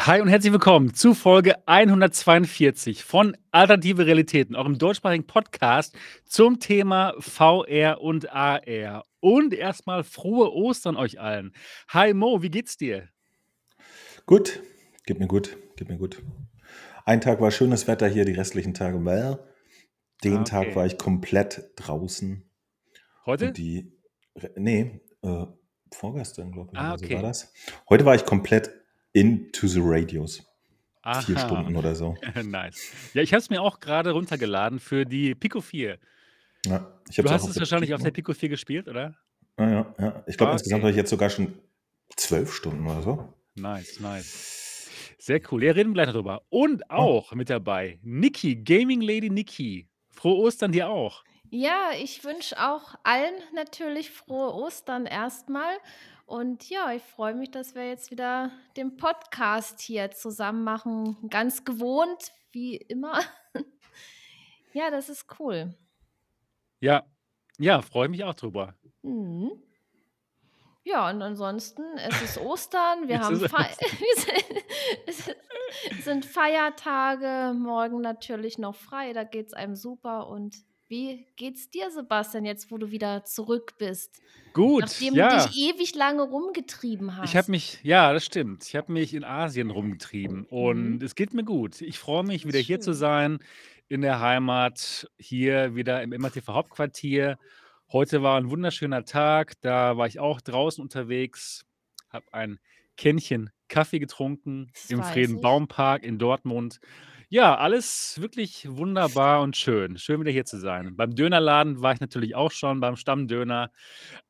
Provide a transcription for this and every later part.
Hi und herzlich willkommen zu Folge 142 von Alternative Realitäten, eurem deutschsprachigen Podcast zum Thema VR und AR. Und erstmal frohe Ostern euch allen. Hi Mo, wie geht's dir? Gut, geht mir gut, geht mir gut. Ein Tag war schönes Wetter hier, die restlichen Tage well. Den Ah, Tag okay. war ich komplett draußen. Heute? Und die, nee, äh, vorgestern, glaube ich, Ah, okay. war das. Heute war ich komplett into the radios. Vier Aha. Stunden oder so. nice. Ja, ich habe es mir auch gerade runtergeladen für die Pico 4. Ja, ich Du hast es wahrscheinlich auf der Pico. Pico 4 gespielt, oder? Ah, ja, ja. Ich glaube, Ah, insgesamt okay. habe ich jetzt sogar schon zwölf Stunden oder so. Nice, nice. Sehr cool. Ja, reden wir gleich darüber. Und Oh, auch mit dabei Niki, Gaming Lady Niki. Frohe Ostern dir auch. Ja, ich wünsche auch allen natürlich frohe Ostern erstmal. Und ja, ich freue mich, dass wir jetzt wieder den Podcast hier zusammen machen. Ganz gewohnt, wie immer. ja, das ist cool. Ja, ja, freue mich auch drüber. Mhm. Ja, und ansonsten, es ist Ostern, wir haben Fe sind Feiertage, morgen natürlich noch frei, da geht es einem super. Und wie geht's dir, Sebastian, jetzt wo du wieder zurück bist? gut, Nachdem du ja. dich ewig lange rumgetrieben Ich habe hast. mich, ja, das stimmt. Ich habe mich in Asien rumgetrieben und Mhm. es geht mir gut. Ich freue mich, wieder hier zu sein, in der Heimat, hier wieder im MATV Hauptquartier. Heute war ein wunderschöner Tag, da war ich auch draußen unterwegs, habe ein Kännchen Kaffee getrunken Das im. Friedenbaumpark in Dortmund. Ja, alles wirklich wunderbar und schön. Schön wieder hier zu sein. Beim Dönerladen war ich natürlich auch schon, beim Stammdöner.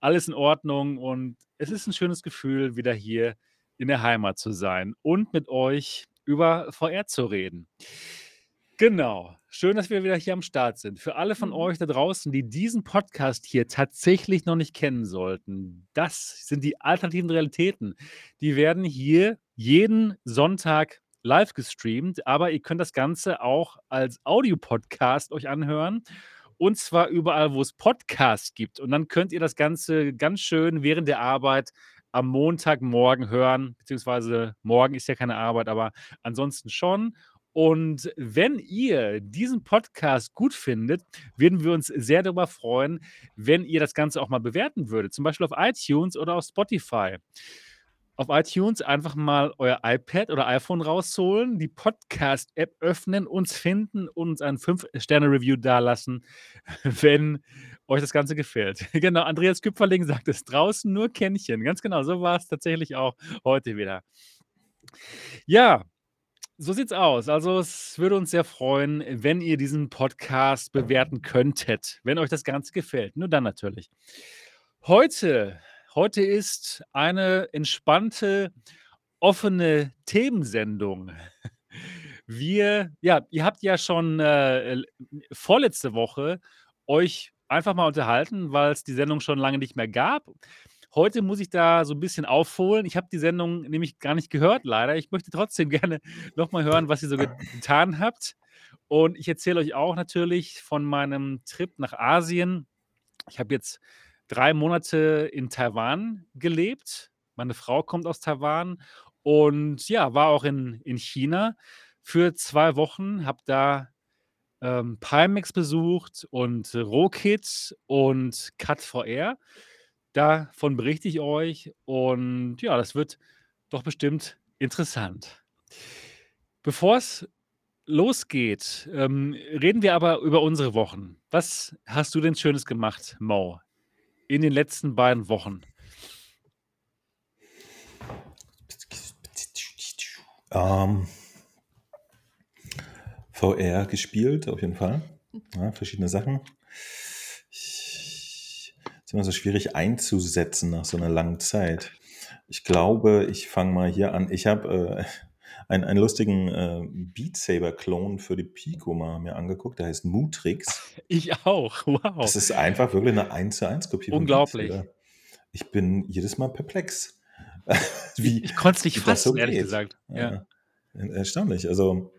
Alles in Ordnung und es ist ein schönes Gefühl, wieder hier in der Heimat zu sein und mit euch über VR zu reden. Genau. Schön, dass wir wieder hier am Start sind. Für alle von Mhm. euch da draußen, die diesen Podcast hier tatsächlich noch nicht kennen sollten, das sind die alternativen Realitäten. Die werden hier jeden Sonntag live gestreamt, aber ihr könnt das Ganze auch als Audiopodcast euch anhören. Und zwar überall, wo es Podcasts gibt. Und dann könnt ihr das Ganze ganz schön während der Arbeit am Montagmorgen hören, beziehungsweise morgen ist ja keine Arbeit, aber ansonsten schon. Und wenn ihr diesen Podcast gut findet, würden wir uns sehr darüber freuen, wenn ihr das Ganze auch mal bewerten würdet, zum Beispiel auf iTunes oder auf Spotify. Auf iTunes einfach mal euer iPad oder iPhone rausholen, die Podcast-App öffnen, uns finden und uns ein 5-Sterne-Review dalassen, wenn euch das Ganze gefällt. Genau, Andreas Küpferling sagt es, draußen nur Kännchen. Ganz genau, so war es tatsächlich auch heute wieder. Ja, so sieht's aus. Also, es würde uns sehr freuen, wenn ihr diesen Podcast bewerten könntet, wenn euch das Ganze gefällt. Nur dann natürlich. Heute heute ist eine entspannte, offene Themensendung. Wir ja, ihr habt ja schon, äh, vorletzte Woche euch einfach mal unterhalten, weil es die Sendung schon lange nicht mehr gab. Heute muss ich da so ein bisschen aufholen. Ich habe die Sendung nämlich gar nicht gehört leider. Ich möchte trotzdem gerne noch mal hören, was ihr so get getan habt. Und ich erzähle euch auch natürlich von meinem Trip nach Asien. Ich habe jetzt 3 Monate in Taiwan gelebt. Meine Frau kommt aus Taiwan und ja, war auch in in China für 2 Wochen, habe da, ähm, Pimax besucht und Rokit und Cut VR. Davon berichte ich euch und ja, das wird doch bestimmt interessant. Bevor es losgeht, ähm, reden wir aber über unsere Wochen. Was hast du denn Schönes gemacht, Mo, in den letzten beiden Wochen? Ähm, VR gespielt, auf jeden Fall. Ja, verschiedene Sachen. Ich, ist immer so schwierig einzusetzen nach so einer langen Zeit. Ich glaube, ich fange mal hier an. Ich habe äh, einen, einen lustigen äh, Beat Saber-Klon für die Pico mal mir angeguckt. Der heißt Mutrix. Ich auch, Das wow. ist einfach wirklich eine 1 zu 1 Kopie Unglaublich. Ich bin jedes Mal perplex, Ich wie, ich konnte es nicht das so fassen, ehrlich geht. gesagt. Ja. Ja, erstaunlich. Also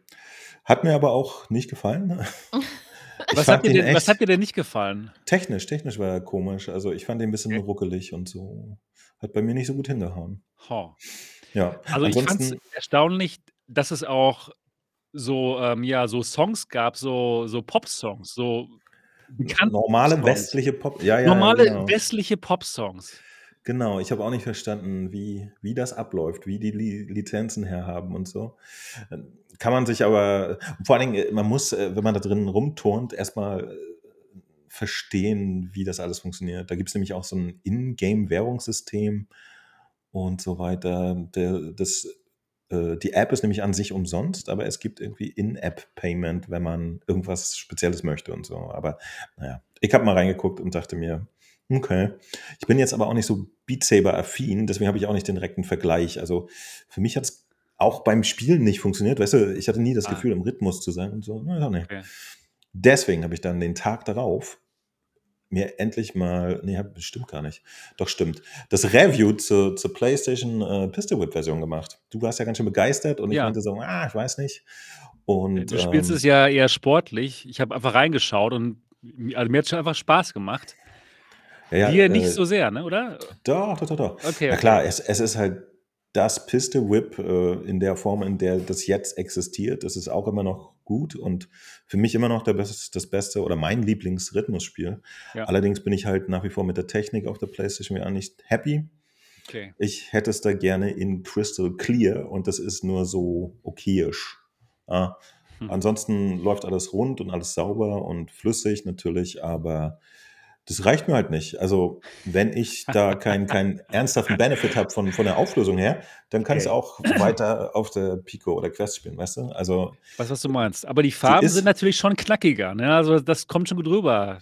hat mir aber auch nicht gefallen. Ich Was hat denn was hat dir denn nicht gefallen? technisch, technisch war er komisch. Also ich fand den ein bisschen ruckelig und so. Hat bei mir nicht so gut hingehauen. Ha. Ja, Also, ich fand's ansonsten erstaunlich, dass es auch so, ähm, ja, so Songs gab, so so Popsongs, so normale Popsongs. westliche Pop ja, ja, Normale genau. westliche Popsongs. Genau, ich habe auch nicht verstanden, wie wie das abläuft, wie die Li Lizenzen herhaben und so. Kann man sich aber vor allen Dingen, äh, man muss, äh, wenn man da drin rumturnt, erst mal, äh, verstehen, wie das alles funktioniert. Da gibt's nämlich auch so 'n In-Game-Währungssystem und so weiter. Der das äh, die App ist nämlich an sich umsonst, aber es gibt irgendwie In-App-Payment, wenn man irgendwas Spezielles möchte und so. Aber na ja, ich habe mal reingeguckt und dachte mir: „Okay.“ Ich bin jetzt aber auch nicht so Beat Saber-affin, deswegen habe ich auch nicht den direkten Vergleich. Also, für mich hat's auch beim Spielen nicht funktioniert. Weißt du, ich hatte nie das Ah. Gefühl, im Rhythmus zu sein und so. Na, ne. Okay. Deswegen habe ich dann den Tag darauf mir endlich mal ne, habe stimmt gar nicht. Doch, stimmt. Das Review zur zur PlayStation, äh, Pistol Whip-Version gemacht. Du warst ja ganz schön begeistert und ich Ja. meinte so: „Ah, ich weiß nicht.“ Äh, Und, du spielst ähm es ja eher sportlich. Ich habe einfach reingeschaut und also, mir hat's schon einfach Spaß gemacht. Ja, ja, Dir nicht äh so sehr, ne, oder? Doch, doch, doch, doch. Okay, Na klar, okay. es es ist halt das Pistol Whip, äh, in der Form, in der das jetzt existiert. Das ist auch immer noch gut und für mich immer noch der bes das beste oder mein Lieblings-Rhythmusspiel. Ja. Allerdings bin ich halt nach wie vor mit der Technik auf der PlayStation VR nicht happy. Okay. Ich hätte es da gerne in Crystal Clear und das ist nur so okayisch. Ja. Hm. Ansonsten läuft alles rund und alles sauber und flüssig natürlich, aber das reicht mir halt nicht. Also, wenn ich da keinen keinen ernsthaften Benefit habe von von der Auflösung her, dann kann Okay. auch weiter auf der Pico oder Quest spielen, weißt du? Also Ich weiß, was du meinst. Aber die die Farben sind natürlich schon knackiger, ne? Also, das kommt schon gut rüber.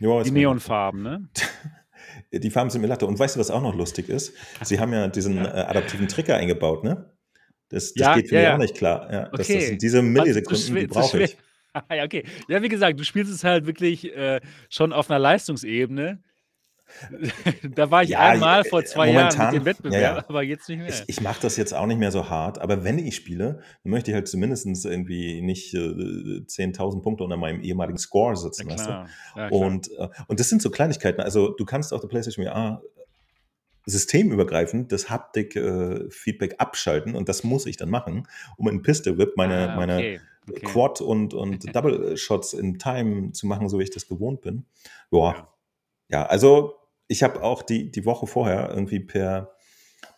Ja, Die. Neonfarben, ne? Die Farben sind mir Latte. Und weißt du, was auch noch lustig ist? Sie haben ja diesen, äh, adaptiven Trigger eingebaut, ne? Das das Ja, geht für ja, mich auch nicht klar. Ja, das das Okay. diese Millisekunden, die brauche ich. Ja, okay. Ja, wie gesagt, du spielst es halt wirklich, äh, schon auf 'ner Leistungsebene. Da war ich Ja, einmal äh, vor 2 Jahren mit dem momentan ja, Wettbewerb, ja. aber jetzt nicht Ich mehr. ich mache das jetzt auch nicht mehr so hart, aber wenn ich spiele, dann möchte ich halt zumindestens irgendwie nicht, äh, 10.000 Punkte unter meinem ehemaligen Score Ja sitzen, weißt du? klar, ja klar. Und, äh und das sind so Kleinigkeiten. Also, du kannst auf der PlayStation VR systemübergreifend das Haptik äh, Feedback abschalten und das muss ich dann machen, um in Pistol Whip meine Ah, meine okay, okay. Quad und und Double Shots in Time zu machen, so wie ich das gewohnt bin. Joa. Ja. Ja, also, ich habe auch die die Woche vorher irgendwie per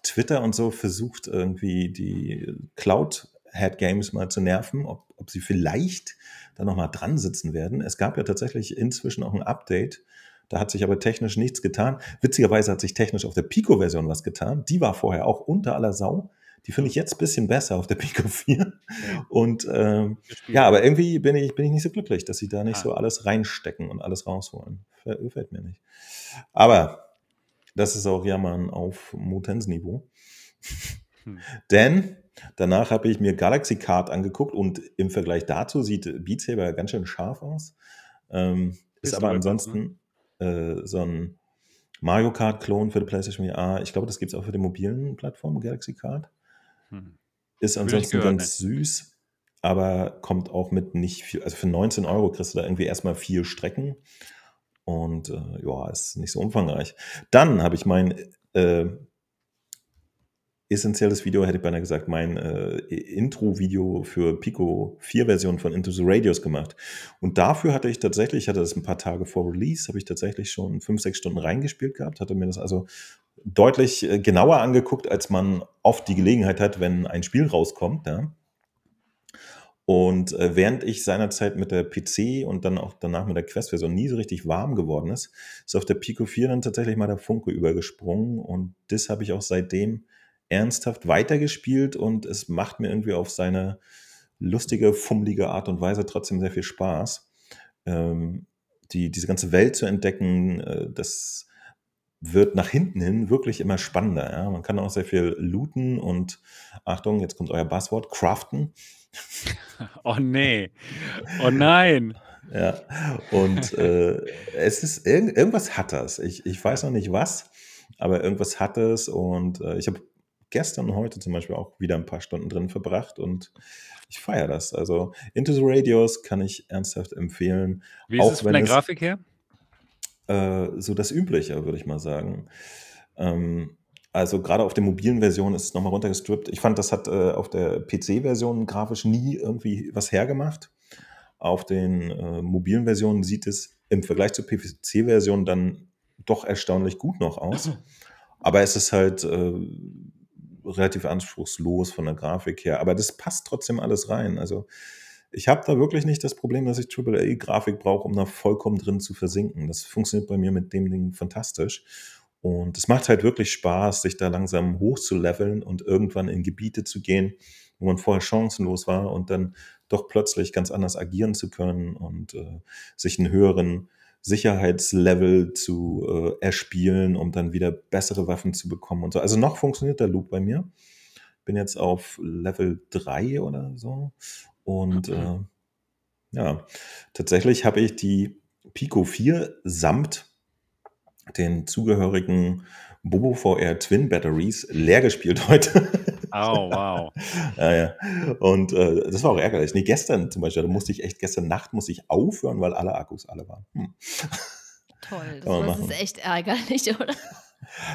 Twitter und so versucht, irgendwie die Cloud Head Games mal zu nerven, ob ob sie vielleicht da noch mal dran sitzen werden. Es gab ja tatsächlich inzwischen auch 'n Update. Da hat sich aber technisch nichts getan. Witzigerweise hat sich technisch auf der Pico-Version was getan. Die war vorher auch unter aller Sau. Die finde ich jetzt bisschen besser auf der Pico 4. Okay. Und, ähm, ja, aber irgendwie bin ich bin ich nicht so glücklich, dass sie da nicht Ah. so alles reinstecken und alles rausholen. Gefällt mir nicht. Aber das ist auch Jammern auf Mutens-Niveau. Hm. Denn danach habe ich mir Galaxy Kart angeguckt und im Vergleich dazu sieht Beat Saber ganz schön scharf aus. Ähm, ist aber ne? ansonsten, äh, so 'n Mario Kart-Klon für die PlayStation VR. Ich glaube, das gibt's auch für die mobilen Plattformen, Galaxy Kart. Hm. Ist ansonsten gehört, ne. ganz süß, aber kommt auch mit nicht viel also, für 19 € kriegst du da irgendwie erst mal 4 Strecken und, äh, ja, ist nicht so umfangreich. Dann habe ich mein, äh essenzielles Video, hätte ich beinahe gesagt, mein, äh, Intro-Video für Pico 4 Version von Into the Radius gemacht. Und dafür hatte ich tatsächlich ich hatte das 'n paar Tage vor Release, habe ich tatsächlich schon 5, 6 Stunden reingespielt gehabt, hatte mir das also deutlich, äh, genauer angeguckt, als man oft die Gelegenheit hat, wenn ein Spiel rauskommt, ja. Und, äh, während ich seinerzeit mit der PC und dann auch danach mit der Quest-Version nie so richtig warm geworden ist, ist auf der Pico 4 dann tatsächlich mal der Funke übergesprungen und das habe ich auch seitdem ernsthaft weitergespielt und es macht mir irgendwie auf seine lustige, fummelige Art und Weise trotzdem sehr viel Spaß. Ähm, die diese ganze Welt zu entdecken, äh, das wird nach hinten hin wirklich immer spannender, ja. Man kann auch sehr viel looten und Achtung, jetzt kommt euer Buzzword, craften. Oh ne. Oh nein. Ja, und, äh, es ist irgend irgendwas hat das. Ich ich weiß noch nicht was, aber irgendwas hat es und, äh, ich habe gestern und heute zum Beispiel auch wieder 'n paar Stunden drin verbracht und ich feiere das. Also, Into the Radius kann ich ernsthaft empfehlen, Wie ist es auch von wenn der es Grafik her? Äh, so das Übliche, würde ich mal sagen. Ähm, Also gerade auf der mobilen Version ist es nochmal runtergestrippt. Ich fand, das hat äh, auf der PC-Version grafisch nie irgendwie was hergemacht. Auf den äh, mobilen Versionen sieht es im Vergleich zur PC-Version dann doch erstaunlich gut noch aus. Aber es ist halt äh, relativ anspruchslos von der Grafik her. Aber das passt trotzdem alles rein. Also ich habe da wirklich nicht das Problem, dass ich AAA-Grafik brauche, um da vollkommen drin zu versinken. Das funktioniert bei mir mit dem Ding fantastisch. Und es macht halt wirklich Spaß, sich da langsam hochzuleveln und irgendwann in Gebiete zu gehen, wo man vorher chancenlos war und dann doch plötzlich ganz anders agieren zu können und äh, sich einen höheren Sicherheitslevel zu äh, erspielen, um dann wieder bessere Waffen zu bekommen und so. Also noch funktioniert der Loop bei mir. Bin jetzt auf Level 3 oder so. Und äh, ja, tatsächlich habe ich die Pico 4 samt den zugehörigen Bobo VR Twin Batteries leer gespielt heute. Oh, wow. ja, ja. Und äh, das war auch ärgerlich. Nee, gestern zum Beispiel, da musste ich echt, gestern Nacht musste ich aufhören, weil alle Akkus alle waren. Hm. Toll, das ist echt ärgerlich, oder?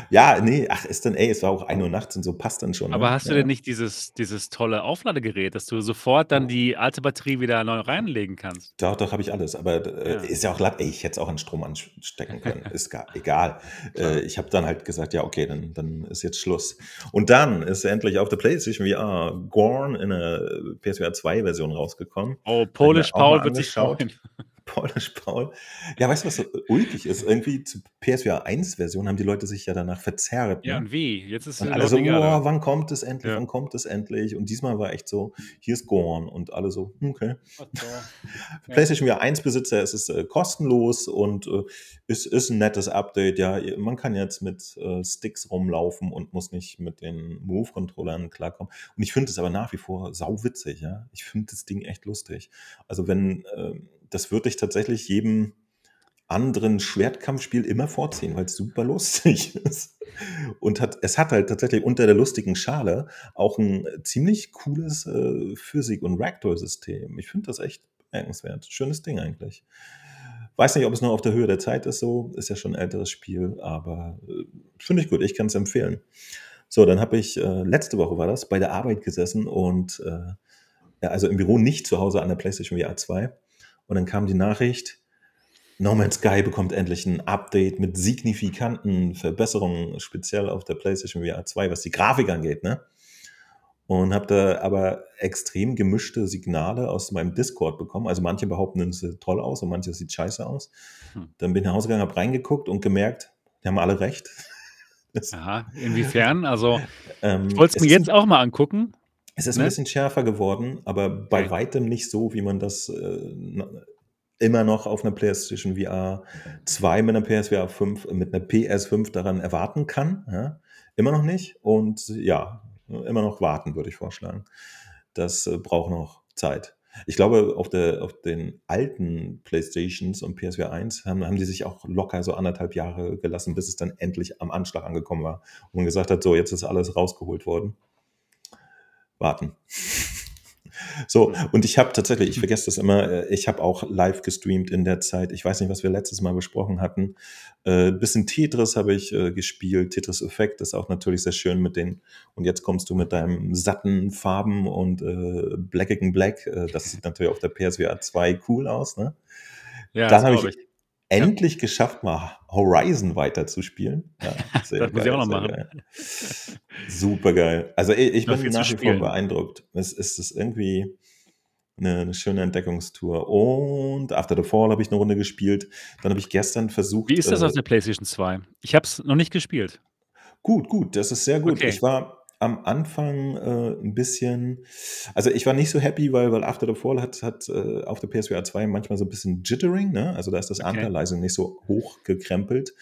Ja, nee, ach, ist dann, ey, es war auch 1 Uhr nachts und so, passt dann schon. Aber ne? hast du Ja. denn nicht dieses, dieses tolle Aufladegerät, dass du sofort dann die alte Batterie wieder neu reinlegen kannst? Doch, doch, habe ich alles. Aber äh, Ja. ist ja auch latt. Ey, ich hätte es auch an Strom anstecken können. Ist gar, egal. Klar. Äh, ich habe dann halt gesagt, ja, okay, dann, dann ist jetzt Schluss. Und dann ist endlich auf der PlayStation VR Gorn in der PSVR 2 Version rausgekommen. Oh, Polish auch mal Paul wird sich angeschaut. freuen. Polish Paul. Ja, weißt du, was so ulkig ist? Irgendwie zur PSVR 1 Version haben die Leute sich ja danach verzerrt. Ja, Ne? und wie? Jetzt ist die alle so, oh, wann kommt es endlich, Ja. wann kommt es endlich? Und diesmal war echt so, hier ist Gorn. Und alle so, okay. Für Ja. PlayStation VR 1 Besitzer ist es äh, kostenlos und äh, ist, ist ein nettes Update. Ja, man kann jetzt mit äh, Sticks rumlaufen und muss nicht mit den Move-Controllern klarkommen. Und ich finde es aber nach wie vor sauwitzig, ja. Ich finde das Ding echt lustig. Also wenn, ähm, das würde ich tatsächlich jedem anderen Schwertkampfspiel immer vorziehen, weil es super lustig ist. Und hat, es hat halt tatsächlich unter der lustigen Schale auch ein ziemlich cooles äh, Physik- und Reaktorsystem. Ich finde das echt bemerkenswert. Schönes Ding eigentlich. Weiß nicht, ob es noch auf der Höhe der Zeit ist, so. Ist ja schon ein älteres Spiel, aber äh, finde ich gut. Ich kann es empfehlen. So, dann habe ich, äh, letzte Woche war das, bei der Arbeit gesessen und, äh, ja, also im Büro nicht zu Hause an der PlayStation VR 2. Und dann kam die Nachricht, No Man's Sky bekommt endlich ein Update mit signifikanten Verbesserungen, speziell auf der PlayStation VR 2, was die Grafik angeht, ne? Und habe da aber extrem gemischte Signale aus meinem Discord bekommen. Also manche behaupten, es sieht toll aus und manche sieht scheiße aus. Hm. Dann bin ich nach Hause gegangen, habe reingeguckt und gemerkt, die haben alle recht. Aha, inwiefern? Also, ähm, ich wollte es mir jetzt auch mal angucken. Es ist ein Ne? bisschen schärfer geworden, aber bei Okay. weitem nicht so, wie man das äh, immer noch auf einer PlayStation VR 2 mit einer PSVR 5, mit einer PS5 daran erwarten kann. Ja? Immer noch nicht. Und ja, immer noch warten, würde ich vorschlagen. Das äh, braucht noch Zeit. Ich glaube, auf, der, auf den alten Playstations und PSVR 1 haben, haben die sich auch locker so anderthalb Jahre gelassen, bis es dann endlich am Anschlag angekommen war und man gesagt hat, so, jetzt ist alles rausgeholt worden. Warten. So, und ich habe tatsächlich, ich vergesse das immer, äh, ich habe auch live gestreamt in der Zeit. Ich weiß nicht, was wir letztes Mal besprochen hatten. Äh, bisschen Tetris habe ich äh, gespielt. Tetris Effekt ist auch natürlich sehr schön mit den. Und jetzt kommst du mit deinem satten Farben und äh, blackigen Black. Äh, das sieht natürlich auf der PSVR 2 cool aus. Ne? Ja, Dann habe ich ich. Endlich geschafft, mal Horizon weiterzuspielen. Ja, sehr Das muss ich auch noch machen. geil. Super geil. Also ich, ich bin nach wie vor beeindruckt. Es ist, es ist irgendwie eine, eine schöne Entdeckungstour. Und After the Fall habe ich eine Runde gespielt. Dann habe ich gestern versucht. Wie ist das äh, auf der PlayStation 2? Ich habe es noch nicht gespielt. Gut, gut, das ist sehr gut. Okay. Ich war am Anfang äh, ein bisschen, also ich war nicht so happy, weil, weil After the Fall hat, hat äh, auf der PSVR 2 manchmal so ein bisschen Jittering, ne? Also da ist das Okay. Nicht so hoch gekrempelt.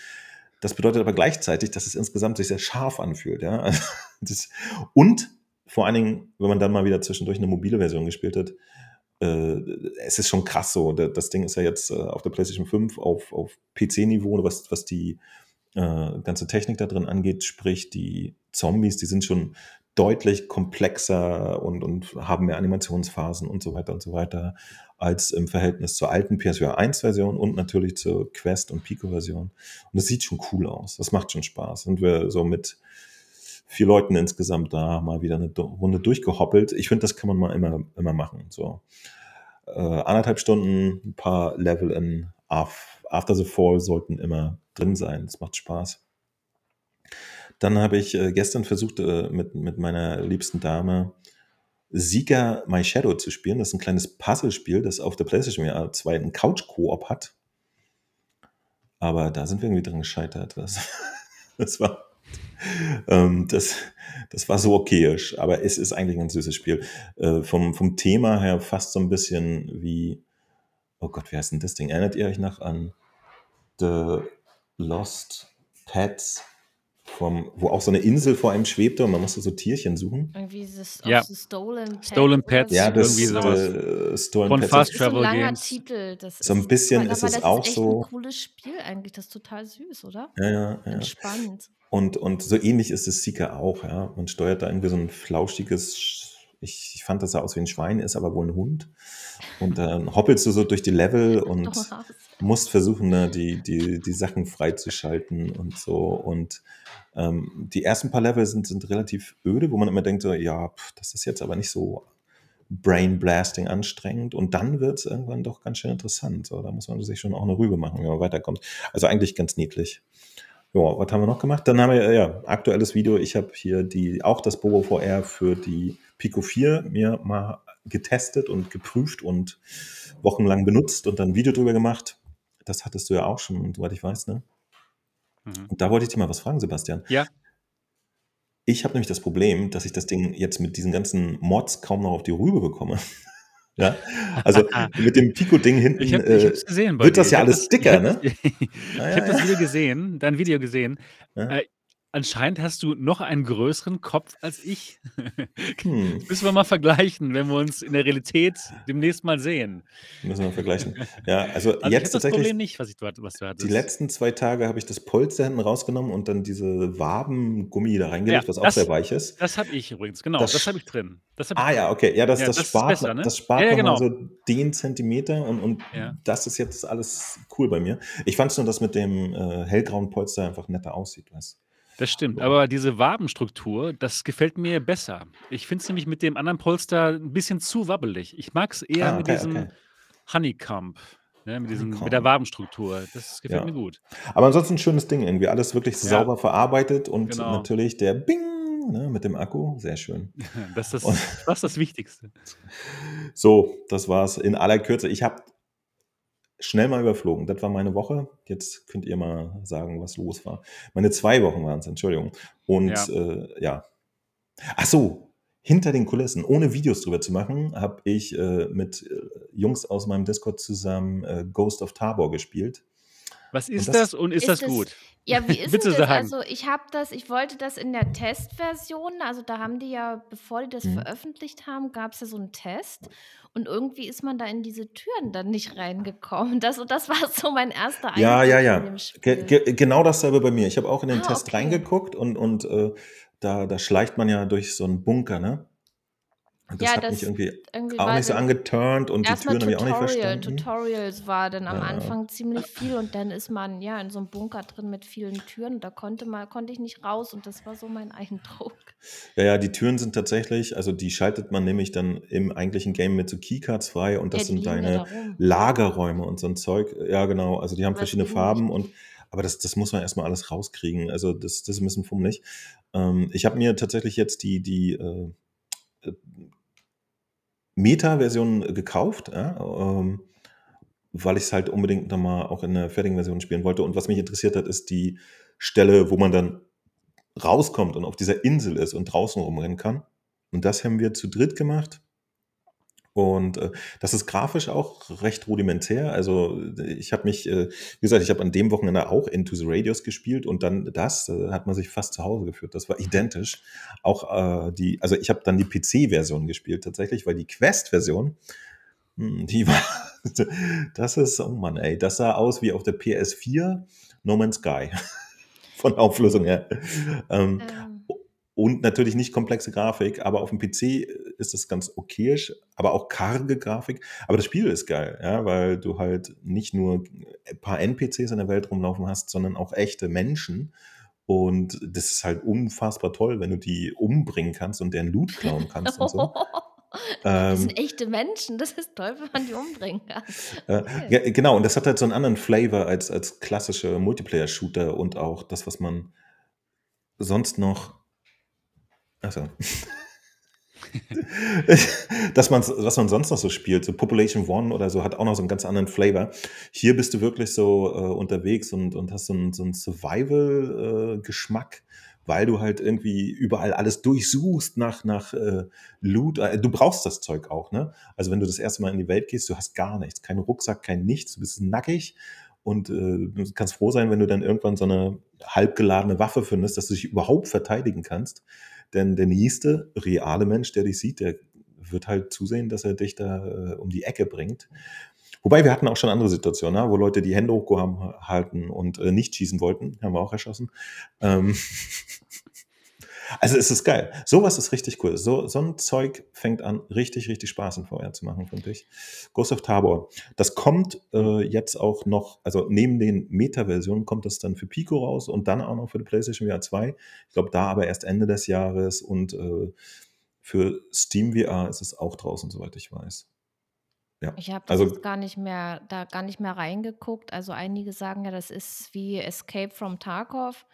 Das bedeutet aber gleichzeitig, dass es insgesamt sich sehr scharf anfühlt, ja. Also das, und vor allen Dingen, wenn man dann mal wieder zwischendurch eine mobile Version gespielt hat, äh, es ist schon krass so. Da- Das Ding ist ja jetzt äh, auf der PlayStation 5 auf, auf PC-Niveau, was, was die äh, ganze Technik da drin angeht, sprich die Zombies, die sind schon deutlich komplexer und, und haben mehr Animationsphasen und so weiter und so weiter als im Verhältnis zur alten PSVR 1 Version und natürlich zur Quest und Pico Version. Und das sieht schon cool aus. Das macht schon Spaß. Und wir so mit vier Leuten insgesamt da mal wieder eine Runde durchgehoppelt. Ich finde, das kann man mal immer, immer machen. So äh, anderthalb Stunden, ein paar Level in After the Fall sollten immer drin sein. Das macht Spaß. Dann habe ich äh, gestern versucht, äh, mit, mit meiner liebsten Dame Sieger My Shadow zu spielen. Das ist ein kleines Puzzlespiel, das auf der PlayStation 2 einen Couch-Koop hat. Aber da sind wir irgendwie dran gescheitert. Das, das war, ähm, das, das war so okayisch. Aber es ist eigentlich ein süßes Spiel. Äh, vom, vom Thema her fast so ein bisschen wie, oh Gott, wie heißt denn das Ding? Erinnert ihr euch noch an The Lost Pets vom, wo auch so eine Insel vor einem schwebte und man musste so Tierchen suchen. Irgendwie ist Ja. so Stolen Pets. Stolen Pets, so. Ja, das irgendwie sowas. äh, Stolen Von Pets. Fast Das ist so ein Travel langer Games. Titel. Das So ein ist, bisschen aber ist es das auch ist echt so. ein cooles Spiel eigentlich. Das ist total süß, oder? Ja, ja, ja. Entspannt. Und, und so ähnlich ist es Seeker auch, ja. Man steuert da irgendwie so ein flauschiges, ich, ich fand, das sah aus wie ein Schwein, ist aber wohl ein Hund. Und dann hoppelst du so durch die Level und. Musst versuchen, ne, die, die, die Sachen freizuschalten und so. Und ähm, die ersten paar Level sind, sind relativ öde, wo man immer denkt, so, ja, pff, das ist jetzt aber nicht so Brain Blasting anstrengend. Und dann wird es irgendwann doch ganz schön interessant. So, da muss man sich schon auch eine Rübe machen, wenn man weiterkommt. Also eigentlich ganz niedlich. Ja, was haben wir noch gemacht? Dann haben wir, ja, aktuelles Video. Ich habe hier die, auch das Bobo VR für die Pico 4 mir mal getestet und geprüft und wochenlang benutzt und dann ein Video drüber gemacht. Das hattest du ja auch schon, soweit ich weiß, ne? Mhm. Und da wollte ich dich mal was fragen, Sebastian. Ja. Ich habe nämlich das Problem, dass ich das Ding jetzt mit diesen ganzen Mods kaum noch auf die Rübe bekomme. ja, also mit dem Pico-Ding hinten Ich habe äh, es gesehen wird dir. das ja Ich hab alles ich dicker, habe ne? ich hab ja, das. Video gesehen, dein Video gesehen. ja. Äh, anscheinend hast du noch einen größeren Kopf als ich. Hm, Müssen wir mal vergleichen, wenn wir uns in der Realität demnächst mal sehen. müssen wir vergleichen. Ja, also Also ich jetzt das tatsächlich Problem nicht, was, ich, was du Die hattest. letzten zwei Tage habe ich das Polster hinten rausgenommen und dann diese Wabengummi da Ja, reingelegt, was auch sehr das, weich ist. das habe ich übrigens, genau. Das, Das habe ich drin. Das habe ich ah ja, drin. okay, ja, das, Ja, das das spart, besser, ne? das Ja, spart ja, nochmal genau. so den Zentimeter und, und Ja. das ist jetzt alles cool bei mir. Ich fand es nur, dass mit dem äh, hellgrauen Polster einfach netter aussieht, weißt Das stimmt, aber diese Wabenstruktur, das gefällt mir besser. Ich finde es nämlich mit dem anderen Polster ein bisschen zu wabbelig. Ich mag es eher Ah, mit okay, diesem okay. Honeycomb, ne, mit, diesem, mit der Honeycomb. Wabenstruktur. Das gefällt mir Ja. gut. Aber ansonsten ein schönes Ding irgendwie. Alles wirklich Ja, sauber verarbeitet und genau. natürlich der Bing ne, mit dem Akku. Sehr schön. Das ist Und das, fast das Wichtigste. so, das war's in aller Kürze. Ich habe schnell mal überflogen. Das war meine Woche. Jetzt könnt ihr mal sagen, was los war. Meine zwei Wochen waren es, Entschuldigung. Und Ja. äh, ja. Ach so, hinter den Kulissen, ohne Videos drüber zu machen, habe ich äh, mit äh, Jungs aus meinem Discord zusammen äh, Ghost of Tabor gespielt. Was Und ist das, das und ist das Ist es, gut? ja, wie ist Bitte das? sagen. Also ich habe das, ich wollte das in der Testversion, also da haben die ja, bevor die das Mhm. veröffentlicht haben, gab es ja so einen Test und irgendwie ist man da in diese Türen dann nicht reingekommen. Das, das war so mein erster Ja, Eindruck ja, ja. dem Ge ge genau dasselbe bei mir. Ich habe auch in den Ah, Test okay. reingeguckt und, und äh, da, da schleicht man ja durch so einen Bunker, ne? Das Ja, hat mich das irgendwie irgendwie auch nicht so angeturnt und die Türen habe ich auch nicht verstanden. Tutorials war dann am Ja. Anfang ziemlich viel und dann ist man ja in so einem Bunker drin mit vielen Türen und da konnte man, konnte ich nicht raus und das war so mein Eindruck. Ja, ja, die Türen sind tatsächlich, also die schaltet man nämlich dann im eigentlichen Game mit so Keycards frei und Ja, das die sind ja deine. Lagerräume und so ein Zeug. Ja, genau, also die haben es verschiedene Farben und aber das, das muss man erstmal alles rauskriegen. Also das, das ist ein bisschen fummelig. Ähm, ich habe mir tatsächlich jetzt die, die äh, äh, Meta-Version gekauft, ja, ähm, weil ich es halt unbedingt nochmal auch in der fertigen Version spielen wollte. Und was mich interessiert hat, ist die Stelle, wo man dann rauskommt und auf dieser Insel ist und draußen rumrennen kann. Und das haben wir zu dritt gemacht. Und äh, das ist grafisch auch recht rudimentär. Also ich habe mich, äh, wie gesagt, ich habe an dem Wochenende auch Into the Radios gespielt und dann das äh, hat man sich fast zu Hause geführt. Das war identisch. Auch äh, die, also ich habe dann die PC-Version gespielt tatsächlich, weil die Quest-Version, hm, die war, das ist, oh Mann, ey, das sah aus wie auf der PS4 No Man's Sky von Auflösung her. Ähm, Ähm, und natürlich nicht komplexe Grafik, aber auf dem PC ist das ganz okayisch, aber auch karge Grafik. Aber das Spiel ist geil, ja, weil du halt nicht nur ein paar NPCs in der Welt rumlaufen hast, sondern auch echte Menschen. Und das ist halt unfassbar toll, wenn du die umbringen kannst und deren Loot klauen kannst und so. Das sind Ähm, echte Menschen. Das ist toll, wenn man die umbringen kann. äh, Okay. ja, genau, und das hat halt so einen anderen Flavor als, als klassische Multiplayer-Shooter und auch das, was man sonst noch. Also. dass man, was man sonst noch so spielt, so Population One oder so, hat auch noch so einen ganz anderen Flavor. Hier bist du wirklich so äh, unterwegs und, und hast so einen, so einen Survival-Geschmack, weil du halt irgendwie überall alles durchsuchst nach, nach äh, Loot. Äh, Du brauchst das Zeug auch, ne? Also wenn du das erste Mal in die Welt gehst, du hast gar nichts, keinen Rucksack, kein nichts, du bist nackig und äh, kannst froh sein, wenn du dann irgendwann so eine halbgeladene Waffe findest, dass du dich überhaupt verteidigen kannst. Denn der nächste reale Mensch, der dich sieht, der wird halt zusehen, dass er dich da äh, um die Ecke bringt. Wobei wir hatten auch schon andere Situationen, ne, wo Leute die Hände hochgehalten und äh, nicht schießen wollten, haben wir auch erschossen. Ähm also es ist geil. Sowas ist richtig cool. So, so ein Zeug fängt an, richtig, richtig Spaß in VR zu machen, finde ich. Ghost of Tabor. Das kommt äh, jetzt auch noch, also neben den Meta-Versionen kommt das dann für Pico raus und dann auch noch für die PlayStation VR 2. Ich glaube, da aber erst Ende des Jahres und äh, für Steam VR ist es auch draußen, soweit ich weiß. Ja, Ich habe das also jetzt gar nicht mehr, da gar nicht mehr reingeguckt. Also einige sagen ja, das ist wie Escape from Tarkov.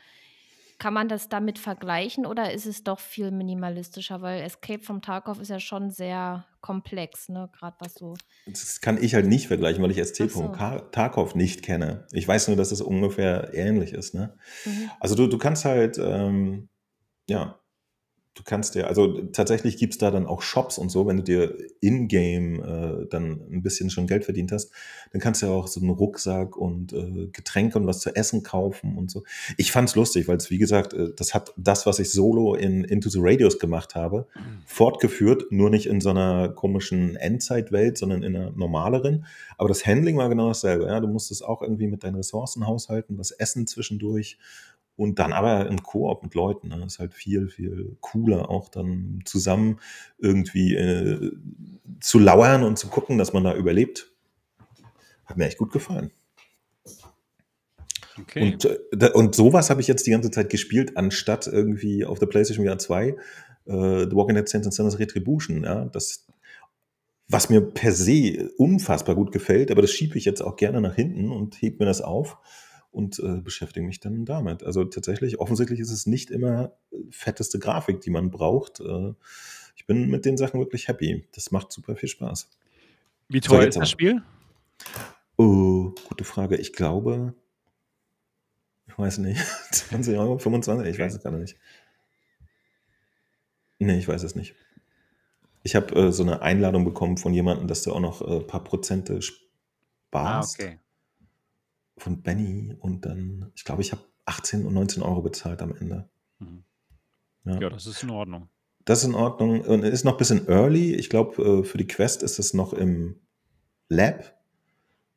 Kann man das damit vergleichen oder ist es doch viel minimalistischer? Weil Escape from Tarkov ist ja schon sehr komplex, ne? Gerade was so. das kann ich halt nicht vergleichen, weil ich von so. Ka- Tarkov nicht kenne. Ich weiß nur, dass es ungefähr ähnlich ist. Ne? Mhm. Also du, du kannst halt, ähm, ja, du kannst dir, also tatsächlich gibt's da dann auch Shops und so, wenn du dir in-game äh, dann ein bisschen schon Geld verdient hast, dann kannst du ja auch so einen Rucksack und äh, Getränke und was zu essen kaufen und so. Ich fand's lustig, weil es, wie gesagt, äh, das hat das, was ich solo in Into the Radios gemacht habe, fortgeführt, nur nicht in so einer komischen Endzeitwelt, sondern in einer normaleren. Aber das Handling war genau dasselbe. Ja? Du musstest auch irgendwie mit deinen Ressourcen haushalten, was essen zwischendurch. Und dann aber im Koop mit Leuten. Ne? Ist halt viel, viel cooler, auch dann zusammen irgendwie äh, zu lauern und zu gucken, dass man da überlebt. Hat mir echt gut gefallen. Okay. Und, äh, und sowas habe ich jetzt die ganze Zeit gespielt, anstatt irgendwie auf der PlayStation VR 2 äh, The Walking Dead Saints and Sinners Retribution. Ja? Das, was mir per se unfassbar gut gefällt, aber das schiebe ich jetzt auch gerne nach hinten und heb mir das auf und äh, beschäftige mich dann damit. Also tatsächlich, offensichtlich ist es nicht immer äh, fetteste Grafik, die man braucht. Äh, ich bin mit den Sachen wirklich happy. Das macht super viel Spaß. Wie teuer ist das. Spiel? Oh, gute Frage. Ich glaube, ich weiß nicht, 20 Euro, 25, ich weiß es gerade nicht. Nee, ich weiß es nicht. Ich habe äh, so eine Einladung bekommen von jemandem, dass du auch noch äh, ein paar Prozente Ah, sparst okay. Von Benny und dann, ich glaube, ich habe 18 und 19 Euro bezahlt am Ende. Mhm. Ja. Ja, das ist in Ordnung. Das ist in Ordnung und ist noch ein bisschen early. Ich glaube, äh, für die Quest ist es noch im Lab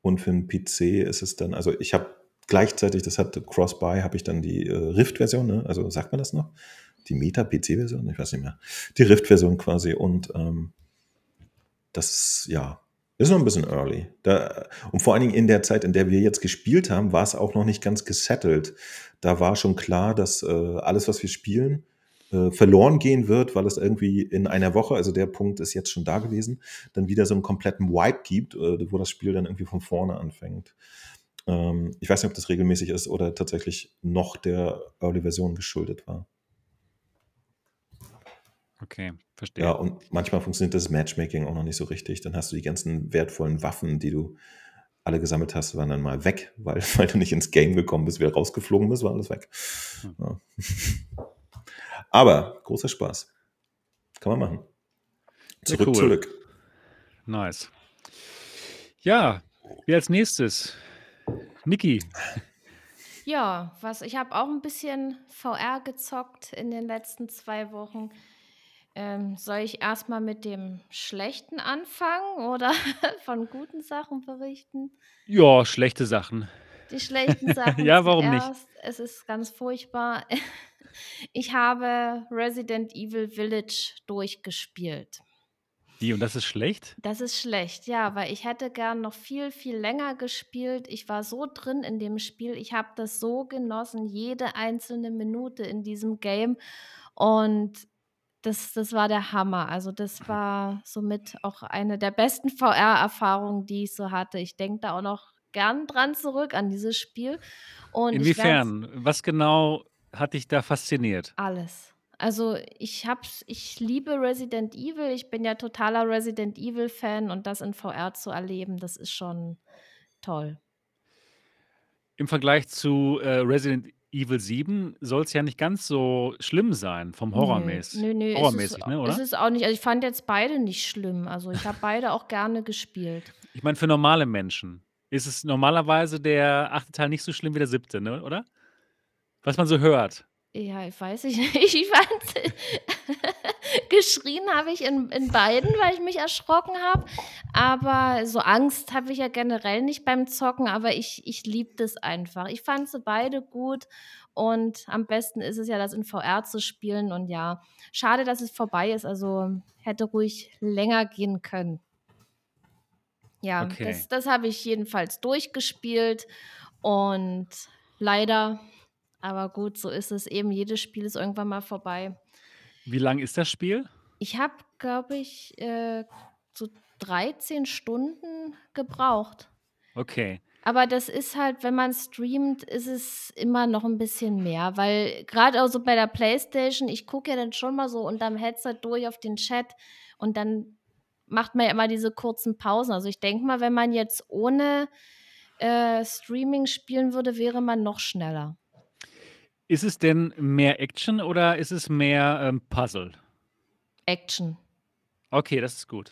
und für den PC ist es dann, also ich habe gleichzeitig, das hat Cross-Buy, habe ich dann die äh, Rift-Version, ne? also sagt man das noch? Die Meta-PC-Version? Ich weiß nicht mehr. Die Rift-Version quasi und ähm, das, ja, ist noch ein bisschen early. Da, und vor allen Dingen in der Zeit, in der wir jetzt gespielt haben, war es auch noch nicht ganz gesettelt. Da war schon klar, dass äh, alles, was wir spielen, äh, verloren gehen wird, weil es irgendwie in einer Woche, also der Punkt ist jetzt schon da gewesen, dann wieder so einen kompletten Wipe gibt, äh, wo das Spiel dann irgendwie von vorne anfängt. Ähm, ich weiß nicht, ob das regelmäßig ist oder tatsächlich noch der Early-Version geschuldet war. Okay, verstehe. Ja, und manchmal funktioniert das Matchmaking auch noch nicht so richtig. Dann hast du die ganzen wertvollen Waffen, die du alle gesammelt hast, waren dann mal weg, weil, weil du nicht ins Game gekommen bist, wieder rausgeflogen bist, war alles weg. Hm. Ja. Aber großer Spaß. Kann man machen. Zurück, cool. zurück. Nice. Ja, wer als nächstes? Niki. Ja, was ich habe auch ein bisschen VR gezockt in den letzten zwei Wochen. Ähm, soll ich erstmal mit dem Schlechten anfangen oder von guten Sachen berichten? Ja, schlechte Sachen. Die schlechten Sachen ja, warum nicht? zuerst. Es ist ganz furchtbar. Ich habe Resident Evil Village durchgespielt. Wie, und das ist schlecht? Das ist schlecht, ja, weil ich hätte gern noch viel, viel länger gespielt. Ich war so drin in dem Spiel. Ich habe das so genossen, jede einzelne Minute in diesem Game. Und das das war der Hammer. Also, das war somit auch eine der besten VR-Erfahrungen, die ich so hatte. Ich denke da auch noch gern dran zurück an dieses Spiel und Inwiefern? Was genau hat dich da fasziniert? alles. Also, ich habe es ich liebe Resident Evil. Ich bin ja totaler Resident Evil-Fan und das in VR zu erleben, das ist schon toll. Im Vergleich zu, äh, Resident Evil 7 soll's ja nicht ganz so schlimm sein vom Nö, Horrormäß nö, nö, ist es horrormäßig, ne, ist oder? es auch nicht. Also, ich fand jetzt beide nicht schlimm. Also, ich habe beide auch gerne gespielt. Ich meine, für normale Menschen ist es normalerweise der 8. Teil nicht so schlimm wie der 7., ne, oder? Was man so hört. Ja, ich weiß ich nicht. Ich fand geschrien habe ich in in beiden, weil ich mich erschrocken habe, aber so Angst habe ich ja generell nicht beim Zocken, aber ich ich liebe das einfach. Ich fand sie beide gut und am besten ist es ja, das in VR zu spielen und ja, schade, dass es vorbei ist. Also, hätte ruhig länger gehen können. Ja, Okay. das das habe ich jedenfalls durchgespielt und leider aber gut, so ist es eben. Jedes Spiel ist irgendwann mal vorbei. Wie lang ist das Spiel? Ich habe, glaube ich, äh, so 13 Stunden gebraucht. Okay. Aber das ist halt wenn man streamt, ist es immer noch 'n bisschen mehr, weil grad auch so bei der Playstation, ich gucke ja dann schon mal so unterm Headset durch auf den Chat und dann macht man ja immer diese kurzen Pausen. Also, ich denke mal, wenn man jetzt ohne, äh, Streaming spielen würde, wäre man noch schneller. Ist es denn mehr Action oder ist es mehr, ähm, Puzzle? Action. Okay, das ist gut.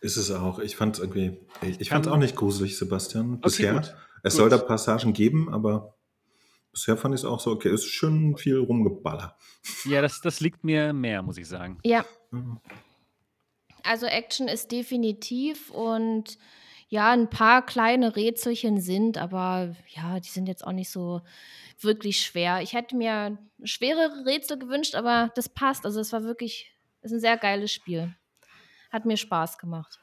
Ist es auch. Ich fand's irgendwie ich ich fand's auch Kann nicht gruselig, Sebastian, Okay, bisher. gut, Es soll da gut. Passagen geben, aber bisher fand ich's auch so okay. Es ist schön viel Rumgeballer. Ja, das das liegt mir mehr, muss ich sagen. Ja. Mhm. Also, Action ist definitiv und ja, 'n paar kleine Rätselchen sind, aber ja, die sind jetzt auch nicht so wirklich schwer. Ich hätte mir schwerere Rätsel gewünscht, aber das passt. Also, es war wirklich ist 'n sehr geiles Spiel. Hat mir Spaß gemacht.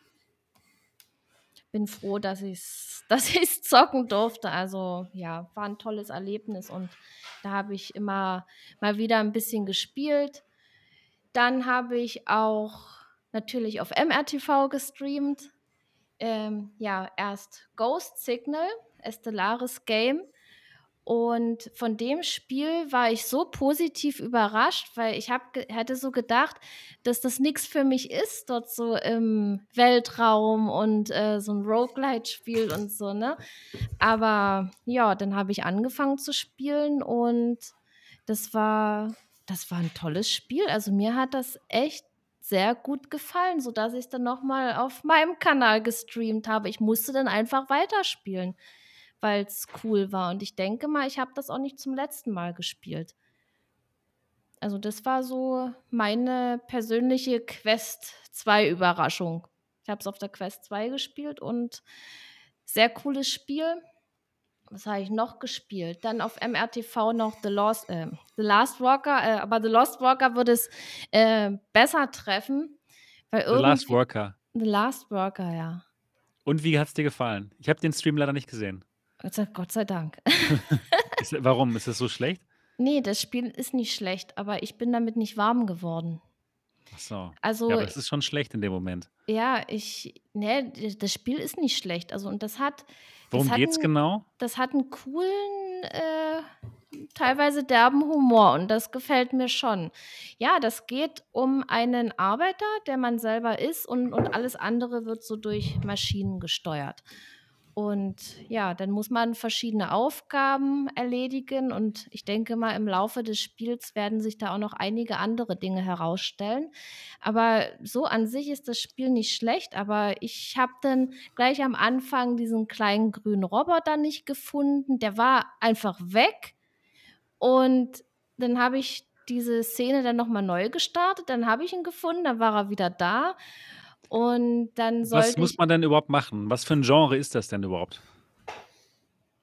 Bin froh, dass ich's dass ich's zocken durfte. Also, ja, war 'n tolles Erlebnis und da habe ich immer mal wieder 'n bisschen gespielt. Dann habe ich auch natürlich auf MRTV gestreamt. Ähm, ja, erst Ghost Signal, Stellaris Game. Und von dem Spiel war ich so positiv überrascht, weil ich habe ge hätte so gedacht, dass das nix für mich ist, dort so im Weltraum und, äh, so 'n Roguelite-Spiel und so, ne? Aber ja, dann habe ich angefangen zu spielen und das war das war 'n tolles Spiel. Also, mir hat das echt sehr gut gefallen, sodass ich's dann noch mal auf meinem Kanal gestreamt habe. Ich musste dann einfach weiterspielen, weil's cool war und ich denke mal, ich habe das auch nicht zum letzten Mal gespielt. Also, das war so meine persönliche Quest 2 Überraschung. Ich habe es auf der Quest 2 gespielt und sehr cooles Spiel. Was habe ich noch gespielt? Dann auf MRTV noch The Lost äh, The Last Walker, äh, aber The Lost Walker würde es, äh, besser treffen, weil The Last Worker. The Last Worker, ja. Und wie hat's dir gefallen? Ich habe den Stream leider nicht gesehen. Gott sei Dank. Ist warum? Ist das so schlecht? Ne, das Spiel ist nicht schlecht, aber ich bin damit nicht warm geworden. Ach so. Ja, Also aber das ist schon schlecht in dem Moment. Ja, ich ne, d das Spiel ist nicht schlecht. Also, und das hat Worum geht's 'n genau? das hat 'n coolen, äh, teilweise derben Humor und das gefällt mir schon. Ja, das geht um einen Arbeiter, der man selber ist und und alles andere wird so durch Maschinen gesteuert. Und ja, dann muss man verschiedene Aufgaben erledigen und ich denke mal, im Laufe des Spiels werden sich da auch noch einige andere Dinge herausstellen. Aber so an sich ist das Spiel nicht schlecht, aber ich habe dann gleich am Anfang diesen kleinen grünen Roboter nicht gefunden. Der war einfach weg und dann habe ich diese Szene dann noch mal neu gestartet. Dann habe ich ihn gefunden, dann war er wieder da und dann Was sollte muss ich man denn überhaupt machen? Was für 'n Genre ist das denn überhaupt?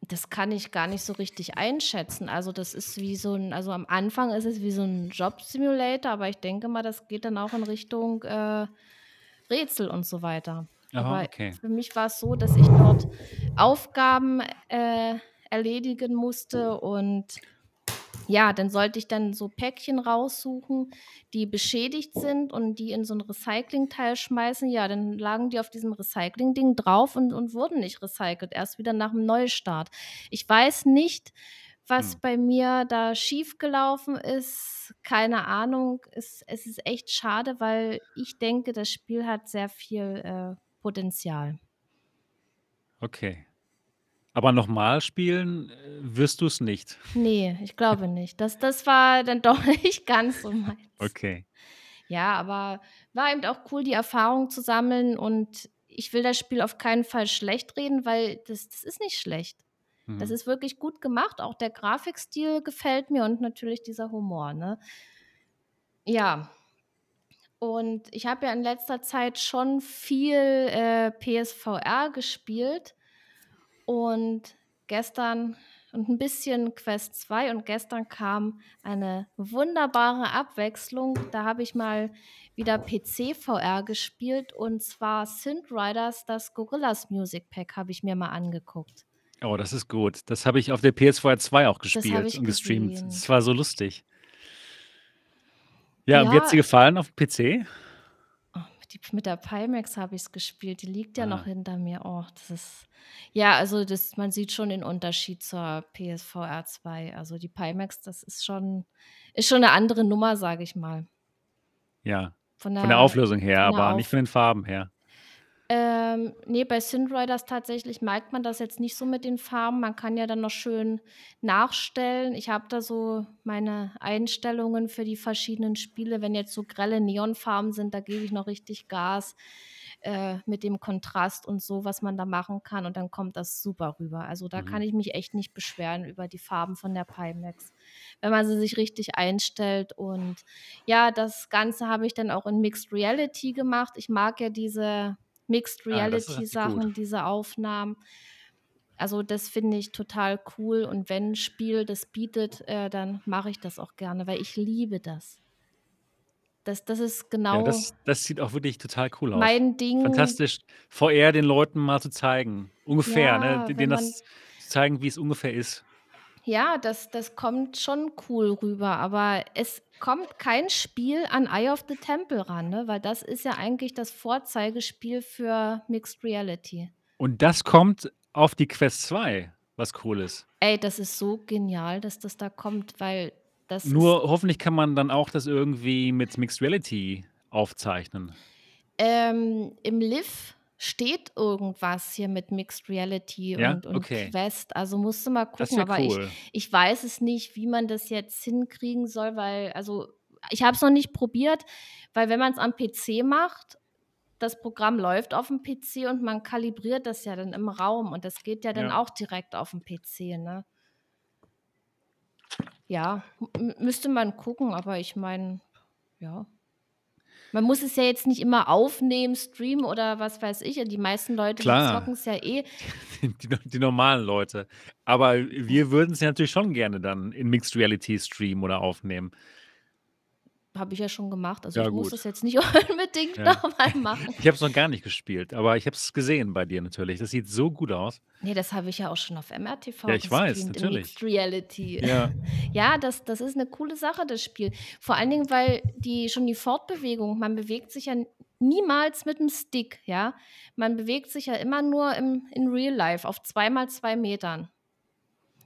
Das kann ich gar nicht so richtig einschätzen. Also, das ist wie so 'n also, am Anfang ist es wie so 'n Job-Simulator, aber ich denke mal, das geht dann auch in Richtung, äh, Rätsel und so weiter. Aha, Aber okay. für mich war's so, dass ich dort Aufgaben, äh, erledigen musste und ja, dann sollte ich dann so Päckchen raussuchen, die beschädigt sind und die in so 'n Recyclingteil schmeißen. Ja, dann lagen die auf diesem Recyclingding drauf und und wurden nicht recycelt, erst wieder nach 'm Neustart. Ich weiß nicht, was Hm. bei mir da schiefgelaufen ist, keine Ahnung. Es es ist echt schade, weil ich denke, das Spiel hat sehr viel, äh, Potenzial. Okay. Aber nochmal spielen, äh, wirst du's nicht? Ne, ich glaube nicht. Das das war dann doch nicht ganz so meins. Okay. Ja, aber war eben auch cool, die Erfahrung zu sammeln und ich will das Spiel auf keinen Fall schlechtreden, weil das das ist nicht schlecht. Das Mhm. ist wirklich gut gemacht. Auch der Grafikstil gefällt mir und natürlich dieser Humor, ne? Ja. Und ich habe ja in letzter Zeit schon viel, äh, PSVR gespielt und gestern und 'n bisschen Quest 2 und gestern kam eine wunderbare Abwechslung. Da habe ich mal wieder PC-VR gespielt und zwar Synth Riders, das Gorillas Music Pack habe ich mir mal angeguckt. Oh, das ist gut. Das habe ich auf der PSVR 2 auch gespielt und gestreamt. gesehen. Das war so lustig. Ja, und wie hat's dir Ja. gefallen auf PC? Mit die mit der Pimax habe ich's gespielt. Die liegt ja noch Ah. hinter mir. Oh, das ist ja, also, das man sieht schon den Unterschied zur PSVR 2. Also, die Pimax, das ist schon ist schon 'ne andere Nummer, sage ich mal. Ja, Von von der der Auflösung her, der aber nicht Auf von den Farben her. Ähm, ne, bei Synth Riders tatsächlich merkt man das jetzt nicht so mit den Farben. Man kann ja dann noch schön nachstellen. Ich habe da so meine Einstellungen für die verschiedenen Spiele. Wenn jetzt so grelle Neonfarben sind, da gebe ich noch richtig Gas, äh, mit dem Kontrast und so, was man da machen kann und dann kommt das super rüber. Also, da kann Mhm. ich mich echt nicht beschweren über die Farben von der Pimax, wenn man sie sich richtig einstellt. Und ja, das Ganze habe ich dann auch in Mixed Reality gemacht. Ich mag ja diese Mixed Ah, Reality richtig gut. Sachen, diese Aufnahmen. Also, das finde ich total cool und wenn 'n Spiel das bietet, äh, dann mache ich das auch gerne, weil ich liebe das. Das das ist Ja, genau das das sieht auch wirklich total cool aus. mein Ding. Fantastisch, VR den Leuten mal zu zeigen. Ungefähr, ne? Ja, De wenn denen man das zu zeigen, wie's ungefähr ist. Ja, das das kommt schon cool rüber, aber es kommt kein Spiel an Eye of the Temple ran, ne, weil das ist ja eigentlich das Vorzeigespiel für Mixed Reality. Und das kommt auf die Quest 2, was cool ist. Ey, das ist so genial, dass das da kommt, weil das Nur hoffentlich kann man dann auch das irgendwie mit Mixed Reality aufzeichnen. Ähm, im Liv steht irgendwas hier mit Mixed Reality Ja? und und Okay. Quest. Also, musst du mal gucken, aber ich cool. ich weiß es nicht, wie man das jetzt hinkriegen soll, weil also, ich habe es noch nicht probiert, weil wenn man's am PC macht das Programm läuft aufm PC und man kalibriert das ja dann im Raum und das geht ja dann Ja. auch direkt aufm PC, ne? Ja, müsste man gucken, aber ich meine, ja. Man muss es ja jetzt nicht immer aufnehmen, streamen oder was weiß ich. Die meisten Leute, Klar. zocken's ja eh. Die die normalen Leute. Aber wir würden's ja natürlich schon gerne dann in Mixed Reality streamen oder aufnehmen. Habe ich ja schon gemacht. Also, Ja, ich muss das jetzt nicht unbedingt Ja. noch mal machen. Ich habe es noch gar nicht gespielt, aber ich habe es gesehen bei dir natürlich. Das sieht so gut aus. Ne, das habe ich ja auch schon auf MRTV Ja, ich weiß, gestreamt in natürlich. Mixed Reality. Ja. Ja, das das ist 'ne coole Sache, das Spiel. Vor allen Dingen, weil die schon die Fortbewegung man bewegt sich ja n niemals mit'm Stick, ja? Man bewegt sich ja immer nur im in Real Life auf 2 mal 2 Metern.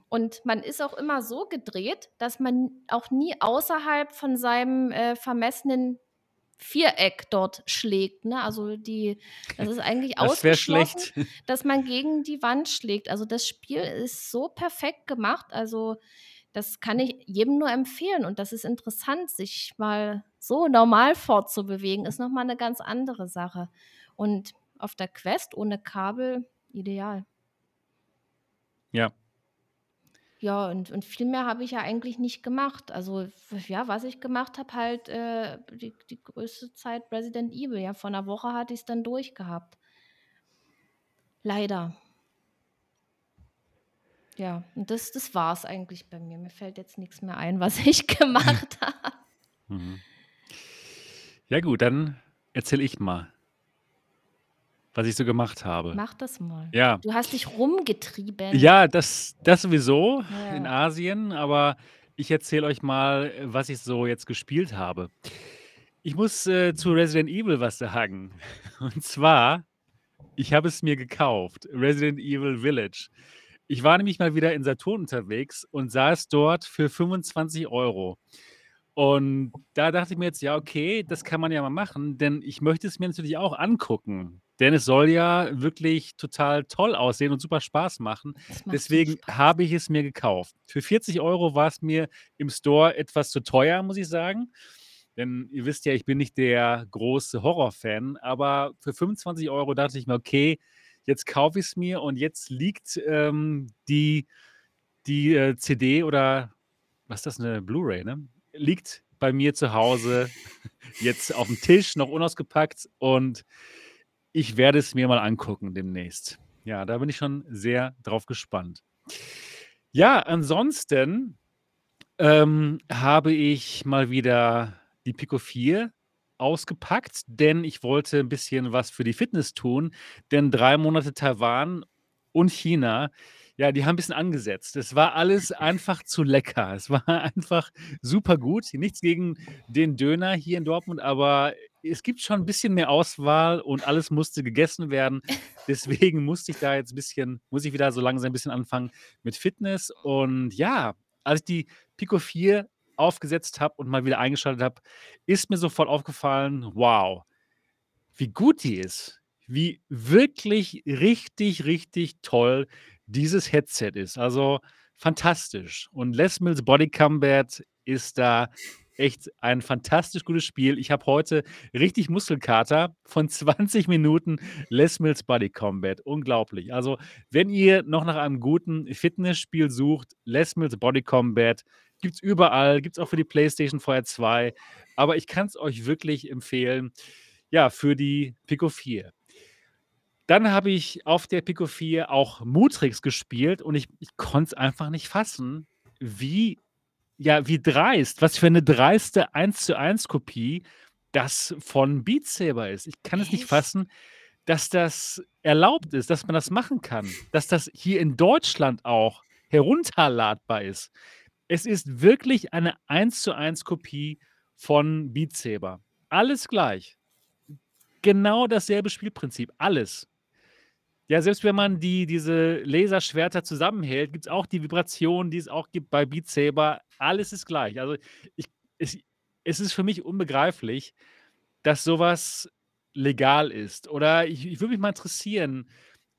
Und man ist auch immer so gedreht, dass man auch nie außerhalb von seinem, äh, vermessenen Viereck dort schlägt, ne? Also, die das ist eigentlich Das ausgeschlossen, schlecht. dass man gegen die Wand schlägt. Also, das Spiel ist so perfekt gemacht. Also, das kann ich jedem nur empfehlen und das ist interessant, sich mal so normal fortzubewegen, ist noch mal 'ne ganz andere Sache. Und auf der Quest ohne Kabel ideal. Ja. Ja, und und viel mehr habe ich ja eigentlich nicht gemacht. Also, ja, was ich gemacht habe, halt, äh, die die größte Zeit Resident Evil. Ja, vor 'ner Woche hatte ich's dann durch gehabt. Leider. Ja, und das das war's eigentlich bei mir. Mir fällt jetzt nix mehr ein, was ich gemacht habe. Mhm. Ja gut, dann erzähle ich mal was ich so gemacht habe. Mach das mal. Ja. Du hast dich rumgetrieben. Ja, das das sowieso in Ja. Asien, aber ich erzähle euch mal, was ich so jetzt gespielt habe. Ich muss, äh, zu Resident Evil was sagen. Und zwar, ich habe es mir gekauft, Resident Evil Village. Ich war nämlich mal wieder in Saturn unterwegs und sah es dort für 25 €. Und da dachte ich mir jetzt: „Ja, okay, das kann man ja mal machen“, denn ich möchte es mir natürlich auch angucken. Denn es soll ja wirklich total toll aussehen und super Spaß machen. Es macht so Deswegen Spaß. habe ich es mir gekauft. Für 40 € war es mir im Store etwas zu teuer, muss ich sagen. Denn ihr wisst ja, ich bin nicht der große Horrorfan, aber für 25 € dachte ich mir: „Okay, jetzt kaufe ich's mir und jetzt liegt, ähm, die die, äh, CD oder was ist das, 'ne Blu-ray, ne? Liegt bei mir zu Hause jetzt aufm Tisch, noch unausgepackt und ich werde es mir mal angucken demnächst. Ja, da bin ich schon sehr drauf gespannt. Ja, ansonsten, ähm, habe ich mal wieder die Pico 4 ausgepackt, denn ich wollte 'n bisschen was für die Fitness tun, denn 3 Monate Taiwan und China, ja, die haben 'n bisschen angesetzt. Es war alles einfach zu lecker. Es war einfach supergut. Nichts gegen den Döner hier in Dortmund, aber es gibt schon 'n bisschen mehr Auswahl und alles musste gegessen werden. Deswegen musste ich da jetzt bisschen muss ich wieder so langsam 'n bisschen anfangen mit Fitness. Und ja, als ich die Pico 4 aufgesetzt habe und mal wieder eingeschaltet habe, ist mir sofort aufgefallen: „Wow, wie gut die ist. Wie wirklich richtig, richtig toll dieses Headset ist.“ Also, fantastisch. Und Les Mills Body Combat ist da echt ein fantastisch gutes Spiel. Ich habe heute richtig Muskelkater von 20 Minuten Les Mills Body Combat. Unglaublich. Also, wenn ihr noch nach einem guten Fitnessspiel sucht, Les Mills Body Combat gibt's überall, gibt's auch für die PlayStation VR 2, aber ich kann's euch wirklich empfehlen, ja, für die Pico 4. Dann habe ich auf der Pico 4 auch Mutrix gespielt und ich ich konnte es einfach nicht fassen, wie ja, wie dreist, was für 'ne dreiste Eins-zu-eins-Kopie das von Beat Saber ist. Ich kann es nicht Echt? fassen, dass das erlaubt ist, dass man das machen kann, dass das hier in Deutschland auch herunterladbar ist. Es ist wirklich eine Eins-zu-eins-Kopie von Beat Saber. Alles gleich. Genau dasselbe Spielprinzip, alles. Ja, selbst wenn man die diese Laserschwerter zusammenhält, gibt's auch die Vibration, die es auch gibt bei Beat Saber. Alles ist gleich. Also, ich es es ist für mich unbegreiflich, dass so was legal ist. Oder ich ich würde mich mal interessieren,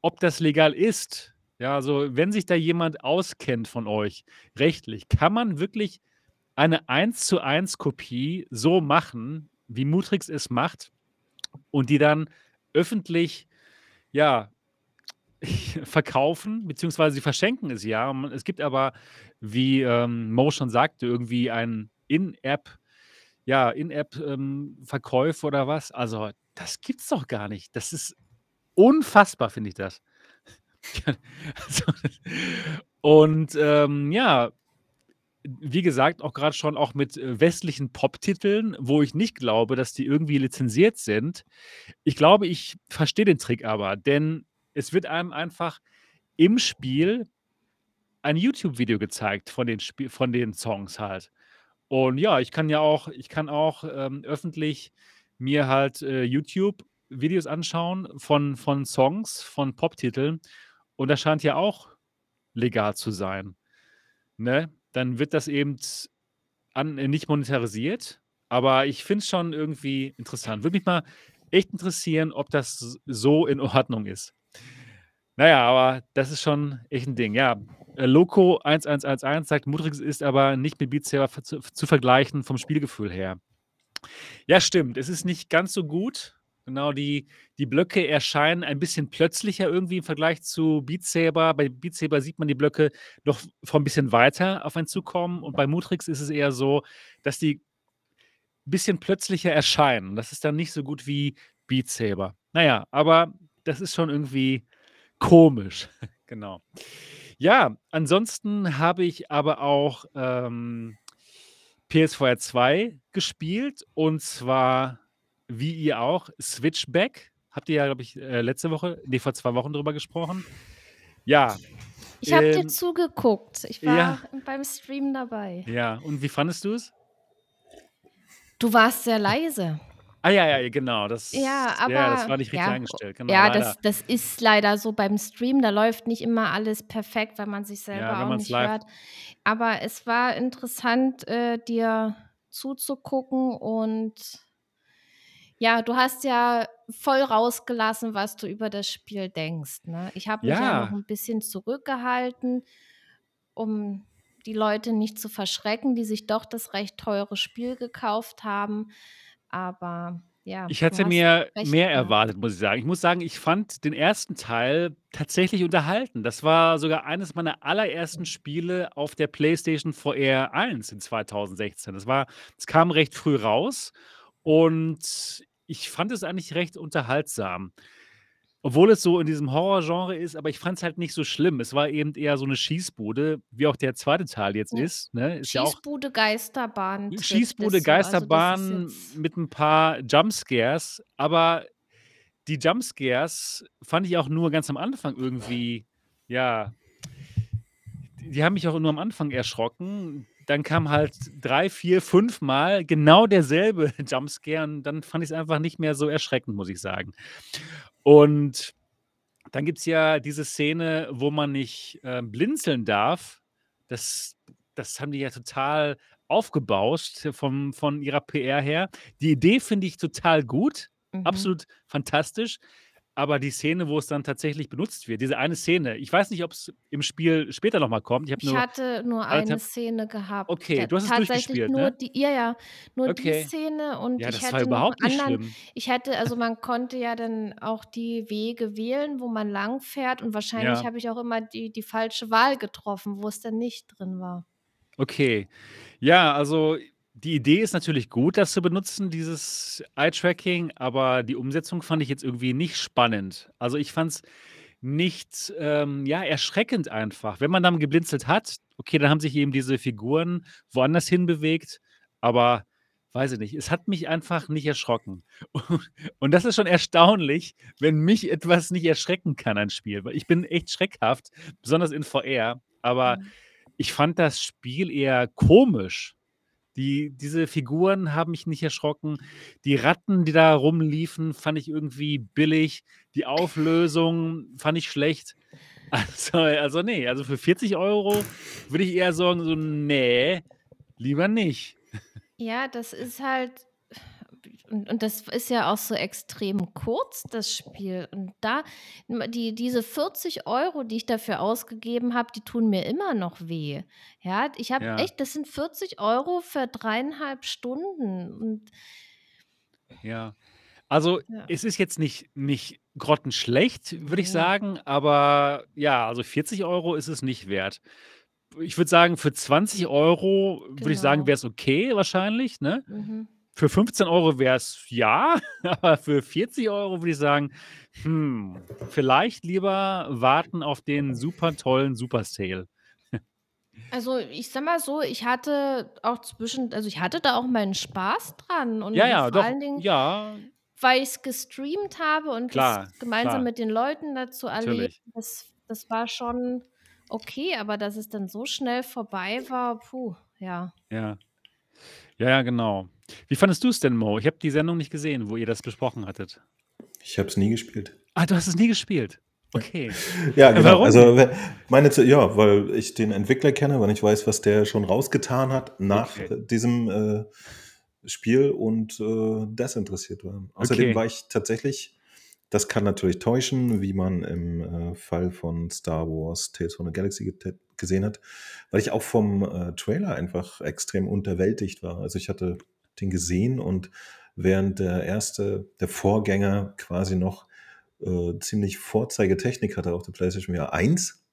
ob das legal ist. Ja, also, wenn sich da jemand auskennt von euch rechtlich, kann man wirklich eine Eins-zu-eins-Kopie so machen, wie Mutrix es macht und die dann öffentlich, ja, verkaufen, beziehungsweise sie verschenken es ja. Es gibt aber, wie, ähm, Mo schon sagte, irgendwie ein In-App ja, In-App, ähm, oder was. Also, das gibt's doch gar nicht. Das ist unfassbar, finde ich das. Und, ähm, ja, wie gesagt, auch grad schon auch mit, äh, westlichen Pop-Titeln, wo ich nicht glaube, dass die irgendwie lizenziert sind. Ich glaube, ich verstehe den Trick aber, denn es wird einem einfach im Spiel ein YouTube-Video gezeigt von den Sp von den Songs halt. Und ja, ich kann ja auch ich kann auch, ähm, öffentlich mir halt, äh, YouTube-Videos anschauen von von Songs, von Pop-Titeln und das scheint ja auch legal zu sein, ne? Dann wird das eben an äh, nicht monetarisiert, aber ich finde es schon irgendwie interessant. Würde mich mal echt interessieren, ob das so in Ordnung ist. Na ja, aber das ist schon echt 'n Ding. Ja, äh, Loco1111 sagt: „Mutrix ist aber nicht mit Beat Saber zu zu vergleichen vom Spielgefühl her.“ Ja, stimmt. Es ist nicht ganz so gut. Genau, die die Blöcke erscheinen ein bisschen plötzlicher irgendwie im Vergleich zu Beat Saber. Bei Beat Saber sieht man die Blöcke noch von bisschen weiter auf einen zukommen und bei Mutrix ist es eher so, dass die bisschen plötzlicher erscheinen. Das ist dann nicht so gut wie Beat Saber. Na ja, aber das ist schon irgendwie komisch. Genau. Ja, ansonsten habe ich aber auch, ähm, PS4 2 gespielt und zwar, wie ihr auch, Switchback. Habt ihr ja, glaube ich, äh, letzte Woche ne, vor 2 Wochen drüber gesprochen. Ja, Ich habe dir ähm zugeguckt. Ich Ja. war beim Stream dabei. Ja, und wie fandest du's? Du warst sehr leise. Ah ja, ja, genau, das Ja, ja, das aber war nicht richtig ja, eingestellt, genau, ja, leider. das das ist leider so beim Stream, da läuft nicht immer alles perfekt, weil man sich Ja, selber wenn auch nicht live hört. Aber es war interessant, äh, dir zuzugucken und ja, du hast ja voll rausgelassen, was du über das Spiel denkst, ne? Ich habe mich ja noch Ja. 'n bisschen zurückgehalten, um die Leute nicht zu verschrecken, die sich doch das recht teure Spiel gekauft haben. Aber ja, Ich du hatte hast mir recht mehr erwartet, muss ich sagen. Ich muss sagen, ich fand den ersten Teil tatsächlich unterhaltend. Das war sogar eines meiner allerersten Spiele auf der PlayStation VR 1 in 2016. Das war es kam recht früh raus und ich fand es eigentlich recht unterhaltsam. Obwohl es so in diesem Horrorgenre ist, aber ich fand's halt nicht so schlimm. Es war eben eher so 'ne Schießbude, wie auch der zweite Teil jetzt Ja. ist, ne? Ist ja auch Schießbude, Geisterbahn Schießbude, es. Also, Geisterbahn jetzt mit 'n paar Jumpscares, aber die Jumpscares fand ich auch nur ganz am Anfang irgendwie ja die haben mich auch nur am Anfang erschrocken. Dann kam halt 3, 4, 5 Mal genau derselbe Jumpscare und dann fand ich's einfach nicht mehr so erschreckend, muss ich sagen. Und dann gibt's ja diese Szene, wo man nicht, äh, blinzeln darf. Das das haben die ja total aufgebauscht vom von ihrer PR her. Die Idee finde ich total gut, Mhm. absolut fantastisch, aber die Szene, wo es dann tatsächlich benutzt wird, diese eine Szene, ich weiß nicht, ob's im Spiel später noch mal kommt. Ich Ich nur hatte nur eine Szene gehabt. Okay, du hast es durchgespielt, nur ne? die ja, ja, nur die Okay. Szene und Ja, ich das war überhaupt nicht anderen schlimm. ich hätte also, man konnte ja dann auch die Wege wählen, wo man langfährt und wahrscheinlich Ja. habe ich auch immer die die falsche Wahl getroffen, wo es dann nicht drin war. Okay. Ja, also, die Idee ist natürlich gut, das zu benutzen, dieses Eye-Tracking, aber die Umsetzung fand ich jetzt irgendwie nicht spannend. Also, ich fand's nicht, ähm, ja, erschreckend einfach. Wenn man dann geblinzelt hat, okay, dann haben sich eben diese Figuren woanders hinbewegt, aber weiß ich nicht, es hat mich einfach nicht erschrocken. Und das ist schon erstaunlich, wenn mich etwas nicht erschrecken kann, ein Spiel, weil ich bin echt schreckhaft, besonders in VR, aber Mhm. ich fand das Spiel eher komisch. Die diese Figuren haben mich nicht erschrocken. Die Ratten, die da rumliefen, fand ich irgendwie billig. Die Auflösung fand ich schlecht. Also also, ne, also, für 40 € würde ich eher sagen, so: „Ne, lieber nicht.“ Ja, das ist halt und und das ist ja auch so extrem kurz, das Spiel. Und da die diese 40 €, die ich dafür ausgegeben habe, die tun mir immer noch weh. Ja, ich habe Ja. echt das sind 40 € für 3,5 Stunden und Ja. Also, Ja. es ist jetzt nicht nicht grottenschlecht, würde ich sagen, aber ja, also, 40 € ist es nicht wert. Ich würde sagen, für 20 € würde ich sagen, Genau. wär's okay wahrscheinlich, ne? Mhm. Für 15 € wär's ja, aber für 40 € würde ich sagen, hm, vielleicht lieber warten auf den super tollen Super Sale. Also, ich sage mal so, ich hatte auch zwischen also, ich hatte da auch meinen Spaß dran und Ja, ja, vor doch, allen Dingen, ja. weil ich's gestreamt habe und das Klar, gemeinsam klar. mit den Leuten da zu erleben, Natürlich. das das war schon okay, aber dass es dann so schnell vorbei war, puh, ja. Ja. Ja, ja, genau. Wie fandest du's denn, Mo? Ich habe die Sendung nicht gesehen, wo ihr das besprochen hattet. Ich habe es nie gespielt. Ah, du hast es nie gespielt? Okay. Ja, genau. warum Also, meine ja, weil ich den Entwickler kenne, weil ich weiß, was der schon rausgetan hat nach, Okay. diesem, äh, Spiel und, äh, das interessiert war. Außerdem Okay. war ich tatsächlich das kann natürlich täuschen, wie man im, äh, Fall von Star Wars Tales from the Galaxy gesehen hat, weil ich auch vom, äh, Trailer einfach extrem unterwältigt war. Also, ich hatte den gesehen und während der erste der Vorgänger quasi noch, äh, ziemlich Vorzeigetechnik hatte auf der PlayStation VR 1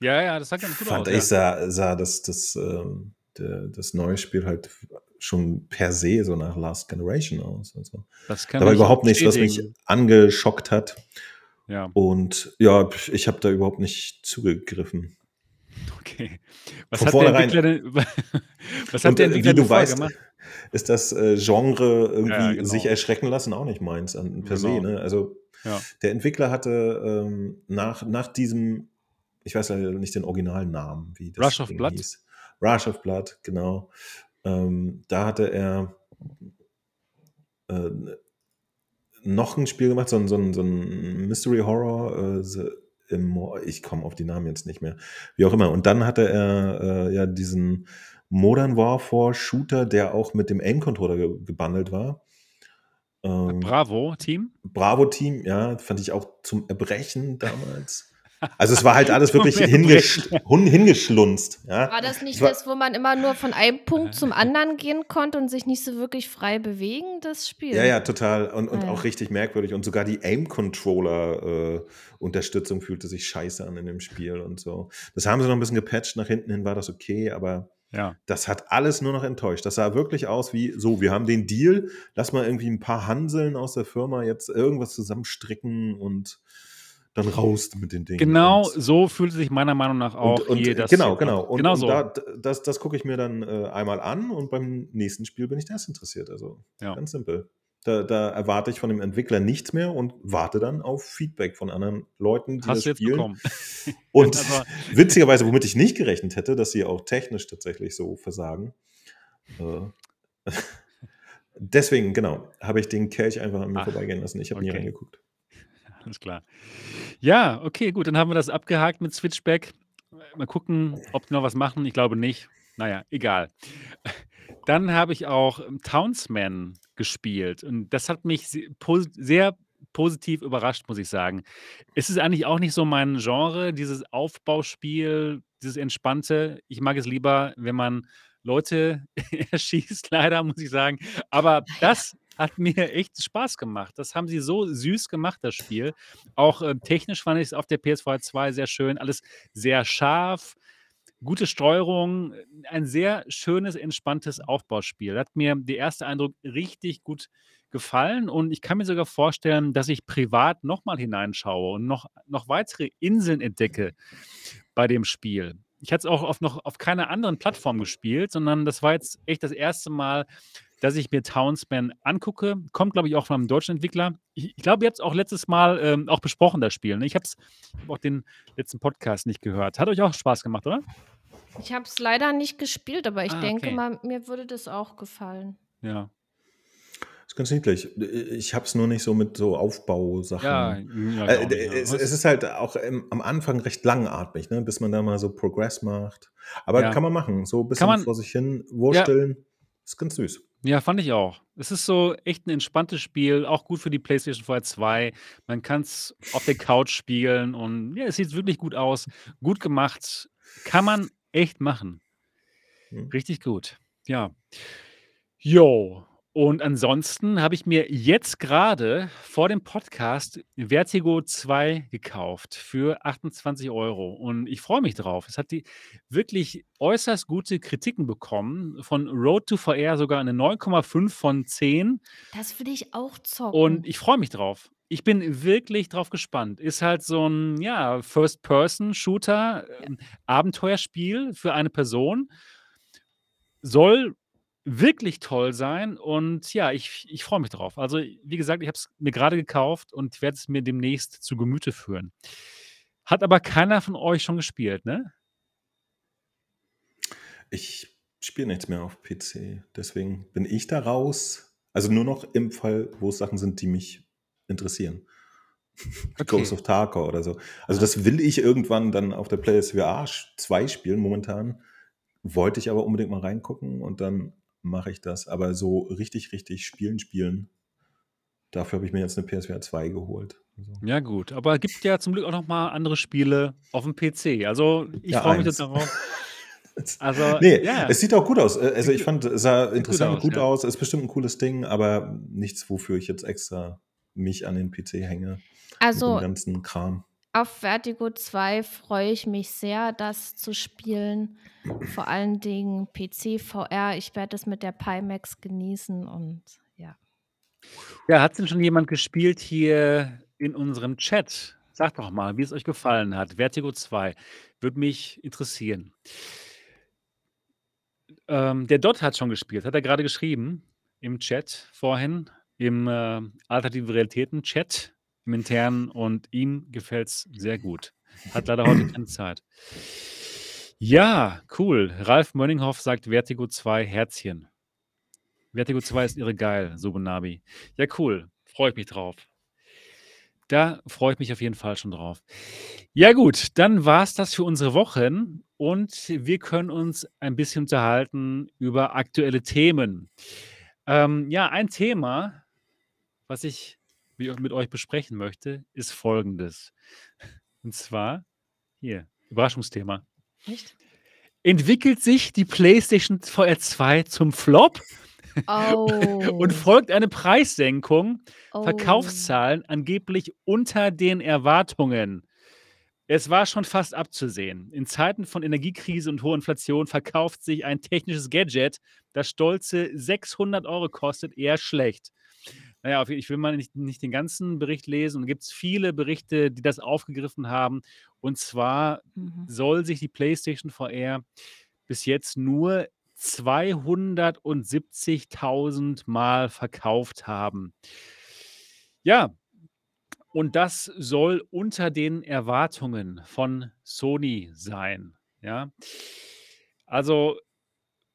Ja, ja, das sah ganz gut fand aus, ich, sah sah das das, ähm der das neue Spiel halt schon per se so nach Last Generation aus. Also, Das da kann war ich überhaupt nichts, was mich angeschockt hat. Ja. Und ja, ich habe da überhaupt nicht zugegriffen. Okay. Was Von hat der. Entwickler denn was hat der äh, Entwickler wie du weißt, gemacht? Ist das äh, Genre Ja, irgendwie sich genau. erschrecken lassen auch nicht meins an, per se. Genau. Ne? Also Ja. der Entwickler hatte ähm, nach, nach diesem, ich weiß leider nicht den originalen Namen, wie das Rush of Blood? hieß. Rush of Blood, genau. Ähm, da hatte er äh, noch ein Spiel gemacht, so ein, so ein, so ein Mystery Horror. Äh, Immor- ich komme auf die Namen jetzt nicht mehr. Wie auch immer. Und dann hatte er äh, ja diesen Modern Warfare Shooter, der auch mit dem Aim-Controller ge gebundelt war. Ähm, Bravo, Team? Bravo Team, ja, fand ich auch zum Erbrechen damals. Also es war halt alles wirklich hingesch hingeschlunzt. Ja. War das nicht war- das, wo man immer nur von einem Punkt zum anderen gehen konnte und sich nicht so wirklich frei bewegen, das Spiel? Ja, ja, total. Und, und ja. auch richtig merkwürdig. Und sogar die Aim-Controller-Unterstützung fühlte sich scheiße an in dem Spiel und so. Das haben sie noch ein bisschen gepatcht. Nach hinten hin war das okay, aber Ja. das hat alles nur noch enttäuscht. Das sah wirklich aus wie, so, wir haben den Deal, lass mal irgendwie ein paar Hanseln aus der Firma jetzt irgendwas zusammenstricken und dann raus mit den Dingen. Genau Und- so fühlt sich meiner Meinung nach auch und, und hier das genau, Setup. genau. Und, genau und so. da, das, das gucke ich mir dann äh, einmal an und beim nächsten Spiel bin ich das interessiert. Also Ja. ganz simpel. Da, da erwarte ich von dem Entwickler nichts mehr und warte dann auf Feedback von anderen Leuten, die Hast das jetzt spielen. bekommen. Und Also- witzigerweise, womit ich nicht gerechnet hätte, dass sie auch technisch tatsächlich so versagen. Äh, deswegen, genau, habe ich den Kelch einfach an mir Ach, vorbeigehen lassen. Ich habe nie okay. reingeguckt. Alles klar. Ja, okay, gut, dann haben wir das abgehakt mit Switchback. Mal gucken, ob die noch was machen. Ich glaube nicht. Naja, egal. Dann habe ich auch ähm, Townsman gespielt und das hat mich se- sehr positiv überrascht, muss ich sagen. Es ist eigentlich auch nicht so mein Genre, dieses Aufbauspiel, dieses Entspannte. Ich mag es lieber, wenn man Leute erschießt, leider, muss ich sagen. Aber das hat mir echt Spaß gemacht. Das haben sie so süß gemacht, das Spiel. Auch äh, technisch fand ich es auf der PS4 2 sehr schön. Alles sehr scharf, gute Steuerung, ein sehr schönes, entspanntes Aufbauspiel. Hat mir der erste Eindruck richtig gut gefallen und ich kann mir sogar vorstellen, dass ich privat nochmal hineinschaue und noch, noch weitere Inseln entdecke bei dem Spiel. Ich hatte es auch auf noch auf keiner anderen Plattform gespielt, sondern das war jetzt echt das erste Mal, dass ich mir Townsman angucke. Kommt, glaube ich, auch von einem deutschen Entwickler. Ich, ich glaube, ihr habt es auch letztes Mal ähm, auch besprochen, das Spiel. Ne? Ich habe hab auch den letzten Podcast nicht gehört. Hat euch auch Spaß gemacht, oder? Ich habe es leider nicht gespielt, aber ich Ah, denke okay. mal, mir würde das auch gefallen. Ja. ist ganz niedlich. Ich habe es nur nicht so mit so Aufbausachen. Ja, ja Äh, ja. es, es ist halt auch im, am Anfang recht langatmig, ne? bis man da mal so Progress macht. Aber Ja. kann man machen. So ein bisschen man- vor sich hin wursteln. Ist ganz süß. Ja, fand ich auch. Es ist so echt ein entspanntes Spiel, auch gut für die PlayStation 4 2. Man kann es auf der Couch spielen und ja, es sieht wirklich gut aus. Gut gemacht. Kann man echt machen. Hm. Richtig gut. Ja. Jo. Und ansonsten habe ich mir jetzt gerade vor dem Podcast Vertigo 2 gekauft für 28 Euro. Und ich freue mich drauf. Es hat die wirklich äußerst gute Kritiken bekommen. Von Road to VR sogar eine 9,5 von 10. Das will ich auch zocken. Und ich freue mich drauf. Ich bin wirklich drauf gespannt. Ist halt so ein, ja, First-Person-Shooter, ähm, Abenteuerspiel für eine Person. Soll wirklich toll sein und ja, ich, ich freue mich drauf. Also, wie gesagt, ich habe es mir gerade gekauft und werde es mir demnächst zu Gemüte führen. Hat aber keiner von euch schon gespielt, ne? Ich spiele nichts mehr auf PC. Deswegen bin ich da raus. Also nur noch im Fall, wo es Sachen sind, die mich interessieren. Ghost of Tarkor oder so. Also Ja. das will ich irgendwann dann auf der PlayStation VR 2 spielen. Momentan wollte ich aber unbedingt mal reingucken und dann mache ich das. Aber so richtig, richtig spielen, spielen, dafür habe ich mir jetzt eine PSVR 2 geholt. Also, Ja, gut. Aber es gibt ja zum Glück auch noch mal andere Spiele auf dem PC. Also, ich Ja, freue mich eins. darauf. Also, nee, ja. es sieht auch gut aus. Äh, Also ich fand, es sah gut interessant aus, gut ja. aus. Ist bestimmt ein cooles Ding, aber nichts, wofür ich jetzt extra mich an den PC hänge. mit Also dem ganzen Kram. Auf Vertigo 2 freue ich mich sehr, das zu spielen. Vor allen Dingen PC, VR. Ich werde es mit der Pimax genießen und ja. Ja, hat denn schon jemand gespielt hier in unserem Chat? Sagt doch mal, wie es euch gefallen hat. Vertigo 2. Würde mich interessieren. Ähm, der Dot hat schon gespielt, hat er gerade geschrieben im Chat vorhin, im äh, Alternative Realitäten-Chat, im internen und ihm gefällt es sehr gut. Hat leider heute keine Zeit. Ja, cool. Ralf Mönninghoff sagt Vertigo 2 Herzchen. Vertigo 2 ist irre geil, Subunabi. Ja, cool. Freue ich mich drauf. Da freue ich mich auf jeden Fall schon drauf. Ja, gut, dann war es das für unsere Wochen und wir können uns ein bisschen unterhalten über aktuelle Themen. Ähm, ja, ein Thema, was ich mit euch besprechen möchte, ist folgendes. Und zwar hier, Überraschungsthema. Echt? Entwickelt sich die PlayStation VR 2 zum Flop? und Oh. folgt eine Preissenkung, Oh. Verkaufszahlen angeblich unter den Erwartungen. Es war schon fast abzusehen. In Zeiten von Energiekrise und hoher Inflation verkauft sich ein technisches Gadget, das stolze 600 Euro kostet, eher schlecht. Naja, ich will mal nicht, nicht den ganzen Bericht lesen. Und gibt es viele Berichte, die das aufgegriffen haben. Und zwar Mhm. soll sich die PlayStation VR bis jetzt nur 270.000 Mal verkauft haben. Ja, und das soll unter den Erwartungen von Sony sein. Ja, also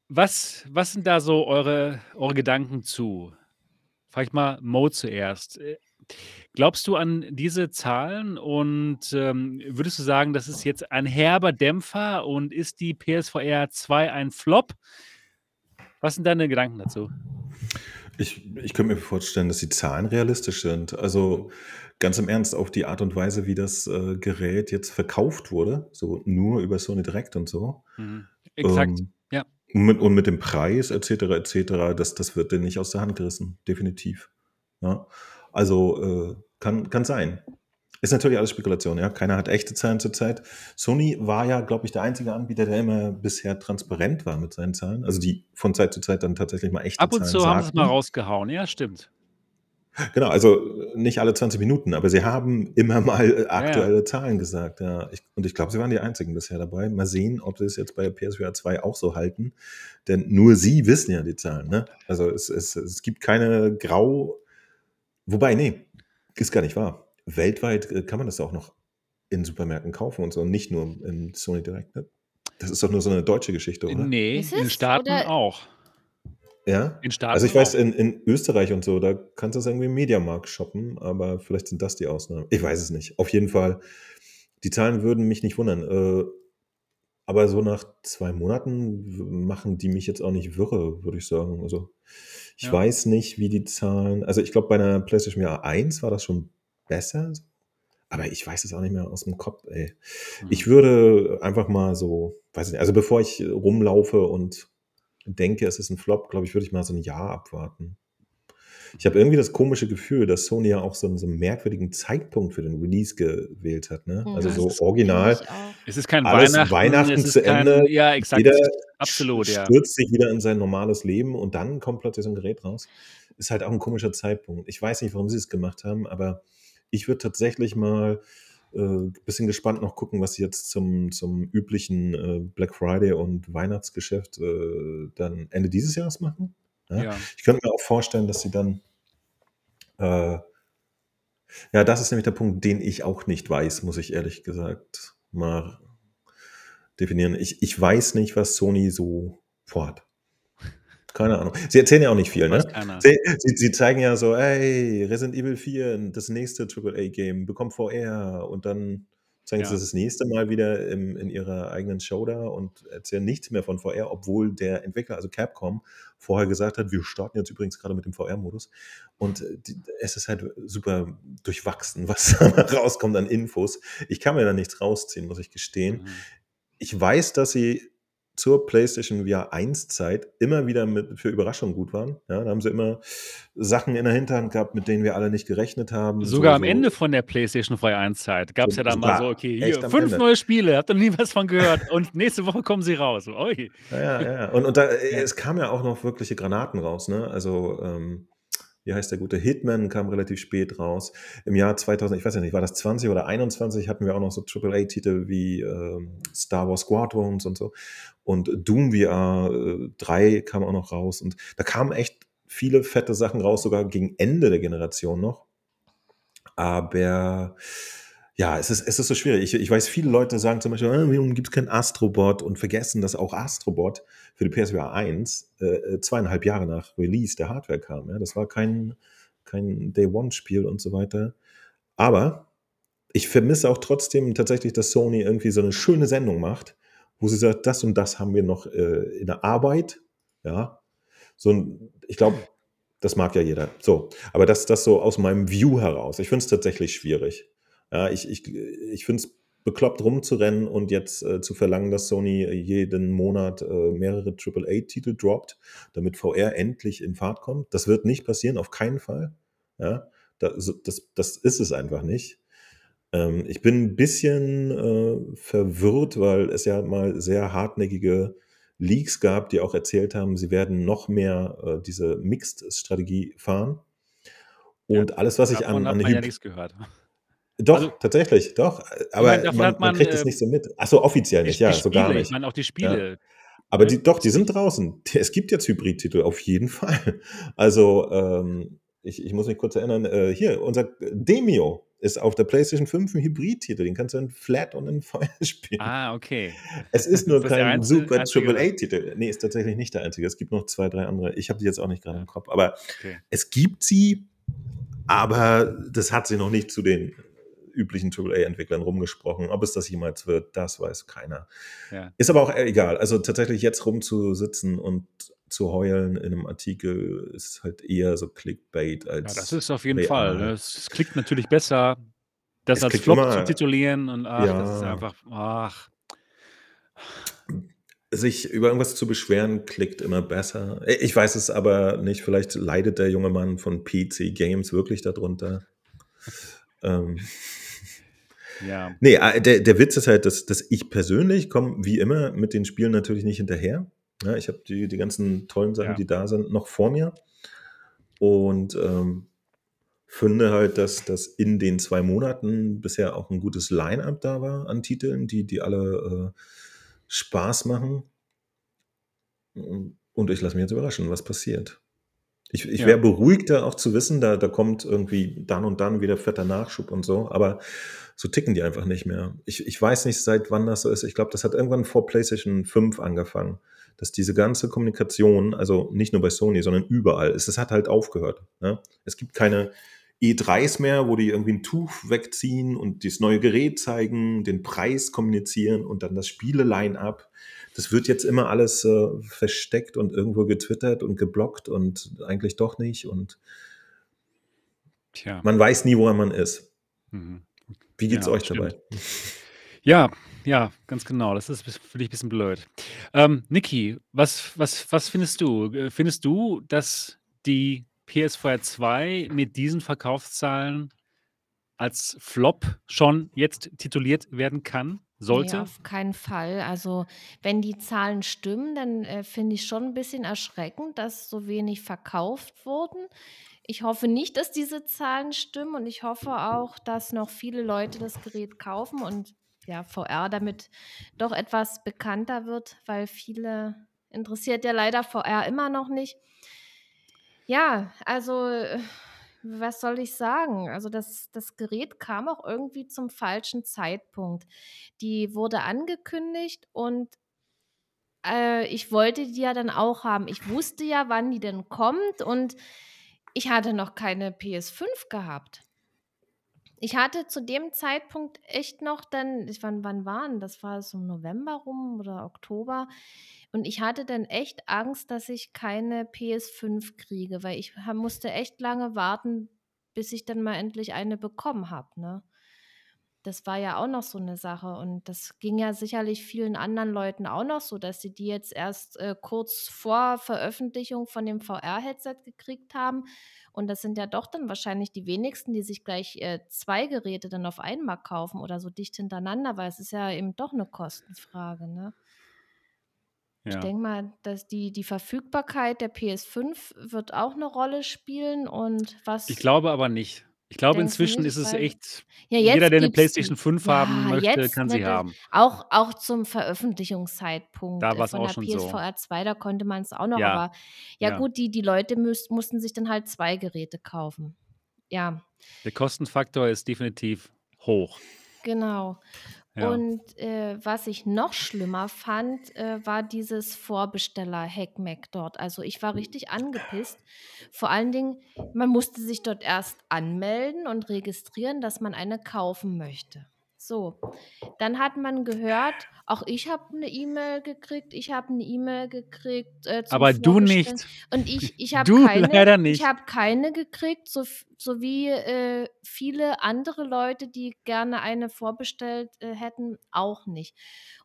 was, was sind da so eure, eure Gedanken zu? Frag ich mal Mo zuerst. Äh, Glaubst du an diese Zahlen und ähm, würdest du sagen, das ist jetzt ein herber Dämpfer und ist die PSVR 2 ein Flop? Was sind deine Gedanken dazu? Ich, ich könnte mir vorstellen, dass die Zahlen realistisch sind. Also ganz im Ernst, auf die Art und Weise, wie das äh, Gerät jetzt verkauft wurde, so nur über Sony Direct und so. Mhm. Exakt, Ähm. Und mit, und mit dem Preis etc. etc. Das, das wird denen nicht aus der Hand gerissen, definitiv. Ja. Also äh, kann, kann sein. Ist natürlich alles Spekulation, ja. Keiner hat echte Zahlen zurzeit. Sony war ja, glaube ich, der einzige Anbieter, der immer bisher transparent war mit seinen Zahlen. Also die von Zeit zu Zeit dann tatsächlich mal echte Ab und Zahlen zu haben sie es sagten. mal rausgehauen, ja, stimmt. Genau, also nicht alle 20 Minuten, aber sie haben immer mal äh, Ja, ja. aktuelle Zahlen gesagt. Ja. Ich, und ich glaube, sie waren die einzigen bisher dabei. Mal sehen, ob sie es jetzt bei PSVR 2 auch so halten. Denn nur sie wissen ja die Zahlen. Ne? Also es, es, es gibt keine Grau. Wobei, nee, ist gar nicht wahr. Weltweit äh, kann man das auch noch in Supermärkten kaufen und so, nicht nur im Sony Direct. Ne? Das ist doch nur so eine deutsche Geschichte, oder? Nee, in den? Staaten Oder- auch. Ja? In Staaten Also ich weiß, in, in Österreich und so, da kannst du es irgendwie im Mediamarkt shoppen, aber vielleicht sind das die Ausnahmen. Ich weiß es nicht. Auf jeden Fall, die Zahlen würden mich nicht wundern. Äh, aber so nach zwei Monaten machen die mich jetzt auch nicht wirre, würde ich sagen. Also ich Ja. weiß nicht, wie die Zahlen. Also ich glaube, bei einer PlayStation VR 1 war das schon besser. Aber ich weiß es auch nicht mehr aus dem Kopf, ey. Ich Mhm. würde einfach mal so, weiß ich nicht, also bevor ich rumlaufe und denke, es ist ein Flop, glaube ich, würde ich mal so ein Jahr abwarten. Ich habe irgendwie das komische Gefühl, dass Sony ja auch so einen, so einen merkwürdigen Zeitpunkt für den Release gewählt hat. Ne? Mhm. Also Das so ist- original. Es ist kein Alles Weihnachten, Weihnachten es ist zu kein, Ende. Ja, exakt. Jeder Absolut, ja. stürzt sich wieder in sein normales Leben und dann kommt plötzlich so ein Gerät raus. Ist halt auch ein komischer Zeitpunkt. Ich weiß nicht, warum sie es gemacht haben, aber ich würde tatsächlich mal äh, bisschen gespannt noch gucken, was sie jetzt zum, zum üblichen äh, Black Friday und Weihnachtsgeschäft äh, dann Ende dieses Jahres machen. Ja? Ja. Ich könnte mir auch vorstellen, dass sie dann äh, ja, das ist nämlich der Punkt, den ich auch nicht weiß, muss ich ehrlich gesagt mal definieren. Ich, ich weiß nicht, was Sony so vorhat. Keine Ahnung. Sie erzählen ja auch nicht viel, ne? Sie, sie, sie zeigen ja so, ey, Resident Evil 4, das nächste AAA-Game, bekommt VR und dann zeigen Ja. sie das nächste Mal wieder im, in ihrer eigenen Show da und erzählen nichts mehr von VR, obwohl der Entwickler, also Capcom, vorher gesagt hat, wir starten jetzt übrigens gerade mit dem VR-Modus. Und äh, die, es ist halt super durchwachsen, was da rauskommt an Infos. Ich kann mir da nichts rausziehen, muss ich gestehen. Mhm. Ich weiß, dass sie zur PlayStation VR 1 Zeit immer wieder mit, für Überraschungen gut waren. Ja, da haben sie immer Sachen in der Hinterhand gehabt, mit denen wir alle nicht gerechnet haben. Sogar so, am so, Ende von der PlayStation Freie 1 Zeit gab es ja dann mal so, okay, hier, fünf Ende. neue Spiele, habt ihr nie was von gehört und nächste Woche kommen sie raus. Ja, ja, ja. Und, und da, es kam ja auch noch wirkliche Granaten raus, ne? Also, ähm, wie heißt der gute Hitman, kam relativ spät raus. Im Jahr 2000, ich weiß ja nicht, war das 20 oder 21, hatten wir auch noch so AAA-Titel wie ähm, Star Wars Squadrons und so. Und Doom VR äh, 3 kam auch noch raus. Und da kamen echt viele fette Sachen raus, sogar gegen Ende der Generation noch. Aber ja, es ist, es ist so schwierig. Ich, ich weiß, viele Leute sagen zum Beispiel, äh, warum gibt es kein Astrobot und vergessen, dass auch Astrobot für die PSVR 1 äh, äh, zweieinhalb Jahre nach Release der Hardware kam. Ja? Das war kein, kein Day-One-Spiel und so weiter. Aber ich vermisse auch trotzdem tatsächlich, dass Sony irgendwie so eine schöne Sendung macht, wo sie sagt, das und das haben wir noch äh, in der Arbeit. Ja, so ein, ich glaube, das mag ja jeder. So, aber das, das so aus meinem View heraus. Ich finde es tatsächlich schwierig. Ja, ich ich, ich finde es bekloppt rumzurennen und jetzt äh, zu verlangen, dass Sony jeden Monat äh, mehrere AAA-Titel droppt, damit VR endlich in Fahrt kommt. Das wird nicht passieren, auf keinen Fall. Ja, das, das, das ist es einfach nicht. Ähm, ich bin ein bisschen äh, verwirrt, weil es ja mal sehr hartnäckige Leaks gab, die auch erzählt haben, sie werden noch mehr äh, diese Mixed-Strategie fahren. Und ja, alles, was ich an, an man ja nichts gehört. Doch, also, tatsächlich, doch. Aber meine, man, man, man, kriegt es äh, nicht so mit. Achso, offiziell nicht, ja, Spiele, so gar nicht. Ich meine auch die Spiele. Ja. Aber ne? die, doch, die sind draußen. Es gibt jetzt Hybrid-Titel, auf jeden Fall. Also, ähm, ich, ich muss mich kurz erinnern, äh, hier, unser Demio ist auf der PlayStation 5 ein Hybrid-Titel. Den kannst du in Flat und in Feuer spielen. Ah, okay. Es ist nur ist kein einzige, super AAA-Titel. Nee, ist tatsächlich nicht der einzige. Es gibt noch zwei, drei andere. Ich habe die jetzt auch nicht gerade im Kopf. Aber okay. es gibt sie, aber das hat sie noch nicht zu den üblichen AAA-Entwicklern rumgesprochen. Ob es das jemals wird, das weiß keiner. Ja. Ist aber auch egal. Also tatsächlich jetzt rumzusitzen und zu heulen in einem Artikel ist halt eher so Clickbait als. Ja, das ist auf jeden real. Fall. Ne? Es klickt natürlich besser, das es als Flop immer, zu titulieren und ach, ja, das ist einfach, ach. Sich über irgendwas zu beschweren, klickt immer besser. Ich weiß es aber nicht. Vielleicht leidet der junge Mann von PC Games wirklich darunter. ähm. Ja. Nee, äh, der, der Witz ist halt, dass, dass ich persönlich komme wie immer mit den Spielen natürlich nicht hinterher. Ja, ich habe die, die ganzen tollen Sachen, ja. die da sind, noch vor mir. Und ähm, finde halt, dass das in den zwei Monaten bisher auch ein gutes Line-up da war an Titeln, die, die alle äh, Spaß machen. Und ich lasse mich jetzt überraschen, was passiert. Ich, ich wäre beruhigter auch zu wissen, da, da kommt irgendwie dann und dann wieder fetter Nachschub und so, aber so ticken die einfach nicht mehr. Ich, ich weiß nicht, seit wann das so ist. Ich glaube, das hat irgendwann vor PlayStation 5 angefangen, dass diese ganze Kommunikation, also nicht nur bei Sony, sondern überall, ist, es hat halt aufgehört. Ne? Es gibt keine E3s mehr, wo die irgendwie ein Tuch wegziehen und das neue Gerät zeigen, den Preis kommunizieren und dann das Spiele-Line-up das wird jetzt immer alles äh, versteckt und irgendwo getwittert und geblockt und eigentlich doch nicht. Und Tja. man weiß nie, woran man ist. Mhm. Wie geht's ja, euch stimmt. dabei? Ja, ja, ganz genau. Das ist für dich ein bisschen blöd. Ähm, Niki, was, was, was findest du? Äh, findest du, dass die PS4 2 mit diesen Verkaufszahlen als Flop schon jetzt tituliert werden kann? Sollte? Nee, auf keinen Fall. Also, wenn die Zahlen stimmen, dann äh, finde ich schon ein bisschen erschreckend, dass so wenig verkauft wurden. Ich hoffe nicht, dass diese Zahlen stimmen und ich hoffe auch, dass noch viele Leute das Gerät kaufen und ja, VR damit doch etwas bekannter wird, weil viele interessiert ja leider VR immer noch nicht. Ja, also äh, was soll ich sagen? Also das, das Gerät kam auch irgendwie zum falschen Zeitpunkt. Die wurde angekündigt und äh, ich wollte die ja dann auch haben. Ich wusste ja, wann die denn kommt und ich hatte noch keine PS5 gehabt. Ich hatte zu dem Zeitpunkt echt noch dann, ich, wann, wann waren das? War es im November rum oder Oktober? Und ich hatte dann echt Angst, dass ich keine PS5 kriege, weil ich musste echt lange warten, bis ich dann mal endlich eine bekommen habe, ne? Das war ja auch noch so eine Sache und das ging ja sicherlich vielen anderen Leuten auch noch so, dass sie die jetzt erst, äh, kurz vor Veröffentlichung von dem VR-Headset gekriegt haben. Und das sind ja doch dann wahrscheinlich die wenigsten, die sich gleich, äh, 2 Geräte dann auf einmal kaufen oder so dicht hintereinander, weil es ist ja eben doch eine Kostenfrage, ne? Ich Ja. denke mal, dass die die Verfügbarkeit der PS5 wird auch 'ne Rolle spielen und Ich was glaube aber nicht. Ich glaube, du inzwischen nicht? ist es Weil echt ja, jeder, jetzt der 'ne gibt's PlayStation die. 5 haben Ja, möchte, jetzt, kann sie das haben. auch auch zum Veröffentlichungszeitpunkt, Da äh, war's von auch der schon so. PSVR 2, da konnte man's auch noch, Ja, aber ja ja. gut, die die Leute müss mussten sich dann halt 2 Geräte kaufen. Ja. Der Kostenfaktor ist definitiv hoch. Genau. Und, äh, was ich noch schlimmer fand, äh, war dieses Vorbesteller-Hackmack dort. Also, ich war richtig angepisst. Vor allen Dingen, man musste sich dort erst anmelden und registrieren, dass man eine kaufen möchte. So, dann hat man gehört auch ich habe 'ne E-Mail gekriegt ich habe 'ne E-Mail gekriegt, äh, Aber du nicht. und ich ich habe Du keine leider ich nicht. habe keine gekriegt, so so wie, äh, viele andere Leute, die gerne eine vorbestellt, äh, hätten, auch nicht.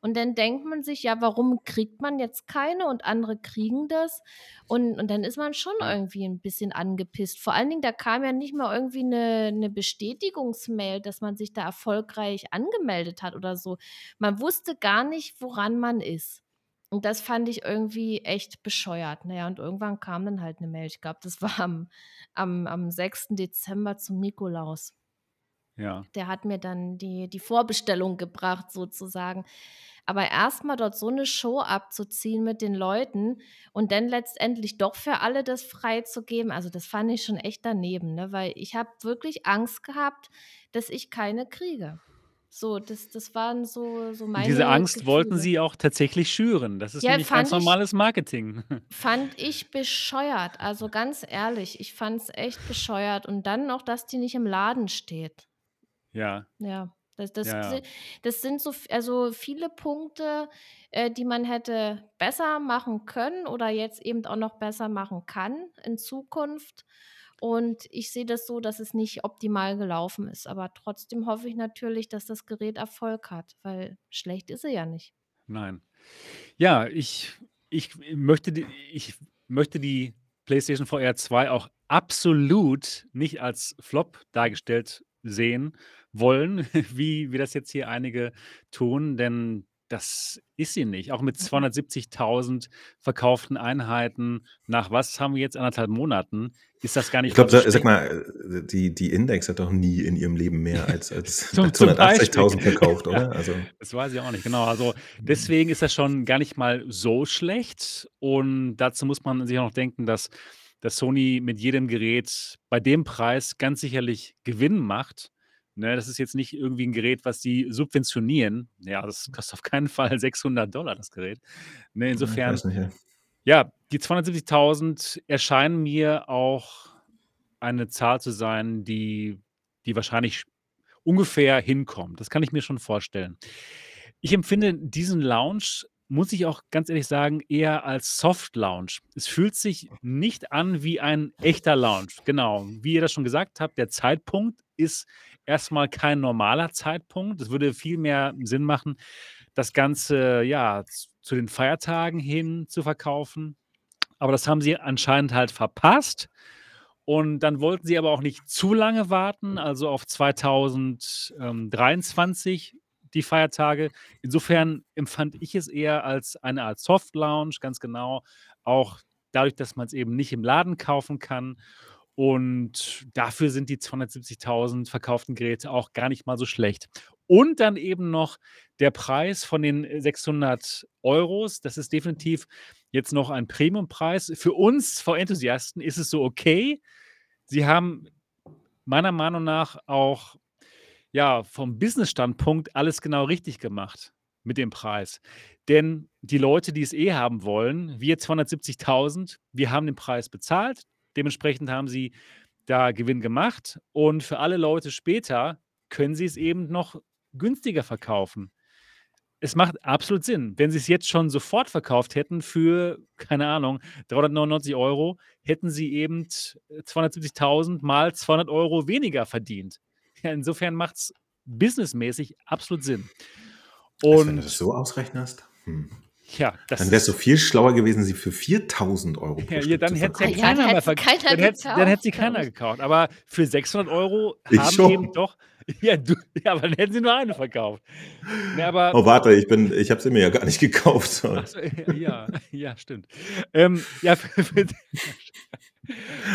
Und dann denkt man sich: „Ja, warum kriegt man jetzt keine und andere kriegen das?“ Und und dann ist man schon irgendwie 'n bisschen angepisst. Vor allen Dingen, da kam ja nicht mal irgendwie 'ne 'ne Bestätigungsmail, dass man sich da erfolgreich angemeldet hat oder so. Man wusste gar nicht, woran man ist. Und das fand ich irgendwie echt bescheuert. Na ja, und irgendwann kam dann halt 'ne Mail. Ich glaube, das war am am am 6. Dezember zum Nikolaus. Ja. Der hat mir dann die die Vorbestellung gebracht sozusagen. Aber erst mal dort so 'ne Show abzuziehen mit den Leuten und dann letztendlich doch für alle das freizugeben, also, das fand ich schon echt daneben, ne? Weil ich habe wirklich Angst gehabt, dass ich keine kriege. So, das das waren so so Und diese meine Angst wollten Gefühle. sie auch tatsächlich schüren. Das ist Ja, nämlich ganz fand ich normales Marketing. fand ich bescheuert. Also, ganz ehrlich, ich fand's echt bescheuert und dann noch, dass die nicht im Laden steht. Ja. Ja, das das Ja, das sind so also, viele Punkte, äh, die man hätte besser machen können oder jetzt eben auch noch besser machen kann in Zukunft. Und ich sehe das so, dass es nicht optimal gelaufen ist. Aber trotzdem hoffe ich natürlich, dass das Gerät Erfolg hat, weil schlecht ist sie ja nicht. Nein. Ja, ich ich möchte die ich möchte die PlayStation VR 2 auch absolut nicht als Flop dargestellt sehen wollen, wie wie das jetzt hier einige tun, denn das ist sie nicht. Auch mit Mhm. 270.000 verkauften Einheiten nach was haben wir jetzt, 1 1/2 Monaten, ist das gar Ich nicht glaube, so sa sag schlecht. mal, äh, die die Index hat doch nie in ihrem Leben mehr als als Zum als zum Beispiel. 180.000 verkauft, Ja, oder? Also das weiß ich auch nicht. Genau, also, Mhm. deswegen ist das schon gar nicht mal so schlecht. Und dazu muss man sich auch noch denken, dass dass Sony mit jedem Gerät bei dem Preis ganz sicherlich Gewinn macht, ne? Das ist jetzt nicht irgendwie 'n Gerät, was sie subventionieren. Ja, das kostet auf keinen Fall 600 $ das Gerät. Ne, insofern nicht, ja. ja, die 270.000 erscheinen mir auch eine Zahl zu sein, die die wahrscheinlich ungefähr hinkommt. Das kann ich mir schon vorstellen. Ich empfinde diesen Launch, muss ich auch ganz ehrlich sagen, eher als Soft Launch. Es fühlt sich nicht an wie ein echter Launch. Genau, wie ihr das schon gesagt habt, der Zeitpunkt ist erst mal kein normaler Zeitpunkt. Es würde viel mehr Sinn machen, das Ganze, ja, zu den Feiertagen hin zu verkaufen. Aber das haben sie anscheinend halt verpasst. Und dann wollten sie aber auch nicht zu lange warten, also, auf 2000 ähm, 23 die Feiertage. Insofern empfand ich es eher als eine Art Soft Launch, ganz genau. Auch dadurch, dass man's eben nicht im Laden kaufen kann. Und dafür sind die 270.000 verkauften Geräte auch gar nicht mal so schlecht. Und dann eben noch der Preis von den, äh, 600 €. Das ist definitiv jetzt noch ein Premiumpreis. Für uns VR-Enthusiasten ist es so okay. Sie haben meiner Meinung nach auch, ja, vom Business-Standpunkt alles genau richtig gemacht mit dem Preis. Denn die Leute, die es eh haben wollen, wir 270.000, wir haben den Preis bezahlt. Dementsprechend haben sie da Gewinn gemacht. Und für alle Leute später können sie es eben noch günstiger verkaufen. Es macht absolut Sinn. Wenn sie's jetzt schon sofort verkauft hätten für, keine Ahnung, 399 €, hätten sie eben, äh, 270.000 mal 200 € weniger verdient. Ja, insofern macht's businessmäßig absolut Sinn. Also, wenn du das Und so ausrechnest, hm, Ja, das dann wär's ist doch viel schlauer gewesen, sie für 4.000 € pro Ja, ja, dann zu hätte es ja keiner mehr hätte sie verk keiner dann hätte dann hätte gekauft, sie keiner gekauft. Aber für 600 € Ich haben eben schon. doch Ja, du ja, aber dann hätten sie nur eine verkauft. Ne, aber Oh, warte, ich bin ich habe sie mir ja gar nicht gekauft, so, ja, ja, stimmt. Ähm, ja, für für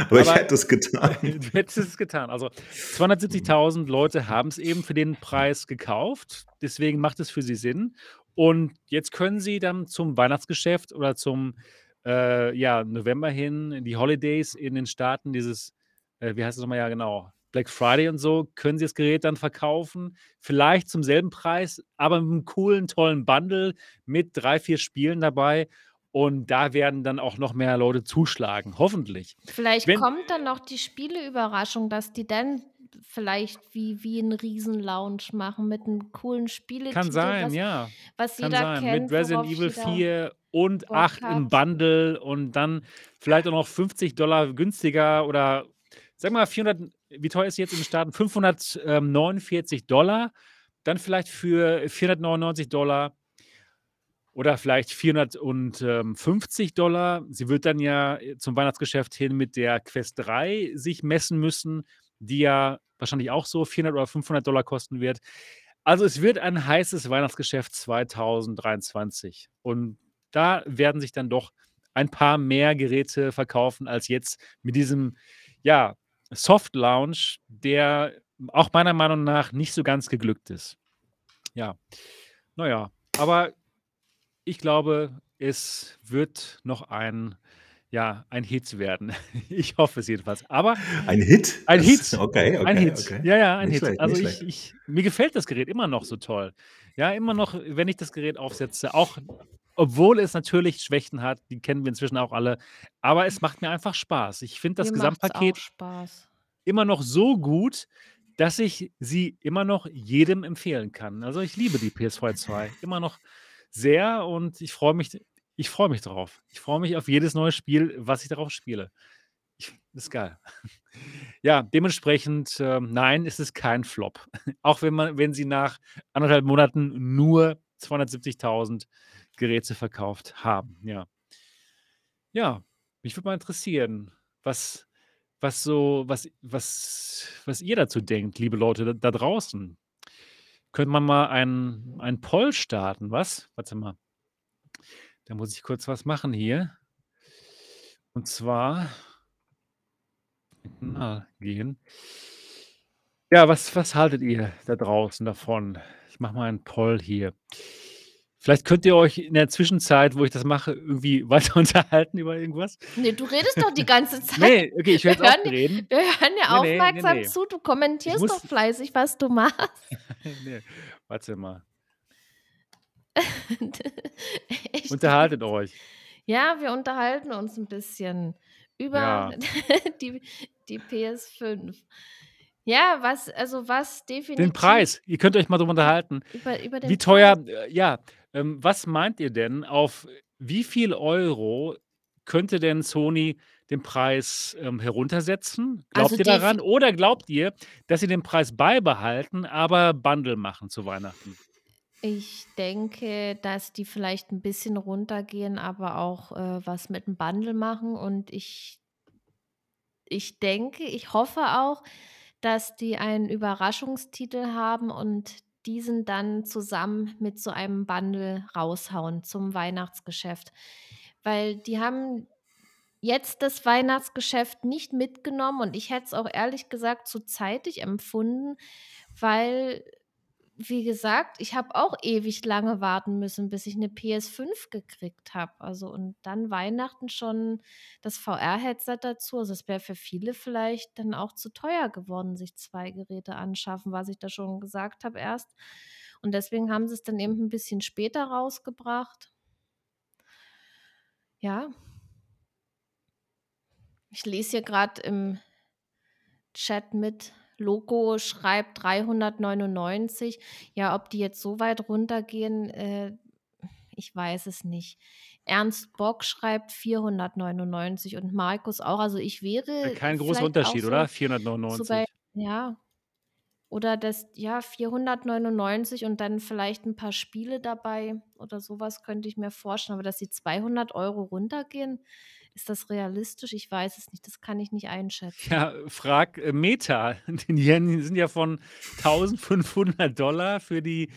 Aber ich aber hätte es getan. du hättest es getan. Also, 270.000 Leute haben's eben für den Preis gekauft, deswegen macht es für sie Sinn. Und jetzt können sie dann zum Weihnachtsgeschäft oder zum, äh, ja, November hin, in die Holidays in den Staaten, dieses, äh, wie heißt es noch mal? Ja, genau, Black Friday und so, können sie das Gerät dann verkaufen, vielleicht zum selben Preis, aber mit 'nem coolen, tollen Bundle mit 3, 4 Spielen dabei. Und da werden dann auch noch mehr Leute zuschlagen, hoffentlich. Vielleicht Wenn kommt dann noch die Spieleüberraschung, dass die dann vielleicht wie wie 'n Riesen-Launch machen mit 'nem coolen Kann Spieletitel, sein, was ja. was Kann jeder sein. Mit kennt, Resident worauf Evil jeder 4 und Bock 8 im. Bundle und dann vielleicht auch noch $50 günstiger oder wir mal 400 wie teuer ist jetzt in den Staaten? 549 dann vielleicht für $499 oder vielleicht 450 Sie wird dann ja, äh, zum Weihnachtsgeschäft hin mit der Quest 3 sich messen müssen, die ja wahrscheinlich auch so 400 oder $500 kosten wird. Also, es wird ein heißes Weihnachtsgeschäft 2023. Und da werden sich dann doch ein paar mehr Geräte verkaufen als jetzt mit diesem, ja, Soft Launch, der auch meiner Meinung nach nicht so ganz geglückt ist. Ja. Na ja, aber ich glaube, es wird noch ein ja, ein Hit werden. Ich hoffe es jedenfalls. Aber Ein Hit? ein Hit, okay, ein okay, Hit. okay. Ja, ja, ein Nicht Hit. schlecht, Also, ich ich mir gefällt das Gerät immer noch so toll. Ja, immer noch, wenn ich das Gerät aufsetze, auch obwohl es natürlich Schwächen hat, die kennen wir inzwischen auch alle, aber es macht mir einfach Spaß. Ich finde das Mir macht's auch Gesamtpaket Spaß. immer noch so gut, dass ich sie immer noch jedem empfehlen kann. Also, ich liebe die PS4 2 immer noch sehr und ich freue mich ich freue mich drauf. Ich freue mich auf jedes neue Spiel, was ich darauf spiele. Ist geil. Ja, dementsprechend, ähm, nein, es ist kein Flop. Auch wenn man wenn sie nach 1,5 Monaten nur 270.000 Geräte verkauft haben, ja. Ja, mich würde mal interessieren, was was so was was was ihr dazu denkt, liebe Leute da da draußen. Könnte man mal einen einen Poll starten, was? Warte mal. Da muss ich kurz was machen hier. Und zwar mal gehen. Ja, was was haltet ihr da draußen davon? Ich mache mal einen Poll hier. Vielleicht könnt ihr euch in der Zwischenzeit, wo ich das mache, irgendwie weiter unterhalten über irgendwas. Ne, du redest doch die ganze Zeit. Ne, okay, ich höre Wir jetzt auf hören zu reden. wir hören dir Ne, ne, ne, aufmerksam ne. zu. Du Ich kommentierst muss doch fleißig, was du machst. Ne, warte mal. Echt Unterhaltet jetzt? euch. Ja, wir unterhalten uns 'n bisschen über Ja. die die PS5. Ja, was also, was Den definitiv Preis. Ihr könnt euch mal drüber unterhalten. über über den Wie Preis. teuer äh, ja, ähm, was meint ihr denn, auf wie viel Euro könnte denn Sony den Preis, ähm, heruntersetzen? Glaubt Also, ihr daran? Oder glaubt ihr, dass sie den Preis beibehalten, aber Bundle machen zu Weihnachten? Ich denke, dass die vielleicht 'n bisschen runtergehen, aber auch, äh, was mit 'm Bundle machen und ich ich denke, ich hoffe auch, dass die einen Überraschungstitel haben und diesen dann zusammen mit so einem Bundle raushauen zum Weihnachtsgeschäft. Weil die haben jetzt das Weihnachtsgeschäft nicht mitgenommen und ich hätte es auch ehrlich gesagt zu zeitig empfunden, weil, wie gesagt, ich habe auch ewig lange warten müssen, bis ich 'ne PS5 gekriegt habe. Also, und dann Weihnachten schon das VR-Headset dazu. Also, es wäre für viele vielleicht dann auch zu teuer geworden, sich 2 Geräte anschaffen, was ich da schon gesagt habe erst. Und deswegen haben sie's dann eben 'n bisschen später rausgebracht. Ja. Ich lese hier grad im Chat mit. Loco schreibt 399. Ja, ob die jetzt so weit runtergehen, äh, ich weiß es nicht. Ernst Bock schreibt 499 und Markus auch. Also, ich wäre kein großer Unterschied, so oder? so bei 499. ja. Oder das ja, 499 und dann vielleicht 'n paar Spiele dabei oder so was könnte ich mir vorstellen. Aber dass sie 200 € runtergehen, Ist das realistisch? Ich weiß es nicht. Das kann ich nicht einschätzen. Ja, frag äh, Meta. Die sind ja von 1500 Dollar für die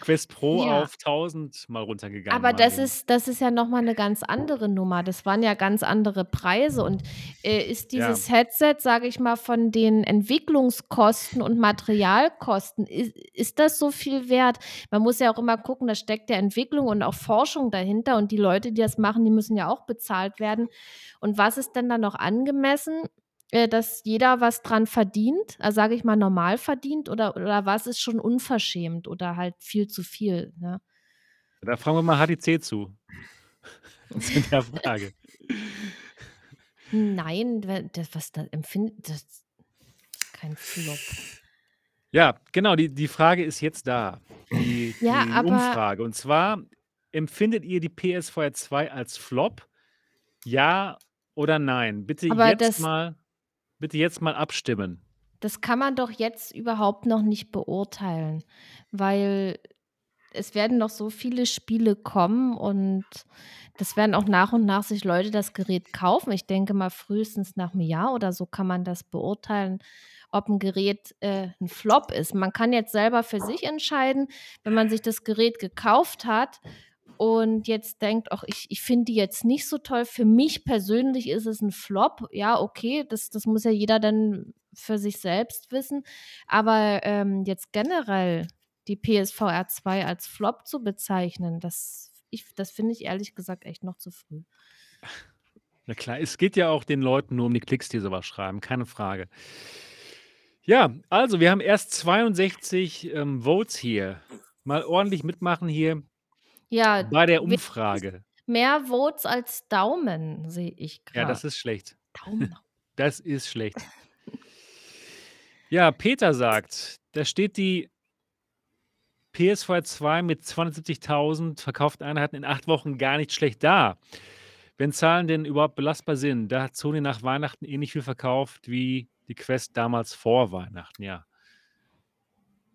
Quest Pro Ja. auf 1000 mal runtergegangen. Aber mal das eben. ist das ist ja noch mal 'ne ganz andere Nummer. Das waren ja ganz andere Preise und, äh, ist Ja. dieses Headset, sage ich mal, von den Entwicklungskosten und Materialkosten, is ist das so viel wert? Man muss ja auch immer gucken, da steckt ja Entwicklung und auch Forschung dahinter und die Leute, die das machen, die müssen ja auch bezahlt werden. Und was ist denn da noch angemessen, äh, dass jeder was dran verdient, also, sage ich mal, normal verdient oder oder was ist schon unverschämt oder halt viel zu viel, ne? Da fragen wir mal HTC zu. Zu der Frage. Nein, das was da empfindet das ist kein Flop. Ja, genau, die die Frage ist jetzt da. Die Ja, die Umfrage. Und zwar: Empfindet ihr die PSVR 2 als Flop? Ja oder nein? Bitte jetzt das mal bitte jetzt mal abstimmen. das kann man doch jetzt überhaupt noch nicht beurteilen, weil es werden noch so viele Spiele kommen und das werden auch nach und nach sich Leute das Gerät kaufen. Ich denke mal, frühestens nach 'nem Jahr oder so kann man das beurteilen, ob 'n Gerät, äh, 'n Flop ist. Man kann jetzt selber für sich entscheiden, wenn man sich das Gerät gekauft hat und jetzt denkt: „Ach, ich ich finde die jetzt nicht so toll. Für mich persönlich ist es 'n Flop.“ Ja, okay, das das muss ja jeder dann für sich selbst wissen. Aber, ähm, jetzt generell die PSVR 2 als Flop zu bezeichnen, das das finde ich ehrlich gesagt echt noch zu früh. Ja klar, es geht ja auch den Leuten nur um die Klicks, die so was schreiben, keine Frage. Ja, also, wir haben erst 62, ähm, Votes hier. Mal ordentlich mitmachen hier Ja, bei der Umfrage. mehr Votes als Daumen sehe ich Ja, grad. das ist schlecht. Daumen Das ist schlecht. Ja, Peter sagt, da steht die PSVR 2 mit 270.000 verkauften Einheiten in 8 Wochen gar nicht schlecht da. Wenn Zahlen denn überhaupt belastbar sind, da hat Sony nach Weihnachten ähnlich viel verkauft wie die Quest damals vor Weihnachten, ja.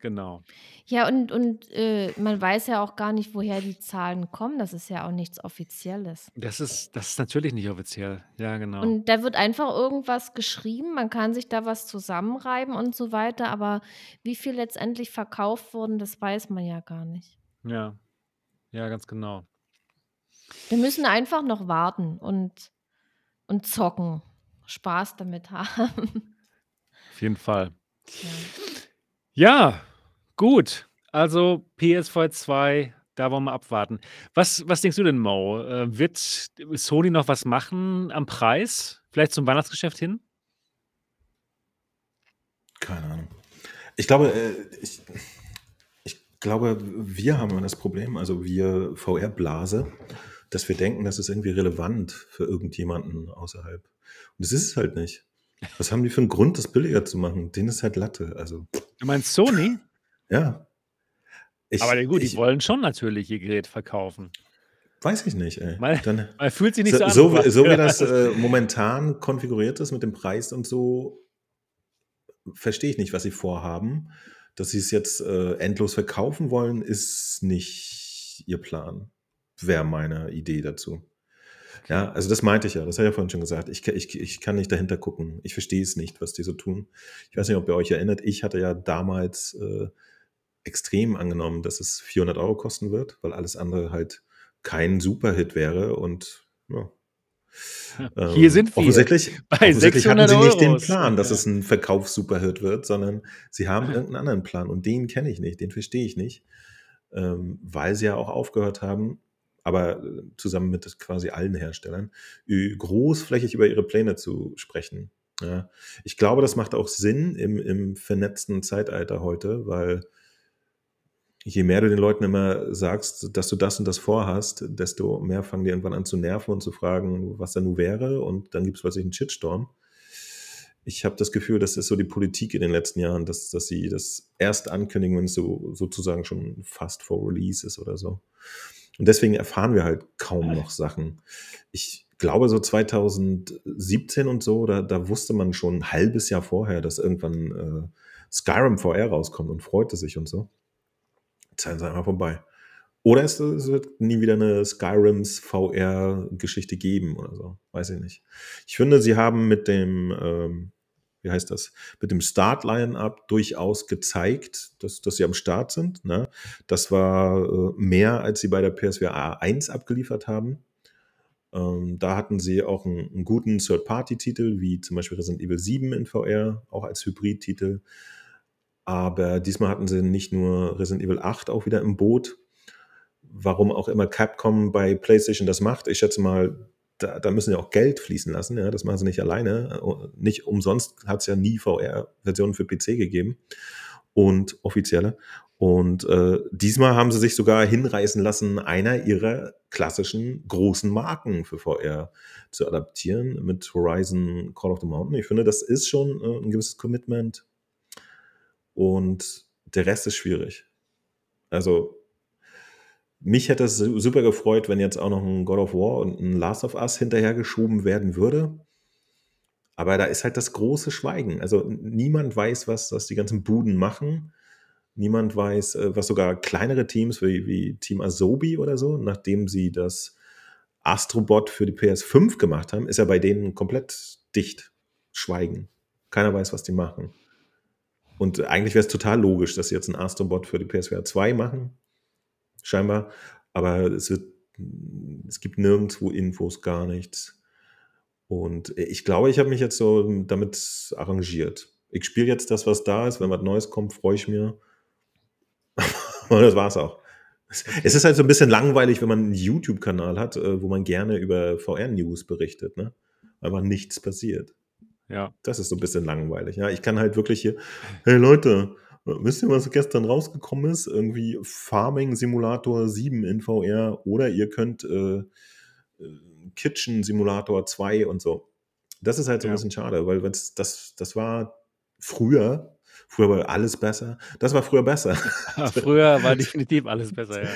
Genau. Ja, und und, äh, man weiß ja auch gar nicht, woher die Zahlen kommen. Das ist ja auch nichts Offizielles. Das ist das ist natürlich nicht offiziell. Ja, genau. Und da wird einfach irgendwas geschrieben. Man kann sich da was zusammenreimen und so weiter, aber wie viel letztendlich verkauft wurden, das weiß man ja gar nicht. Ja. Ja, ganz genau. Wir müssen einfach noch warten und und zocken, Spaß damit haben. Auf jeden Fall. Ja. Ja, gut. Also, PSVR 2, da wollen wir abwarten. Was was denkst du denn, Mo? Äh, wird Sony noch was machen am Preis? Vielleicht zum Weihnachtsgeschäft hin? Keine Ahnung. Ich glaube, äh, ich ich glaube, wir haben immer das Problem, also wir VR-Blase, dass wir denken, das ist irgendwie relevant für irgendjemanden außerhalb. Und das ist es halt nicht. Was haben die für 'n Grund, das billiger zu machen? Denen ist halt Latte, also Du meinst Sony? Ja. Aber Ich ja gut, die ich wollen schon natürlich ihr Gerät verkaufen. Weiß ich nicht, ey. Weil Dann weil fühlt sich nicht so so an, so so wie das, äh, momentan konfiguriert ist mit dem Preis und so verstehe ich nicht, was sie vorhaben. Dass sie's jetzt, äh, endlos verkaufen wollen, ist nicht ihr Plan. Wäre meine Idee dazu. Ja, also das meinte ich ja. Das habe ich ja vorhin schon gesagt. Ich ich ich kann nicht dahinter gucken. Ich verstehe es nicht, was die so tun. Ich weiß nicht, ob ihr euch erinnert, ich hatte ja damals, äh, extrem angenommen, dass es 400 € kosten wird, weil alles andere halt kein Superhit wäre und ja. Hier Ähm, sind wir offensichtlich offensichtlich hatten 600 sie nicht den Euros. Plan, dass Ja. es 'n Verkaufs-Superhit wird, sondern sie haben irgend 'n anderen Plan und den kenne ich nicht, den verstehe ich nicht, ähm, weil sie ja auch aufgehört haben, aber äh, zusammen mit quasi allen Herstellern, großflächig über ihre Pläne zu sprechen, ja. Ich glaube, das macht auch Sinn im im vernetzten Zeitalter heute, weil je mehr du den Leuten immer sagst, dass du das und das vorhast, desto mehr fangen die irgendwann an zu nerven und zu fragen, was da nun wäre und dann gibt's plötzlich 'n Shitstorm. Ich habe das Gefühl, das ist so die Politik in den letzten Jahren, dass dass sie das erst ankündigen, wenn's so sozusagen schon fast vor Release ist oder so. Und deswegen erfahren wir halt kaum noch Sachen. Ich glaube, so 2017 und so, da da wusste man schon 'n halbes Jahr vorher, dass irgendwann, äh, Skyrim VR rauskommt und freute sich und so. Zeiten sind einfach vorbei. Oder es, es wird nie wieder eine Skyrims VR-Geschichte geben oder so. Weiß ich nicht. Ich finde, sie haben mit dem, ähm, wie heißt das, mit dem Start-Line-Up durchaus gezeigt, dass, dass sie am Start sind. Ne? Das war äh, mehr, als sie bei der PSVR 1 abgeliefert haben. Ähm, da hatten sie auch einen, einen guten Third-Party-Titel, wie zum Beispiel Resident Evil 7 in VR, auch als Hybrid-Titel. Aber diesmal hatten sie nicht nur Resident Evil 8 auch wieder im Boot, warum auch immer Capcom bei PlayStation das macht. Ich schätze mal, da, da müssen sie auch Geld fließen lassen. Ja, das machen sie nicht alleine. Nicht umsonst hat es ja nie VR-Versionen für PC gegeben und offizielle. Und äh, diesmal haben sie sich sogar hinreißen lassen, einer ihrer klassischen großen Marken für VR zu adaptieren mit Horizon Call of the Mountain. Ich finde, das ist schon äh, ein gewisses Commitment. Und der Rest ist schwierig. Also mich hätte es super gefreut, wenn jetzt auch noch ein God of War und ein Last of Us hinterhergeschoben werden würde. Aber da ist halt das große Schweigen. Also niemand weiß, was, was die ganzen Buden machen. Niemand weiß, äh, was sogar kleinere Teams wie, wie Team Asobi oder so, nachdem sie das Astrobot für die PS5 gemacht haben, ist ja bei denen komplett dicht. Schweigen. Keiner weiß, was die machen. Und eigentlich wäre es total logisch, dass sie jetzt ein Astrobot für die PSVR 2 machen scheinbar. Aber es wird, es gibt nirgendwo Infos, gar nichts. Und ich glaube, ich habe mich jetzt so damit arrangiert. Ich spiele jetzt das, was da ist. Wenn was Neues kommt, freue ich mich. Und das war's auch. Es ist halt so ein bisschen langweilig, wenn man einen YouTube-Kanal hat, äh, wo man gerne über VR-News berichtet, ne? Man nichts passiert. Ja. Das ist so ein bisschen langweilig. Ja, ich kann halt wirklich hier, hey Leute, Wisst ihr, was gestern rausgekommen ist? Irgendwie Farming Simulator 7 in VR oder ihr könnt äh, äh Kitchen Simulator 2 und so. Das ist halt so ein bisschen schade, weil das, das war früher, früher war alles besser. Das war früher besser. früher war definitiv alles besser, ja.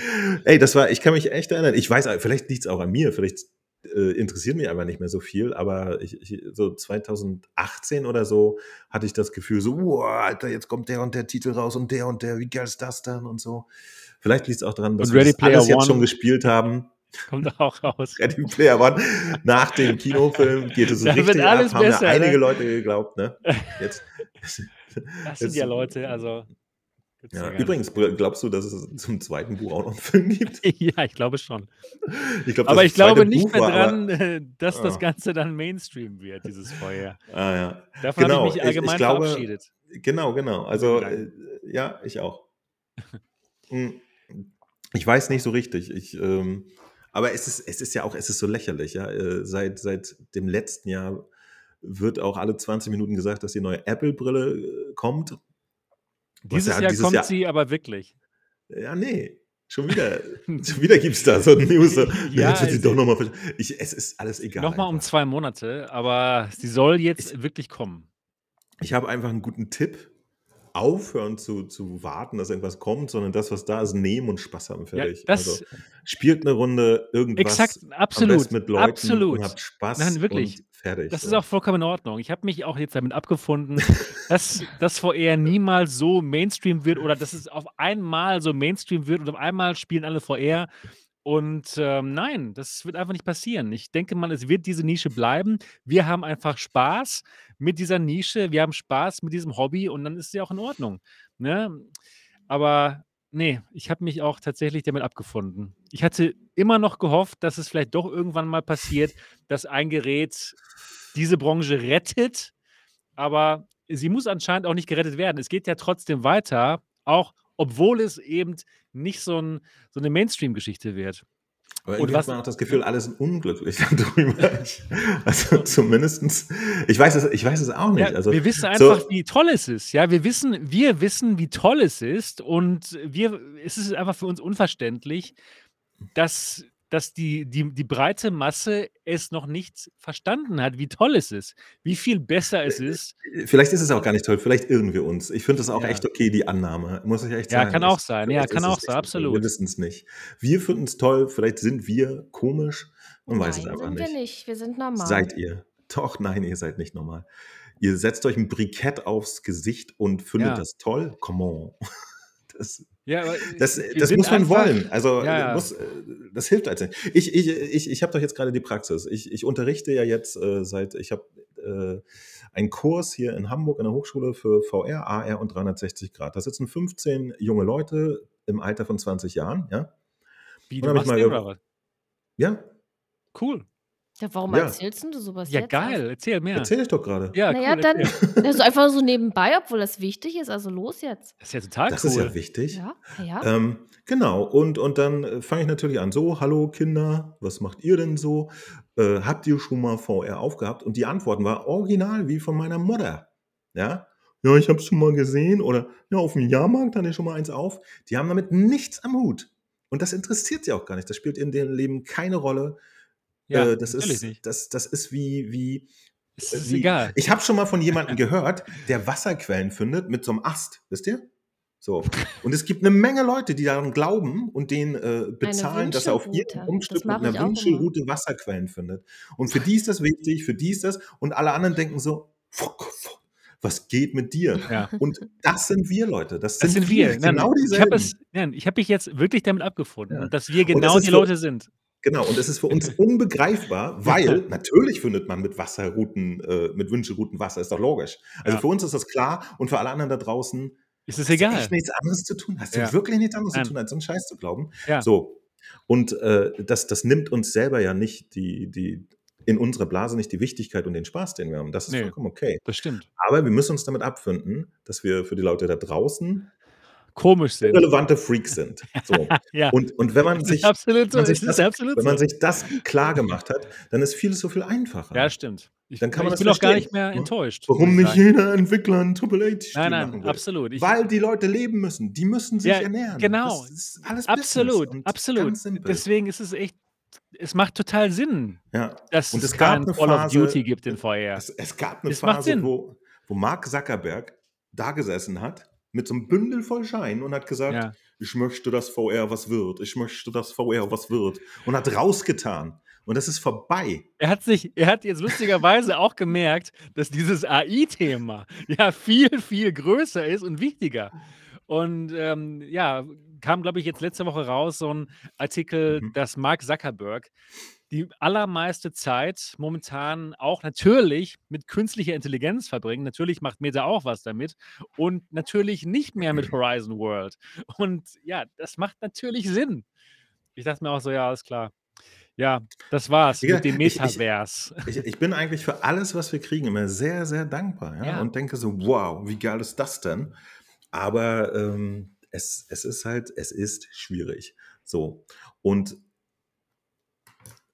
Ey, das war, ich kann mich echt erinnern. Ich weiß, vielleicht liegt es auch an mir, vielleicht äh, interessiert mich einfach nicht mehr so viel, aber ich, ich, so 2018 oder so hatte ich das Gefühl, so, wow, Alter, jetzt kommt der und der Titel raus und der und der, wie geil ist das dann und so. Vielleicht liegt es auch daran, dass wir das alles jetzt schon gespielt haben. Kommt auch raus. Ready Player One. Nach dem Kinofilm geht es so richtig ab, haben besser, ja einige ne? Leute geglaubt, ne? Jetzt, das jetzt, sind ja Leute, also ja, übrigens, glaubst du, dass es zum zweiten Buch auch noch einen Film gibt? ja, ich glaube schon. Ich glaub, aber ich glaube nicht Buch mehr dran, aber, äh, dass ah. das Ganze dann Mainstream wird, dieses Feuer. Ah, ja. Davon genau. habe ich mich allgemein ich, ich glaube, verabschiedet. Genau, genau. Also, äh, ja, ich auch. Hm. ich weiß nicht so richtig. Ich, ähm, aber es ist, es ist ja auch, es ist so lächerlich, ja. Äh, seit, seit dem letzten Jahr wird auch alle 20 Minuten gesagt, dass die neue Apple-Brille kommt. Dieses ja, Jahr dieses kommt Jahr, sie aber wirklich. Ja, nee. Schon wieder, schon wieder gibt es da so News. ja, jetzt sie doch noch mal, ich, es ist alles egal. Nochmal um zwei Monate, aber sie soll jetzt ich, wirklich kommen. Ich habe einfach einen guten Tipp aufhören zu, zu warten, dass irgendwas kommt, sondern das, was da ist, nehmen und Spaß haben. Fertig. Ja, also spielt eine Runde irgendwas Exakt, absolut, mit Leuten absolut. und habt Spaß Nein, wirklich. Fertig. Das so. ist auch vollkommen in Ordnung. Ich habe mich auch jetzt damit abgefunden, dass das VR niemals so Mainstream wird oder dass es auf einmal so Mainstream wird und auf einmal spielen alle VR. Und ähm, nein, das wird einfach nicht passieren. Ich denke mal, es wird diese Nische bleiben. Wir haben einfach Spaß mit dieser Nische, wir haben Spaß mit diesem Hobby und dann ist sie auch in Ordnung. Ne? Aber nee, ich habe mich auch tatsächlich damit abgefunden. Ich hatte immer noch gehofft, dass es vielleicht doch irgendwann mal passiert, dass ein Gerät diese Branche rettet, aber sie muss anscheinend auch nicht gerettet werden. Es geht ja trotzdem weiter, auch obwohl es eben nicht so, ein, so eine Mainstream-Geschichte wird. Aber irgendwie hat man auch das Gefühl, alle sind unglücklich darüber. also zumindestens, ich weiß es, ich weiß es auch nicht. Ja, also, wir wissen einfach, so, wie toll es ist. Ja, wir wissen, wir wissen, wie toll es ist. Und wir, es ist einfach für uns unverständlich, dass dass die, die, die breite Masse es noch nicht verstanden hat, wie toll es ist, wie viel besser es äh, ist. Äh, vielleicht ist es auch gar nicht toll, vielleicht irren wir uns. Ich finde das auch ja. echt okay, die Annahme, muss ich echt sagen. Ja, kann auch sein, ja, kann auch sein, absolut. Wir wissen es nicht. Wir finden es toll, vielleicht sind wir komisch, man nein, weiß es einfach sind nicht. wir nicht, wir sind normal. Seid ihr. Doch, nein, ihr seid nicht normal. Ihr setzt euch ein Brikett aufs Gesicht und findet ja. das toll? Come on. Das, Ja, aber Das, wir das sind muss man einfach wollen. Also ja, äh, muss, äh, das hilft als. Ich, ich, ich, ich habe doch jetzt gerade die Praxis. Ich, ich unterrichte ja jetzt äh, seit, ich habe äh, einen Kurs hier in Hamburg an der Hochschule für VR, AR und 360 Grad. Da sitzen 15 junge Leute im Alter von 20 Jahren, ja. Wie, du machst mal, den ja, Cool. Ja, warum ja, erzählst denn du sowas Ja, jetzt erst? geil. Erzähl mehr. erzähle ich doch gerade. Ja, Naja, cool, dann erzähl. also einfach so nebenbei, obwohl das wichtig ist. Also los jetzt. Das ist ja total Das ist ja cool. wichtig. Ja, ja. Ähm, genau, und, und dann äh, fange ich natürlich an. So, hallo Kinder, was macht ihr denn so? Äh, habt ihr schon mal VR aufgehabt? Und die Antworten war original wie von meiner Mutter. Ja, ja, ich habe es schon mal gesehen. Oder ja, auf dem Jahrmarkt hatte ich schon mal eins auf. Die haben damit nichts am Hut. Und das interessiert sie auch gar nicht. Das spielt in deren Leben keine Rolle. Ja, Äh, das, ist, nicht. das, das ist wie, wie, Es äh, ist wie. egal. Ich habe schon mal von jemandem gehört, der Wasserquellen findet mit so einem Ast. Wisst ihr? So. Und es gibt eine Menge Leute, die daran glauben und den äh, bezahlen, dass er auf. Das Grundstück mit einer. Wünschelroute Wasserquellen findet. Und für die ist das wichtig, für die ist das. Und alle anderen denken so, fuck, fuck, was geht mit dir? Ja. Und das sind wir, Leute. Das Das sind, sind wir. Nein, genau ich habe dieselben. es, nein, ich habe mich jetzt wirklich damit abgefunden, Ja. dass wir es genau ist die Leute sind. Genau, und es ist für uns unbegreifbar, weil natürlich findet man mit Wasserrouten, äh, mit Wünschelrouten Wasser, ist doch logisch. Also Ja. für uns ist das klar und für alle anderen da draußen Ist es hast du egal. nichts anderes zu tun. Hast du Ja. wirklich nichts anderes zu Nein. tun, als so einen Scheiß zu glauben. Ja. So. Und äh, das, das nimmt uns selber ja nicht die, die, in unserer Blase nicht die Wichtigkeit und den Spaß, den wir haben. Das ist Nee, vollkommen okay. das stimmt. Aber wir müssen uns damit abfinden, dass wir für die Leute da draußen Komisch sind. irrelevante Freaks sind. So. Ja, Und, und wenn man sich, wenn man sich das, wenn man sich das klar gemacht hat, dann ist vieles so viel einfacher. Ja, stimmt. Ich, Dann kann man ich das bin auch gar nicht mehr ne? enttäuscht, Warum ich nicht sagen. jeder Entwickler ein Triple-A-Spiel Nein, nein, will. absolut. Ich, Weil die Leute leben müssen. Die müssen sich ja, ernähren. genau. Absolut, absolut. Deswegen ist es echt, es macht total Sinn, Ja. dass Und es es gab kein eine Call of Duty gibt in VR. es, es gab eine Es Phase, wo, wo Mark Zuckerberg da gesessen hat mit so einem Bündel voll Schein und hat gesagt, Ja. ich möchte, dass VR was wird. Ich möchte, dass VR was wird. Und hat rausgetan. Und das ist vorbei. Er hat sich, er hat jetzt lustigerweise auch gemerkt, dass dieses AI-Thema ja viel, viel größer ist und wichtiger. Und ähm, ja, kam, glaube ich, jetzt letzte Woche raus, so ein Artikel, Mhm. dass Mark Zuckerberg die allermeiste Zeit momentan auch natürlich mit künstlicher Intelligenz verbringt. Natürlich macht Meta auch was damit und natürlich nicht mehr mit Horizon World. Und ja, das macht natürlich Sinn. Ich dachte mir auch so, ja, alles klar. Ja, das war's Digga, mit dem ich, ich, Metaverse. ich, ich bin eigentlich für alles, was wir kriegen, immer sehr, sehr dankbar. Ja? Ja. Und denke so, wow, wie geil ist das denn? Aber ähm, es, es ist halt, es ist schwierig. So. Und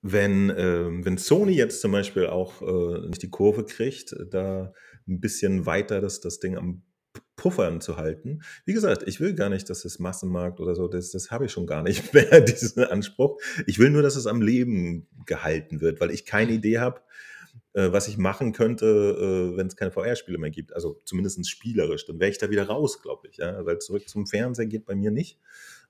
wenn, ähm, wenn Sony jetzt zum Beispiel auch äh, nicht die Kurve kriegt, da ein bisschen weiter das, das Ding am Puffern zu halten. Wie gesagt, ich will gar nicht, dass es Massenmarkt oder so, das, das habe ich schon gar nicht mehr, diesen Anspruch. Ich will nur, dass es am Leben gehalten wird, weil ich keine Idee habe, äh, was ich machen könnte, äh, wenn es keine VR-Spiele mehr gibt. Also zumindest spielerisch. Dann wäre ich da wieder raus, glaube ich. Ja? Weil zurück zum Fernseher geht bei mir nicht.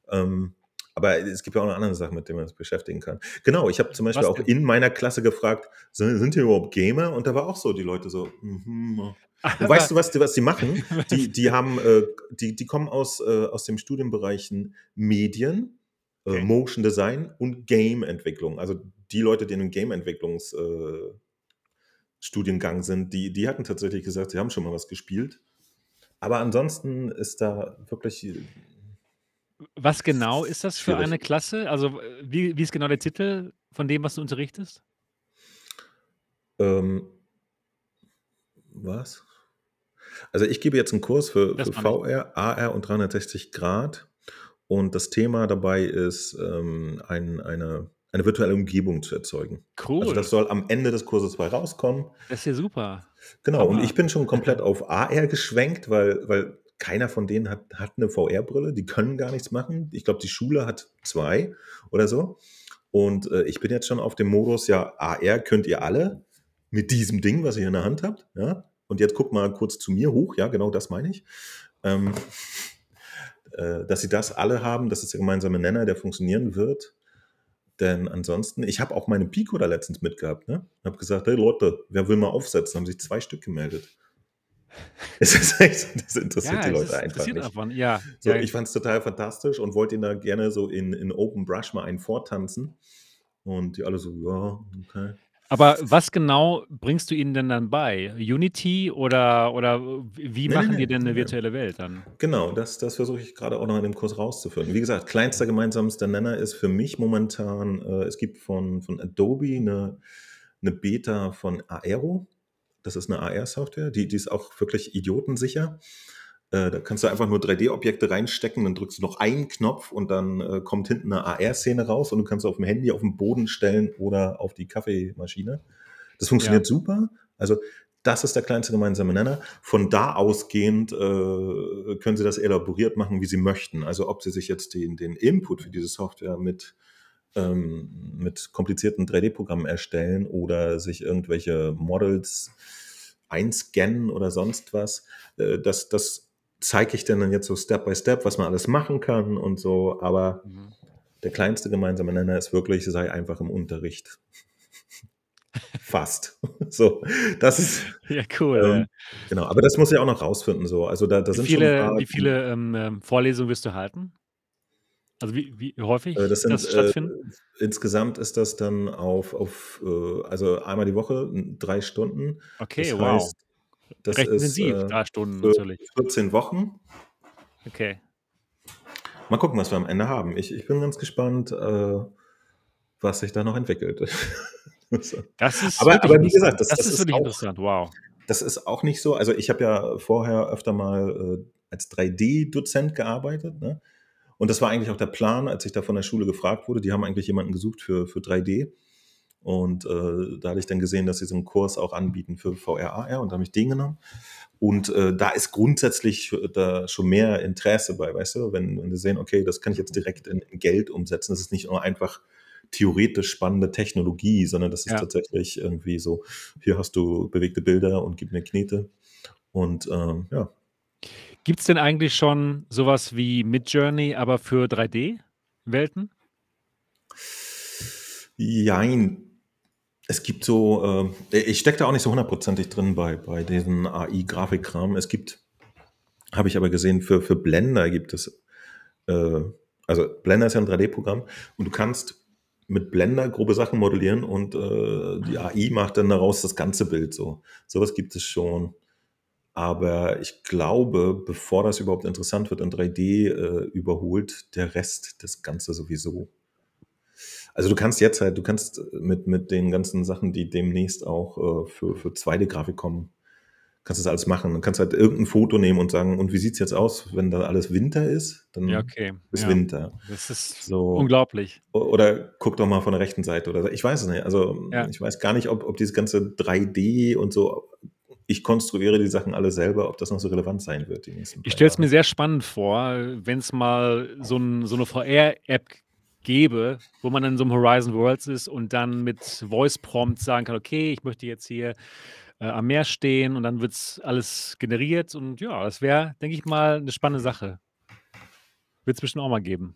Ähm, aber es gibt ja auch noch andere Sachen, mit denen man sich beschäftigen kann. Genau, ich habe zum Beispiel auch in meiner Klasse gefragt, sind, sind hier überhaupt Gamer? Und da war auch so, die Leute so. Und Aber weißt du, was die, was die machen? Die, die haben, äh, die, die kommen aus, äh, aus den Studienbereichen Medien, äh, Okay. Motion Design und Game-Entwicklung. Also die Leute, die in einem Game-Entwicklungs äh, Studiengang sind, die, die hatten tatsächlich gesagt, sie haben schon mal was gespielt. Aber ansonsten ist da wirklich Was genau ist das für schwierig. eine Klasse? Also, äh, wie, wie ist genau der Titel von dem, was du unterrichtest? Ähm, was? Also ich gebe jetzt einen Kurs für, Das für. VR, AR und 360 Grad. Und das Thema dabei ist, ähm, ein, eine, eine virtuelle Umgebung zu erzeugen. Also das Cool. soll am Ende des Kurses bei rauskommen. Das ist ja super. Genau, und Hammer. ich bin schon komplett auf AR geschwenkt, weil, weil keiner von denen hat, hat eine VR-Brille. Die können gar nichts machen. Ich glaube, die Schule hat zwei oder so. Und äh, ich bin jetzt schon auf dem Modus, ja, AR könnt ihr alle mit diesem Ding, was ihr in der Hand habt. Ja? Und jetzt guckt mal kurz zu mir hoch. Ja, genau das meine ich. Ähm, äh, dass sie das alle haben, das ist der gemeinsame Nenner, der funktionieren wird. Denn ansonsten, ich habe auch meine Pico da letztens mitgehabt, ne? Habe gesagt, hey Leute, wer will mal aufsetzen? Haben sich zwei Stück gemeldet. Es ist echt so, das interessiert Ja, die Leute ist einfach nicht. einfach ja, So, ja. ich fand es total fantastisch und wollte ihn da gerne so in in Open Brush mal einen vortanzen und die alle so: „Ja, okay.“ Aber was genau bringst du ihnen denn dann bei? Unity oder oder wie machen die ne, denn ne, 'ne ne. virtuelle Welt dann? Genau, das das versuche ich grade auch noch in dem Kurs rauszufinden. Wie gesagt, kleinster gemeinsamster Nenner ist für mich momentan, äh, es gibt von von Adobe 'ne 'ne Beta von Aero. Das ist 'ne AR-Software, die die ist auch wirklich idiotensicher. Äh, da kannst du einfach nur 3D-Objekte reinstecken, dann drückst du noch einen Knopf und dann, äh, kommt hinten 'ne AR-Szene raus und du kannst auf'm Handy auf'n Boden stellen oder auf die Kaffeemaschine. Das Ja. funktioniert super. Also, das ist der kleinste gemeinsame Nenner. Von da ausgehend, äh, können sie das elaboriert machen, wie sie möchten. Also, ob sie sich jetzt den den Input für diese Software mit ähm, mit komplizierten 3D-Programmen erstellen oder sich irgendwelche Models einscannen oder sonst was. Äh, das das zeige ich dann jetzt so Step by Step, was man alles machen kann und so, aber Mhm. der kleinste gemeinsame Nenner ist wirklich, sei einfach im Unterricht. Fast. So, das ist Ja, cool, ähm, ja. genau, aber das muss ich auch noch rausfinden so. Also, da da Wie sind schon 'n viele paar, wie viele, ähm, Vorlesungen wirst du halten? Also, wie wie häufig Äh, das wird sind, das äh stattfinden? insgesamt ist das dann auf auf, äh also, einmal die Woche, n 3 Stunden. Okay, Das wow. heißt, das Recht ist, intensiv, äh, 3 Stunden für natürlich. 14 Wochen. Okay. Mal gucken, was wir am Ende haben. Ich ich bin ganz gespannt, äh, was sich da noch entwickelt. Das ist Aber wirklich aber wie gesagt, interessant. das Das das ist ist wirklich auch interessant, wow. das ist auch nicht so also, ich habe ja vorher öfter mal, äh, als 3D-Dozent gearbeitet, ne? Und das war eigentlich auch der Plan, als ich da von der Schule gefragt wurde. Die haben eigentlich jemanden gesucht für für 3D. Und, äh, da hatte ich dann gesehen, dass sie so 'n Kurs auch anbieten für VR, AR und da habe ich den genommen. Und, äh, da ist grundsätzlich da schon mehr Interesse bei, weißt du? Wenn wenn die sehen: „Okay, das kann ich jetzt direkt in in Geld umsetzen.“ Das ist nicht nur einfach theoretisch spannende Technologie, sondern das ist Ja. tatsächlich irgendwie so: „Hier hast du bewegte Bilder und gib mir Knete.“ Und, ähm, ja. Gibt's denn eigentlich schon so was wie Midjourney, aber für 3D-Welten? Jein. Es gibt so, äh ich stecke da auch nicht so hundertprozentig drin bei bei diesem AI-Grafikkram. Es gibt habe ich aber gesehen, für für Blender gibt es, äh also, Blender ist ja 'n 3D-Programm und du kannst mit Blender grobe Sachen modellieren und, äh, die. AI macht dann daraus das ganze Bild so. So was gibt es schon. Aber ich glaube, bevor das überhaupt interessant wird, in 3D, äh, überholt der Rest das Ganze sowieso. Also, du kannst jetzt halt du kannst mit mit den ganzen Sachen, die demnächst auch, äh, für für 2D-Grafik kommen kannst das alles machen. Du kannst halt irgend 'n Foto nehmen und sagen: „Und wie sieht's jetzt aus, wenn da alles Winter ist?“ Ja, Dann okay, ist ja. Winter. Das ist So. unglaublich. Oder guck doch mal von der rechten Seite oder so. Ich weiß es nicht. Also, Ja. ich weiß gar nicht, ob ob dieses ganze 3D und so ich konstruiere die Sachen alle selber, ob das noch so relevant sein wird die nächsten Ich stelle es mir sehr spannend vor, wenn's mal so 'n so 'ne VR-App gäbe, wo man in so 'nem Horizon Worlds ist und dann mit Voice Prompt sagen kann: „Okay, ich möchte jetzt hier, äh, am Meer stehen“, und dann wird's alles generiert und ja, das wäre, denke ich mal, 'ne spannende Sache. Wird's bestimmt auch mal geben.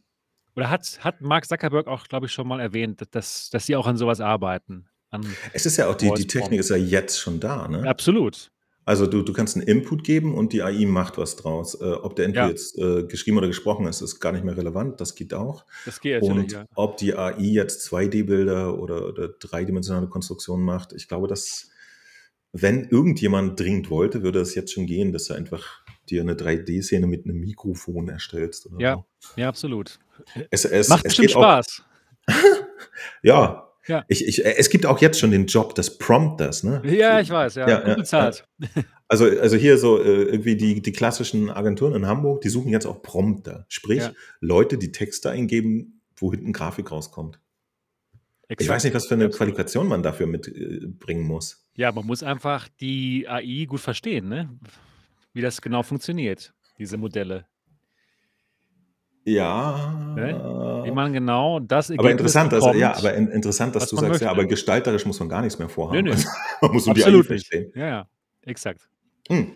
Oder hat hat Mark Zuckerberg auch, glaube ich, schon mal erwähnt, dass dass sie auch an so was arbeiten, an Es ist ja auch die die Technik ist ja jetzt schon da, ne? Absolut. Also, du du kannst 'n Input geben und die AI macht was draus. Äh, ob der Input Ja. jetzt, äh, geschrieben oder gesprochen ist, ist gar nicht mehr relevant. Das geht auch. Das geht Und ja. ob die AI jetzt 2D-Bilder oder oder dreidimensionale Konstruktionen macht, ich glaube, dass wenn irgendjemand dringend wollte, würde es jetzt schon gehen, dass du einfach dir 'ne 3D-Szene mit 'nem Mikrofon erstellst Ja, so. ja, absolut. Es es macht es bestimmt Spaß. Ja. Ja. Ich ich es gibt auch jetzt schon den Job des Prompters, ne? Ja, ich weiß, ja. Ja, Gut ja. Also also, hier so, äh, irgendwie die die klassischen Agenturen in Hamburg, die suchen jetzt auch Prompter, sprich Ja. Leute, die Texte eingeben, wo hinten Grafik rauskommt. Ich weiß Exakt, nicht, was für 'ne absolut. Qualifikation man dafür mit äh, muss. Ja, man muss einfach die AI gut verstehen, ne? Wie das genau funktioniert, diese Modelle. Ne? Wie Ja. man genau das Aber Ergebnis interessant, also ja, aber bekommt, in interessant, dass du sagst: „Ja, aber möchte. gestalterisch muss man gar nichts mehr vorhaben.“ ne. Also, man muss nur die Absolut nicht. verstehen. Ja, ja, exakt. Hm.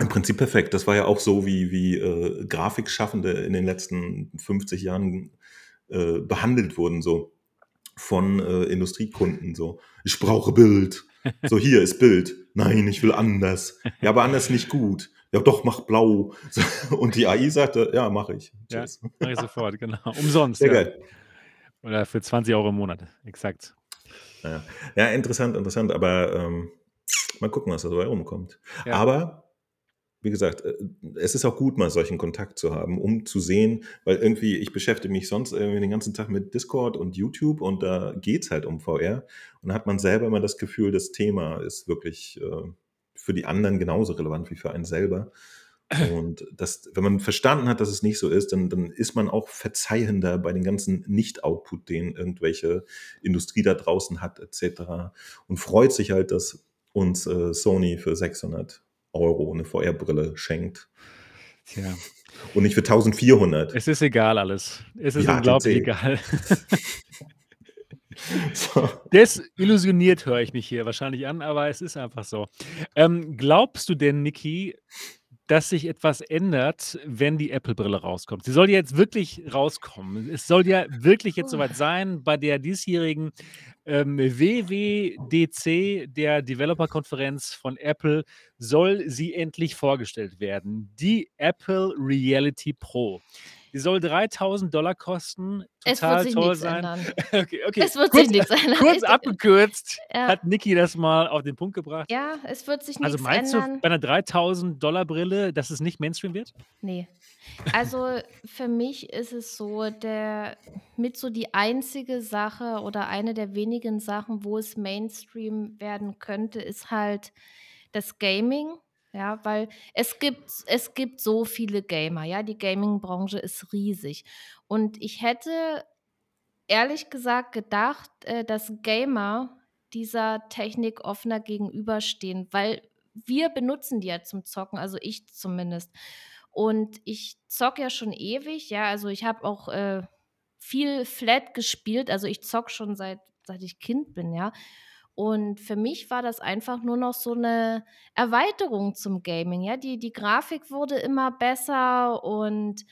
Im Prinzip perfekt. Das war ja auch so, wie wie, äh, Grafikschaffende in den letzten 50 Jahren, äh, behandelt wurden so. von äh, Industriekunden so. Ich brauche Bild. So, hier ist Bild. Nein, ich will anders. Ja, aber anders nicht gut. Ja, doch, mach blau. Und die AI sagte, ja, mache ich. Ja, mache ich sofort, genau. Umsonst. Sehr ja. geil. Oder für 20 Euro im Monat, exakt. Ja, ja interessant, interessant. Aber ähm, mal gucken, was da so herumkommt. Ja. Aber wie gesagt, äh, es ist auch gut, mal solchen Kontakt zu haben, um zu sehen, weil irgendwie, ich beschäftige mich sonst irgendwie den ganzen Tag mit Discord und YouTube und da geht es halt um VR. Und da hat man selber immer das Gefühl, das Thema ist wirklich äh, für die anderen genauso relevant wie für einen selber. Und das, wenn man verstanden hat, dass es nicht so ist, dann, dann ist man auch verzeihender bei den ganzen Nicht-Output, den irgendwelche Industrie da draußen hat, etc. Und freut sich halt, dass uns äh, Sony für 600 Euro eine VR-Brille schenkt. Tja. Und nicht für 1400. Es ist egal alles. Es ist Ja, unglaublich egal. So. Desillusioniert höre ich mich hier wahrscheinlich an, aber es ist einfach so. Ähm, glaubst du denn, Niki, dass sich etwas ändert, wenn die Apple-Brille rauskommt? Sie soll ja jetzt wirklich rauskommen. Es soll ja wirklich jetzt soweit sein, bei der diesjährigen ähm, WWDC, der Developer-Konferenz von Apple, soll sie endlich vorgestellt werden. Die Apple Reality Pro. Die soll 3000 Dollar kosten. Es Total wird sich toll nichts sein. ändern. Okay, okay. Es wird kurz, sich nichts ändern. kurz abgekürzt Ja. hat Niki das mal auf den Punkt gebracht. Ja, es wird sich Also nichts meinst ändern. du bei einer 3000 Dollar Brille, dass es nicht Mainstream wird? Nee. Also für mich ist es so, der mit so die einzige Sache oder eine der wenigen Sachen, wo es Mainstream werden könnte, ist halt das Gaming. Ja, weil es gibt, es gibt so viele Gamer, ja, die Gaming-Branche ist riesig. Und ich hätte ehrlich gesagt gedacht, äh, dass Gamer dieser Technik offener gegenüberstehen, weil wir benutzen die ja zum Zocken, also ich zumindest. Und ich zocke ja schon ewig, ja, also ich habe auch äh, viel Flat gespielt, also ich zock schon seit, seit ich Kind bin, ja. Und für mich war das einfach nur noch so eine Erweiterung zum Gaming, ja. Die, die Grafik wurde immer besser und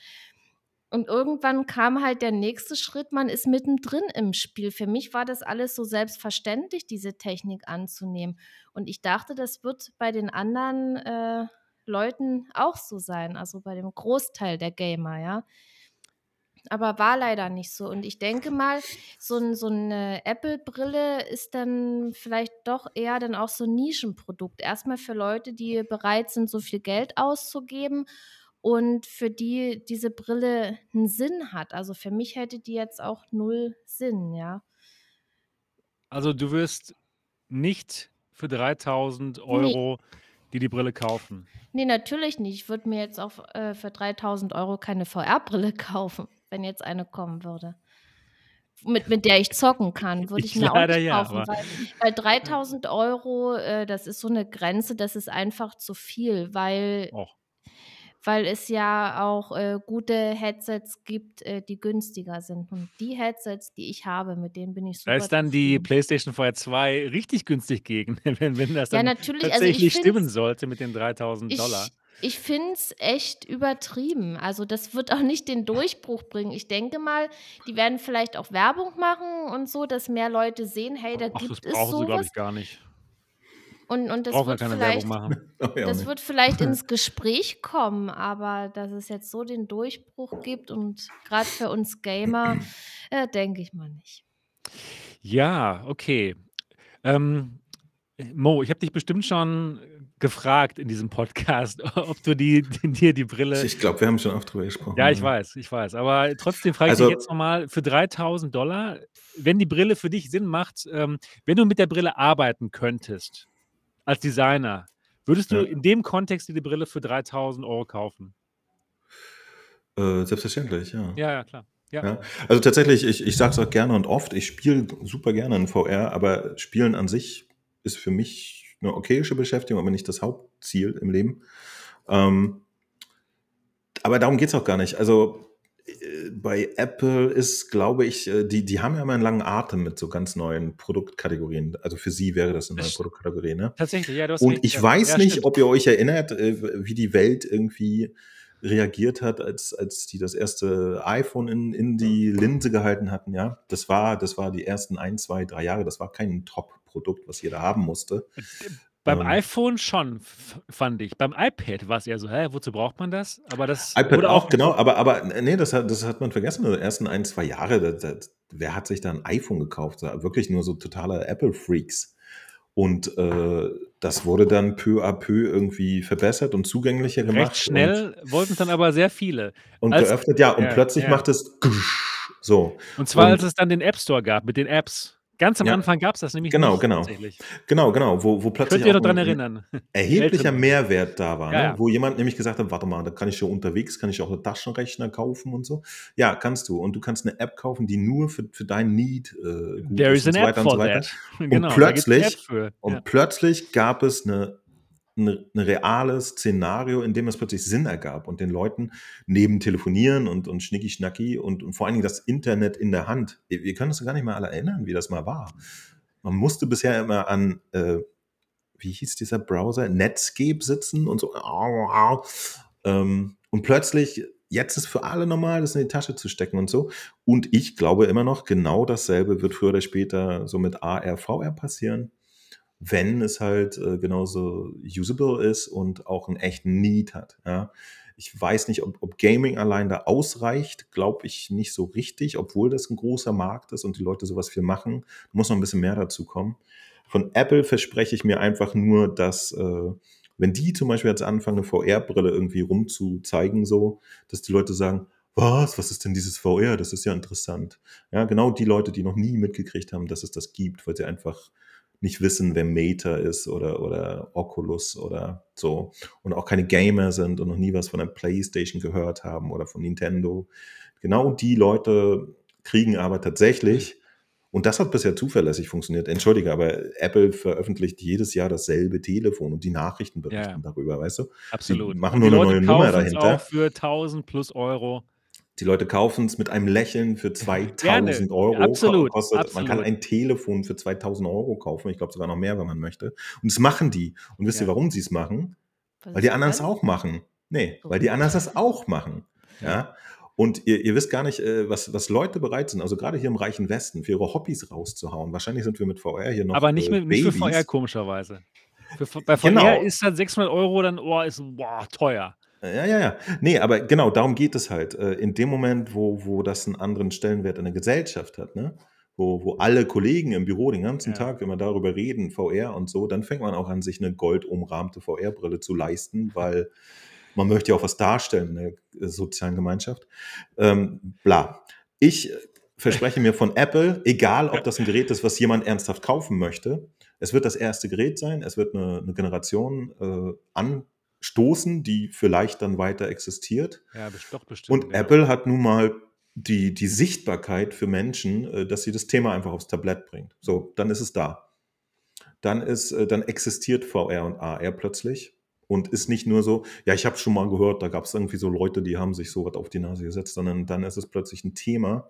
und irgendwann kam halt der nächste Schritt, man ist mittendrin im Spiel. Für mich war das alles so selbstverständlich, diese Technik anzunehmen. Und ich dachte, das wird bei den anderen äh, Leuten auch so sein, also bei dem Großteil der Gamer, ja. Aber war leider nicht so. Und ich denke mal, so, ein, so eine Apple-Brille ist dann vielleicht doch eher dann auch so ein Nischenprodukt. Erstmal für Leute, die bereit sind, so viel Geld auszugeben und für die diese Brille einen Sinn hat. Also für mich hätte die jetzt auch null Sinn, ja. Also du wirst nicht für 3000 Euro die die Brille kaufen. Nee, natürlich nicht. Ich würde mir jetzt auch äh, für 3000 Euro keine VR-Brille kaufen, wenn jetzt eine kommen würde. Mit, mit der ich zocken kann, würde ich Ich mir auch nicht ja, kaufen, aber- weil, weil 3000 Euro, äh, das ist so eine Grenze, das ist einfach zu viel, weil, weil es ja auch äh, gute Headsets gibt, äh, die günstiger sind. Und die Headsets, die ich habe, mit denen bin ich super Da ist dann die. PlayStation VR 2 richtig günstig gegen, wenn, wenn das Ja, dann natürlich, also ich tatsächlich stimmen find's- sollte mit den 3000 Dollar. Ich, ich finde es echt übertrieben. Also das wird auch nicht den Durchbruch bringen. Ich denke mal, die werden vielleicht auch Werbung machen und so, dass mehr Leute sehen, hey, da Ach, das gibt es brauchen sie, glaube sowas. ich, gar nicht. Und, und das Brauchen wir wird keine vielleicht, Werbung machen. Ja, das wird vielleicht ins Gespräch kommen, aber dass es jetzt so den Durchbruch gibt und gerade für uns Gamer, äh, denke ich mal nicht. Ja, okay. Ähm, Mo, ich habe dich bestimmt schon gefragt in diesem Podcast, ob du die, die, dir die Brille. ich glaube, wir haben schon oft drüber gesprochen. Ja, ich weiß, ich weiß. Aber trotzdem frage ich Also- dich jetzt nochmal: Für 3000 Dollar, wenn die Brille für dich Sinn macht, ähm, wenn du mit der Brille arbeiten könntest, als Designer, würdest du Ja. in dem Kontext dir die Brille für 3000 Euro kaufen? Äh, selbstverständlich, ja. Ja, ja, klar. Ja. Ja, also tatsächlich, ich, ich sage es auch gerne und oft, ich spiele super gerne in VR, aber Spielen an sich ist für mich eine okayische Beschäftigung, aber nicht das Hauptziel im Leben. Ähm, aber darum geht's auch gar nicht. Also äh, bei Apple ist, glaube ich, äh, die, die haben ja immer einen langen Atem mit so ganz neuen Produktkategorien. Also für sie wäre das eine neue Produktkategorie, ne? Tatsächlich, ja, du hast Und ich weiß ja, nicht, stimmt. ob ihr euch erinnert, äh, wie die Welt irgendwie reagiert hat, als, als die das erste iPhone in, in die Linse gehalten hatten, ja. Das war, das war die ersten ein, zwei, drei Jahre, das war kein Top-Produkt, was jeder haben musste. Beim Ähm, iPhone schon, fand ich. Beim iPad war es eher so, hä, wozu braucht man das? Aber das iPad wurde auch, auch genau, aber, aber nee, das hat, das hat man vergessen. In den ersten ein, zwei Jahre, da, da, wer hat sich da ein iPhone gekauft? Wirklich nur so totale Apple-Freaks. Und äh, das wurde dann peu à peu irgendwie verbessert und zugänglicher gemacht. recht schnell, wollten es dann aber sehr viele. Und, Als, geöffnet, ja, und ja, plötzlich ja. macht es so. Und zwar, als Und es dann den App Store gab mit den Apps. Ganz am ja, Anfang gab es das nämlich genau, nicht genau. tatsächlich. Genau, genau, wo, wo plötzlich Könnt ihr ein erinnern? erheblicher. Mehrwert da war, Ja, ne? ja. wo jemand nämlich gesagt hat, warte mal, da kann ich schon unterwegs, kann ich auch einen Taschenrechner kaufen und so. Ja, kannst du. Und du kannst eine App kaufen, die nur für, für dein Need äh, gut There ist is und an so app weiter und so for weiter. that. Und genau, App plötzlich, und Ja. plötzlich gab es eine, eine, eine reales Szenario, in dem es plötzlich Sinn ergab und den Leuten neben Telefonieren und, und Schnicki-Schnacki und, und vor allen Dingen das Internet in der Hand. Wir wir können uns gar nicht mal alle erinnern, wie das mal war. Man musste bisher immer an, äh, wie hieß dieser Browser, Netscape sitzen und so. Ähm, und plötzlich, jetzt ist für alle normal, das in die Tasche zu stecken und so. Und ich glaube immer noch, genau dasselbe wird früher oder später so mit AR, VR passieren, wenn es halt äh, genauso usable ist und auch einen echten Need hat. Ja. Ich weiß nicht, ob, ob Gaming allein da ausreicht, glaube ich nicht so richtig, obwohl das ein großer Markt ist und die Leute sowas viel machen. Muss noch ein bisschen mehr dazu kommen. Von Apple verspreche ich mir einfach nur, dass äh, wenn die zum Beispiel jetzt anfangen, eine VR-Brille irgendwie rumzuzeigen, so, dass die Leute sagen, was, was ist denn dieses VR? Das ist ja interessant. Ja, genau die Leute, die noch nie mitgekriegt haben, dass es das gibt, weil sie einfach nicht wissen, wer Meta ist oder, oder Oculus oder so und auch keine Gamer sind und noch nie was von der PlayStation gehört haben oder von Nintendo. Genau die Leute kriegen aber tatsächlich, und das hat bisher zuverlässig funktioniert, entschuldige, aber Apple veröffentlicht jedes Jahr dasselbe Telefon und die Nachrichten berichten ja. darüber, weißt du? Die Absolut. machen Und die nur eine Leute neue Nummer es auch dahinter. für 1000 plus Euro. Die Leute kaufen es mit einem Lächeln für Gerne. 2000 Euro. Absolut. Kostet, man kann Absolut. ein Telefon für 2000 Euro kaufen. Ich glaube sogar noch mehr, wenn man möchte. Und das machen die. Und wisst ihr, Ja. warum sie es machen? Was Weil die anderen es auch machen. Nee, Oh. weil die anderen das auch machen. Ja. Und ihr, ihr wisst gar nicht, äh, was, was Leute bereit sind, also gerade hier im reichen Westen, für ihre Hobbys rauszuhauen. Wahrscheinlich sind wir mit VR hier noch Aber nicht, äh, mit, nicht für VR, komischerweise. Für, bei VR Genau. ist dann 600 Euro dann, oh, ist boah, teuer. Ja, ja, ja. Nee, aber genau, darum geht es halt. Äh, In dem Moment, wo, wo das einen anderen Stellenwert in der Gesellschaft hat, ne? wo, wo alle Kollegen im Büro den ganzen Ja. Tag immer darüber reden, VR und so, dann fängt man auch an, sich eine goldumrahmte VR-Brille zu leisten, weil man möchte ja auch was darstellen in der sozialen Gemeinschaft. Ähm, bla. Ich äh, verspreche mir von Apple, egal ob das ein Gerät ist, was jemand ernsthaft kaufen möchte, es wird das erste Gerät sein, es wird eine, eine Generation äh, anstoßen, die vielleicht dann weiter existiert. Ja, doch bestimmt. Und Ja. Apple hat nun mal die, die Sichtbarkeit für Menschen, äh, dass sie das Thema einfach aufs Tablett bringt. So, dann ist es da. Dann ist, äh, dann existiert VR und AR plötzlich und ist nicht nur so, ja, ich habe schon mal gehört, da gab es irgendwie so Leute, die haben sich so was auf die Nase gesetzt, sondern dann ist es plötzlich ein Thema,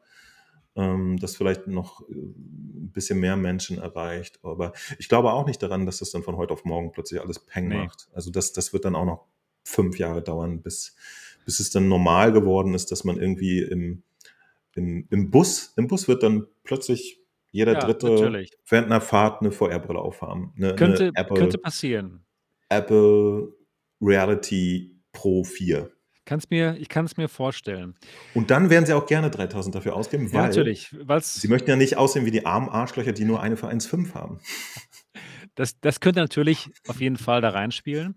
ähm, das vielleicht noch äh, ein bisschen mehr Menschen erreicht. Aber ich glaube auch nicht daran, dass das dann von heute auf morgen plötzlich alles Peng Nee. macht. Also das, das wird dann auch noch fünf Jahre dauern, bis, bis es dann normal geworden ist, dass man irgendwie im, im, im Bus, im Bus wird dann plötzlich jeder Ja, Dritte natürlich. während einer Fahrt eine VR-Brille aufhaben. Eine, Könnte, eine Apple, könnte passieren. Apple Reality Pro 4. Kann's mir, ich kann es mir vorstellen. Und dann werden sie auch gerne 3000 dafür ausgeben, Ja, weil natürlich. Weil's, sie möchten ja nicht aussehen wie die armen Arschlöcher, die nur eine für 1,5 haben. Das, das könnte natürlich auf jeden Fall da reinspielen.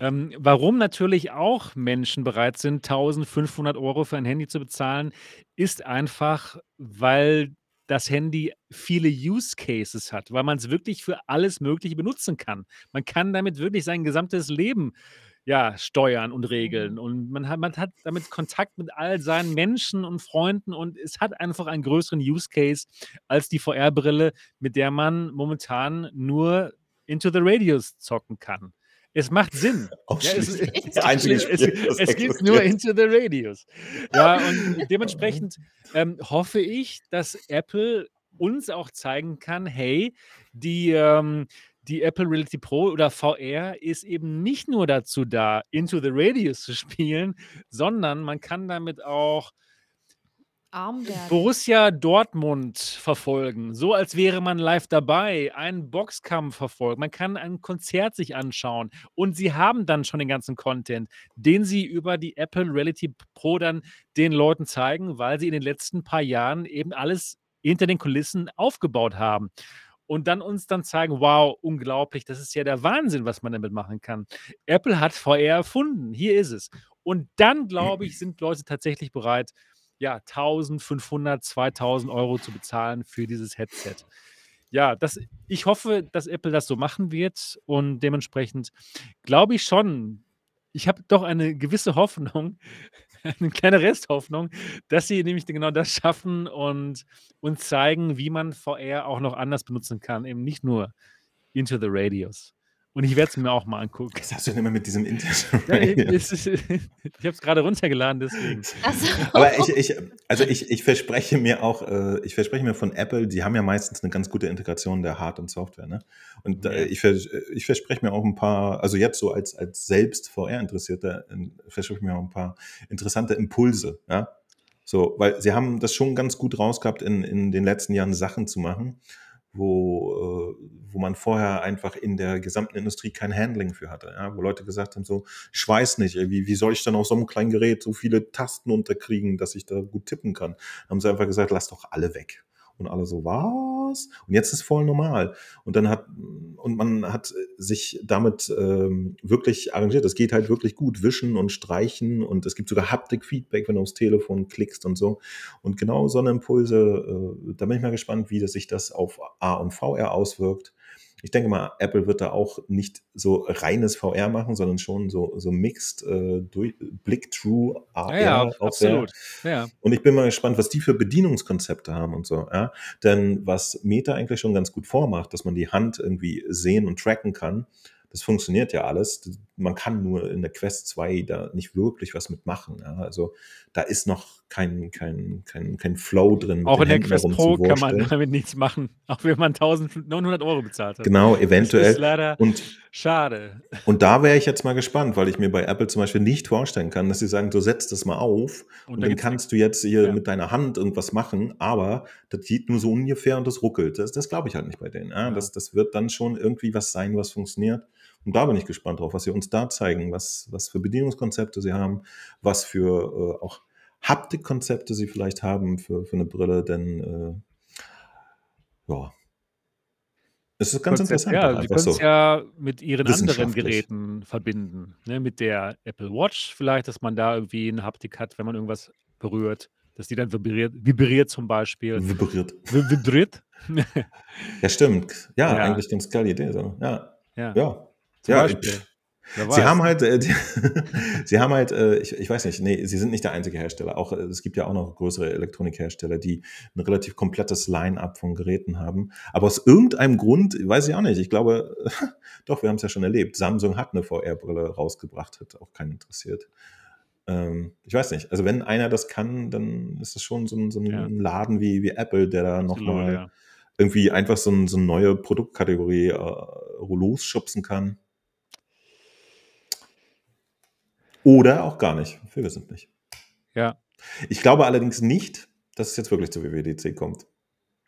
Ähm, warum natürlich auch Menschen bereit sind, 1500 Euro für ein Handy zu bezahlen, ist einfach, weil das Handy viele Use Cases hat, weil man es wirklich für alles Mögliche benutzen kann. Man kann damit wirklich sein gesamtes Leben ja, steuern und regeln. Und man hat, man hat damit Kontakt mit all seinen Menschen und Freunden und es hat einfach einen größeren Use Case als die VR-Brille, mit der man momentan nur Into the Radios zocken kann. Es macht Sinn. Ja, es, es, einzige es, Spiel, es gibt nur Into the Radios. Ja, und dementsprechend ähm, hoffe ich, dass Apple uns auch zeigen kann, hey, die, ähm, die Apple Reality Pro oder VR ist eben nicht nur dazu da, Into the Radius zu spielen, sondern man kann damit auch. Borussia Dortmund verfolgen, so als wäre man live dabei, einen Boxkampf verfolgen. Man kann ein Konzert sich anschauen und sie haben dann schon den ganzen Content, den sie über die Apple Reality Pro dann den Leuten zeigen, weil sie in den letzten paar Jahren eben alles hinter den Kulissen aufgebaut haben. Und dann uns dann zeigen, wow, unglaublich, das ist ja der Wahnsinn, was man damit machen kann. Apple hat VR erfunden, hier ist es. Und dann, glaube ich, sind Leute tatsächlich bereit, ja, 1500, 2000 Euro zu bezahlen für dieses Headset. Ja, das, ich hoffe, dass Apple das so machen wird und dementsprechend glaube ich schon, ich habe doch eine gewisse Hoffnung, eine kleine Resthoffnung, dass sie nämlich genau das schaffen und uns zeigen, wie man VR auch noch anders benutzen kann, eben nicht nur Into the Radius. Und ich werde es mir auch mal angucken. Was hast du denn immer mit diesem Internet? Ja, es ist, ich habe es gerade runtergeladen, deswegen. Ach so. Aber ich, ich, also ich, ich verspreche mir auch, äh, ich verspreche mir von Apple, die haben ja meistens eine ganz gute Integration der Hard- und Software, ne? Und Ja. ich, ich verspreche mir auch ein paar, also jetzt so als, als selbst VR-Interessierter, äh, verspreche ich mir auch ein paar interessante Impulse, ja? So, weil sie haben das schon ganz gut rausgehabt, in, in den letzten Jahren Sachen zu machen, wo, äh, wo man vorher einfach in der gesamten Industrie kein Handling für hatte. Ja? Wo Leute gesagt haben, so, ich weiß nicht, wie, wie soll ich dann auf so einem kleinen Gerät so viele Tasten unterkriegen, dass ich da gut tippen kann. Haben sie einfach gesagt, lass doch alle weg. Und alle so, was? Und jetzt ist voll normal. Und dann hat, und man hat sich damit ähm, wirklich arrangiert. Es geht halt wirklich gut. Wischen und streichen und es gibt sogar Haptik-Feedback, wenn du aufs Telefon klickst und so. Und genau so eine Impulse, äh, da bin ich mal gespannt, wie das sich das auf A und VR auswirkt. Ich denke mal, Apple wird da auch nicht so reines VR machen, sondern schon so, so mixed, äh, durch, Blick-True AR. Ja, ja, absolut. Ja. Und ich bin mal gespannt, was die für Bedienungskonzepte haben und so. Ja? Denn was Meta eigentlich schon ganz gut vormacht, dass man die Hand irgendwie sehen und tracken kann, das funktioniert ja alles. Man kann nur in der Quest 2 da nicht wirklich was mitmachen. Ja? Also da ist noch kein, kein, kein, kein Flow drin. Auch in der Händen Quest Pro kann man damit nichts machen, auch wenn man 1900 Euro bezahlt hat. Genau, Das ist eventuell. leider Und schade. Und da wäre ich jetzt mal gespannt, weil ich mir bei Apple zum Beispiel nicht vorstellen kann, dass sie sagen, du setzt das mal auf und, Und da dann kannst du jetzt hier Ja. mit deiner Hand irgendwas machen, aber das sieht nur so ungefähr und das ruckelt. Das, das glaube ich halt nicht bei denen. Ja, Ja. das, das wird dann schon irgendwie was sein, was funktioniert. Und da bin ich gespannt drauf, was sie uns da zeigen, was, was für Bedienungskonzepte sie haben, was für äh, auch Haptikkonzepte sie vielleicht haben für, für eine Brille, denn äh, ja, es ist ganz Konzept, interessant. ja, auch sie einfach können es so. ja mit ihren anderen. Geräten verbinden. Ne? Mit der Apple Watch vielleicht, dass man da irgendwie eine Haptik hat, wenn man irgendwas berührt, dass die dann vibriert, vibriert zum Beispiel. Vibriert. Vi- Vibriert? Ja, stimmt. Ja, Ja. eigentlich ganz geile Idee. So. Ja, ja, ja. zum ja, Beispiel. pff. Sie haben halt, äh, die, sie haben halt, äh, ich, ich weiß nicht, nee, sie sind nicht der einzige Hersteller. Auch äh, es gibt ja auch noch größere Elektronikhersteller, die ein relativ komplettes Line-up von Geräten haben. Aber aus irgendeinem Grund, weiß ich auch nicht. Ich glaube, doch, wir haben es ja schon erlebt. Samsung hat eine VR-Brille rausgebracht, hat auch keinen interessiert. Ähm, ich weiß nicht. Also wenn einer das kann, dann ist es schon so ein, so ein Ja. Laden wie, wie Apple, der da nochmal ja. irgendwie einfach so, ein, so eine neue Produktkategorie äh, losschubsen kann. Oder auch gar nicht. Wir wissen es nicht. ja. Ich glaube allerdings nicht, dass es jetzt wirklich zur WWDC kommt.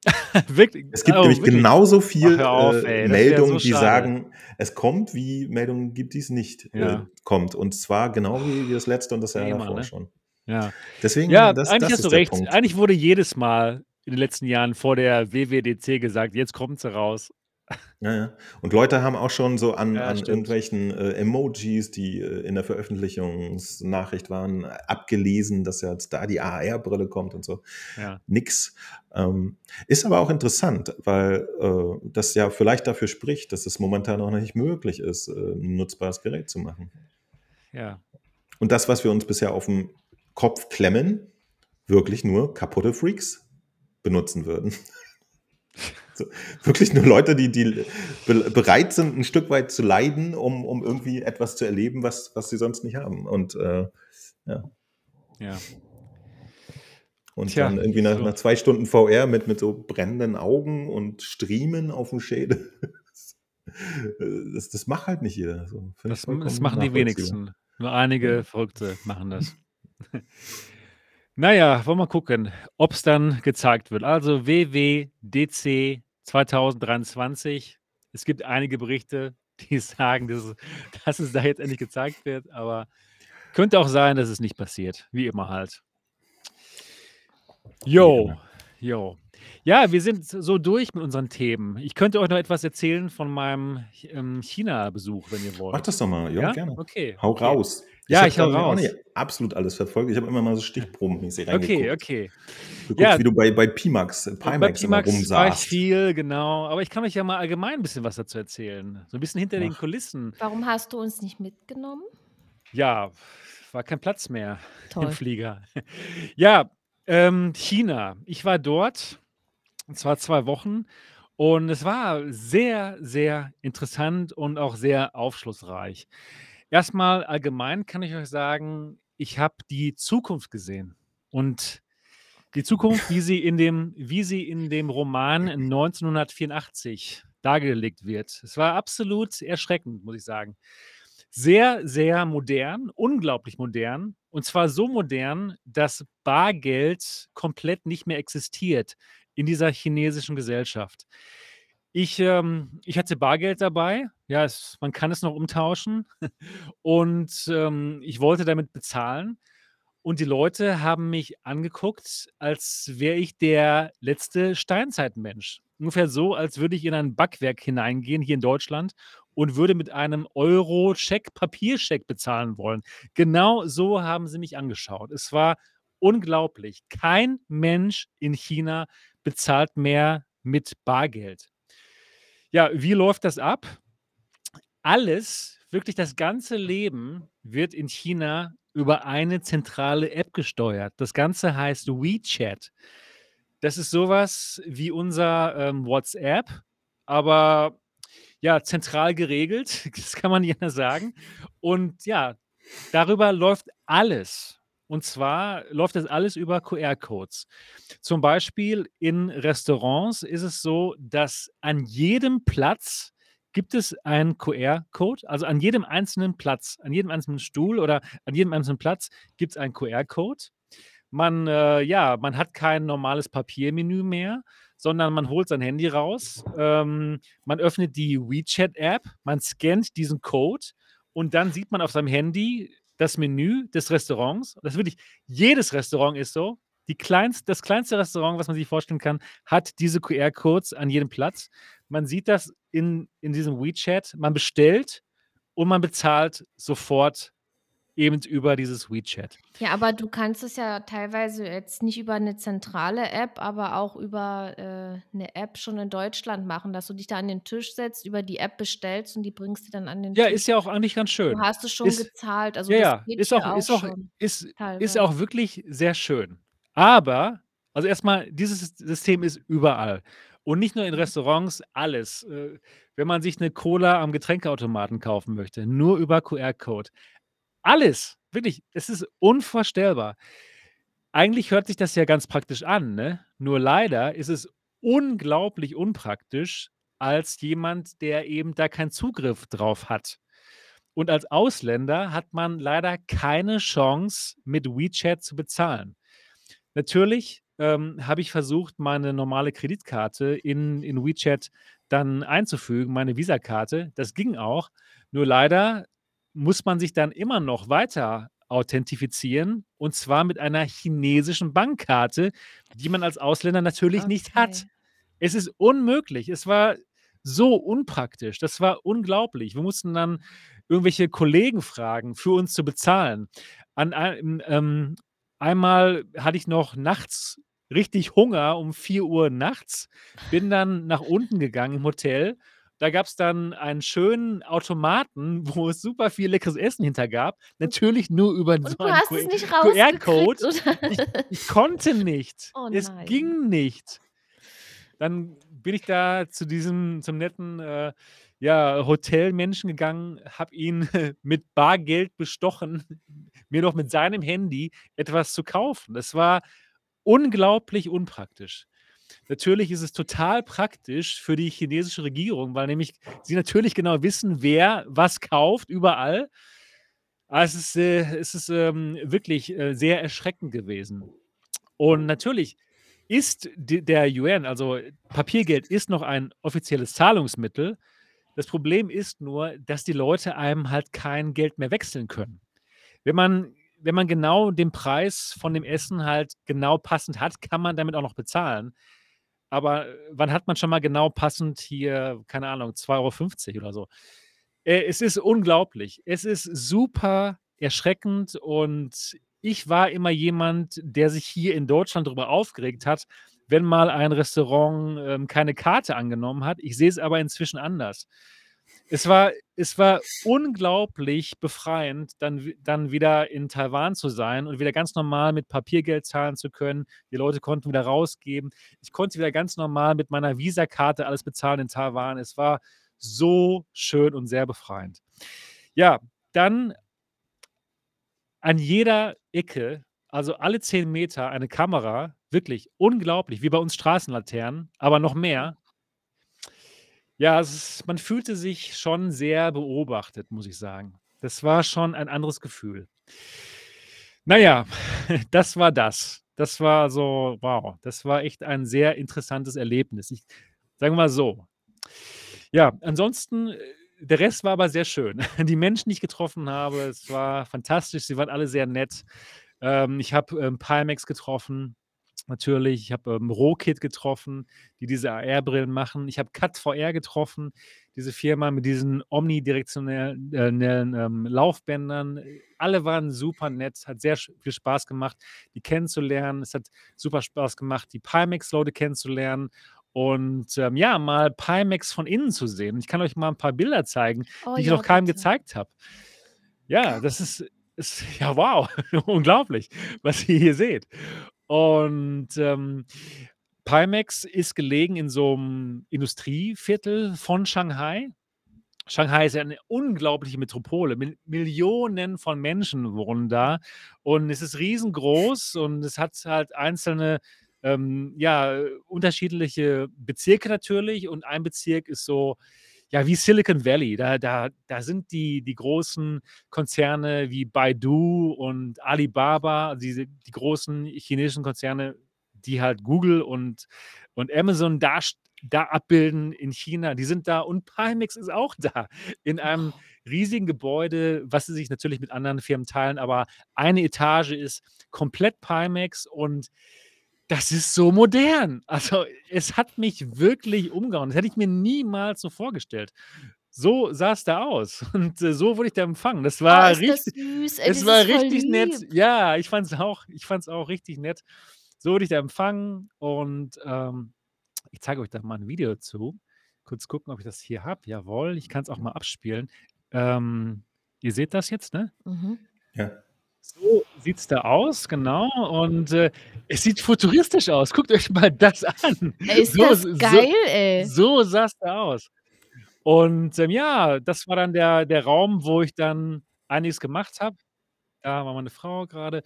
wirklich. Es gibt oh, nämlich wirklich. genauso viel Ach, auf, äh, ey, Meldungen, so die sagen, es kommt, wie Meldungen gibt, die es nicht äh, Ja. kommt. Und zwar genau wie, das letzte und das Ja, Jahr immer, davor ne? schon. Ja. Deswegen, Ja, das, eigentlich das hast ist du recht. Punkt. Eigentlich wurde jedes Mal in den letzten Jahren vor der WWDC gesagt, jetzt kommt sie raus. Ja, ja. Und Leute haben auch schon so an, Ja, an stimmt. irgendwelchen äh, Emojis, die äh, in der Veröffentlichungsnachricht waren, abgelesen, dass jetzt da die AR-Brille kommt und so. Ja. Nix. Ähm, ist aber auch interessant, weil äh, das ja vielleicht dafür spricht, dass es momentan noch nicht möglich ist, äh, ein nutzbares Gerät zu machen. Ja. Und das, was wir uns bisher auf den Kopf klemmen, wirklich nur kaputte Freaks benutzen würden. So, wirklich nur Leute, die, die be bereit sind, ein Stück weit zu leiden, um, um irgendwie etwas zu erleben, was, was sie sonst nicht haben. Und, äh, ja. Ja. und Tja, dann irgendwie nach, so. nach zwei Stunden VR mit, mit so brennenden Augen und Striemen auf dem Schädel. das, das macht halt nicht jeder. So. Das, das machen die wenigsten. Nur einige. Verrückte machen das. naja, wollen wir mal gucken, ob es dann gezeigt wird. Also WWDC 2023. Es gibt einige Berichte, die sagen, dass es, dass es da jetzt endlich gezeigt wird, aber könnte auch sein, dass es nicht passiert. Wie immer halt. Jo, jo. Ja, wir sind so durch mit unseren Themen. Ich könnte euch noch etwas erzählen von meinem ähm, China-Besuch, wenn ihr wollt. Mach das doch mal, ja, Ja? gerne. Okay. Hau okay. raus. Ja, hab ich hau da auch nicht absolut alles verfolgt. Ich habe immer mal so stichprobenmäßig Okay, reingeguckt. okay. Du guckst, Ja. wie du bei, bei Pimax, äh, Bei Pimax immer Pimax war ich rumsaßt. viel, genau. Aber ich kann euch ja mal allgemein ein bisschen was dazu erzählen. So ein bisschen hinter den Mach. Kulissen. Warum hast du uns nicht mitgenommen? Ja, war kein Platz mehr im Toll. Flieger. Ja, ähm, China. Ich war dort, und zwar zwei Wochen, und es war sehr, sehr interessant und auch sehr aufschlussreich. Erstmal allgemein kann ich euch sagen, ich habe die Zukunft gesehen. Und die Zukunft, wie sie in dem, wie sie in dem Roman 1984 dargelegt wird. Es war absolut erschreckend, muss ich sagen. Sehr, sehr modern, unglaublich modern. Und zwar so modern, dass Bargeld komplett nicht mehr existiert in dieser chinesischen Gesellschaft. Ich, ähm, ich hatte Bargeld dabei. Ja, es, man kann es noch umtauschen. Und ähm, ich wollte damit bezahlen. Und die Leute haben mich angeguckt, als wäre ich der letzte Steinzeitmensch. Ungefähr so, als würde ich in ein Backwerk hineingehen, hier in Deutschland, und würde mit einem Euro-Scheck, Papierscheck bezahlen wollen. Genau so haben sie mich angeschaut. Es war unglaublich. Kein Mensch in China bezahlt mehr mit Bargeld. Ja, wie läuft das ab? Alles, wirklich das ganze Leben wird in China über eine zentrale App gesteuert. Das Ganze heißt WeChat. Das ist sowas wie unser ähm, WhatsApp, aber ja, zentral geregelt, das kann man anders sagen. Und ja, darüber läuft alles. Und zwar läuft das alles über QR-Codes. Zum Beispiel in Restaurants ist es so, dass an jedem Platz gibt es einen QR-Code. Also an jedem einzelnen Platz, an jedem einzelnen Stuhl oder an jedem einzelnen Platz gibt es einen QR-Code. Man, äh, ja, man hat kein normales Papiermenü mehr, sondern man holt sein Handy raus, ähm, man öffnet die WeChat-App, man scannt diesen Code und dann sieht man auf seinem Handy das Menü des Restaurants. Das wirklich, jedes Restaurant ist so. Die kleinst, das kleinste Restaurant, was man sich vorstellen kann, hat diese QR-Codes an jedem Platz. Man sieht das in, in diesem WeChat. Man bestellt und man bezahlt sofort eben über dieses WeChat. Ja, aber du kannst es ja teilweise jetzt nicht über eine zentrale App, aber auch über äh, eine App schon in Deutschland machen, dass du dich da an den Tisch setzt, über die App bestellst und die bringst du dann an den Ja, Tisch. ist ja auch eigentlich ganz Du schön. hast es schon Ist, gezahlt, also ja, das ja, geht ist auch, auch ist auch, ist, ist auch wirklich sehr schön. Aber, also erstmal, dieses System ist überall. Und nicht nur in Mhm. Restaurants, alles. Äh, Wenn man sich eine Cola am Getränkeautomaten kaufen möchte, nur über QR-Code. Alles, wirklich, es ist unvorstellbar. Eigentlich hört sich das ja ganz praktisch an, ne? Nur leider ist es unglaublich unpraktisch als jemand, der eben da keinen Zugriff drauf hat. Und als Ausländer hat man leider keine Chance, mit WeChat zu bezahlen. Natürlich ähm, habe ich versucht, meine normale Kreditkarte in, in WeChat dann einzufügen, meine Visakarte. Das ging auch. Nur leider muss man sich dann immer noch weiter authentifizieren und zwar mit einer chinesischen Bankkarte, die man als Ausländer natürlich nicht hat. Okay. Es ist unmöglich. Es war so unpraktisch. Das war unglaublich. Wir mussten dann irgendwelche Kollegen fragen, für uns zu bezahlen. An ähm, einmal hatte ich noch nachts richtig Hunger um 4 Uhr nachts, bin dann nach unten gegangen im Hotel. Da gab es dann einen schönen Automaten, wo es super viel leckeres Essen hinter gab. Natürlich nur über Und so einen QR-Code. Ich, ich konnte nicht. Oh es ging nicht. Dann bin ich da zu diesem, zum netten äh, ja, Hotelmenschen gegangen, habe ihn mit Bargeld bestochen, mir noch mit seinem Handy etwas zu kaufen. Das war unglaublich unpraktisch. Natürlich ist es total praktisch für die chinesische Regierung, weil nämlich sie natürlich genau wissen, wer was kauft überall. Aber es ist, äh, es ist ähm, wirklich äh, sehr erschreckend gewesen. Und natürlich ist der Yuan, also Papiergeld, ist noch ein offizielles Zahlungsmittel. Das Problem ist nur, dass die Leute einem halt kein Geld mehr wechseln können. Wenn man, wenn man genau den Preis von dem Essen halt genau passend hat, kann man damit auch noch bezahlen. Aber äh, wann hat man schon mal genau passend hier, keine Ahnung, 2,50 Euro oder so? Äh, es ist unglaublich. Es ist super erschreckend und ich war immer jemand, der sich hier in Deutschland darüber aufgeregt hat, wenn mal ein Restaurant ähm, keine Karte angenommen hat. Ich sehe es aber inzwischen anders. Es war, es war unglaublich befreiend, dann, dann wieder in Taiwan zu sein und wieder ganz normal mit Papiergeld zahlen zu können. Die Leute konnten wieder rausgeben. Ich konnte wieder ganz normal mit meiner Visa-Karte alles bezahlen in Taiwan. Es war so schön und sehr befreiend. Ja, dann an jeder Ecke, also alle zehn Meter, eine Kamera. Wirklich unglaublich, wie bei uns Straßenlaternen, aber noch mehr. Ja, es ist, man fühlte sich schon sehr beobachtet, muss ich sagen. Das war schon ein anderes Gefühl. Naja, das war das. Das war so, wow, das war echt ein sehr interessantes Erlebnis. Ich sage mal so. Ja, ansonsten äh, der Rest war aber sehr schön. Die Menschen, die ich getroffen habe, es war fantastisch. Sie waren alle sehr nett. Ähm, ich habe ähm, Pimax getroffen, natürlich. Ich habe ähm, Rohkit getroffen, die diese AR-Brillen machen. Ich habe Cut VR getroffen, diese Firma mit diesen omnidirektionellen äh, ähm, Laufbändern. Alle waren super nett, hat sehr viel Spaß gemacht, die kennenzulernen. Es hat super Spaß gemacht, die Pimax-Leute kennenzulernen und ähm, ja, mal Pimax von innen zu sehen. Ich kann euch mal ein paar Bilder zeigen, Oh die ich ja, noch keinem bitte. gezeigt habe. Ja, das ist, ist ja wow, unglaublich, was ihr hier seht. Und ähm, Pimax ist gelegen in so einem Industrieviertel von Shanghai. Shanghai ist ja eine unglaubliche Metropole. Mil Millionen von Menschen wohnen da und es ist riesengroß und es hat halt einzelne ähm, ja, unterschiedliche Bezirke natürlich und ein Bezirk ist so, ja, wie Silicon Valley. Da, da, da sind die, die großen Konzerne wie Baidu und Alibaba, also diese, die großen chinesischen Konzerne, die halt Google und, und Amazon da, da abbilden in China, die sind da und Pimax ist auch da in einem riesigen Gebäude, was sie sich natürlich mit anderen Firmen teilen, aber eine Etage ist komplett Pimax und das ist so modern. Also, es hat mich wirklich umgehauen. Das hätte ich mir niemals so vorgestellt. So sah es da aus und, äh, so wurde ich da empfangen. Das Oh, war ist das richtig süß, ey, es das war richtig nett. lieb. Ja, ich fand es auch ich fand's auch richtig nett. So wurde ich da empfangen und, ähm, ich zeige euch da mal ein Video zu. Kurz gucken, ob ich das hier habe. Jawohl, ich kann es auch mal abspielen. Ähm, ihr seht das jetzt, ne? Mhm. Ja. So sieht es da aus, genau. Und äh, es sieht futuristisch aus. Guckt euch mal das an. Ist So, das so, geil, ey. so sah es da aus. Und ähm, ja, das war dann der, der Raum, wo ich dann einiges gemacht habe. Da war meine Frau gerade.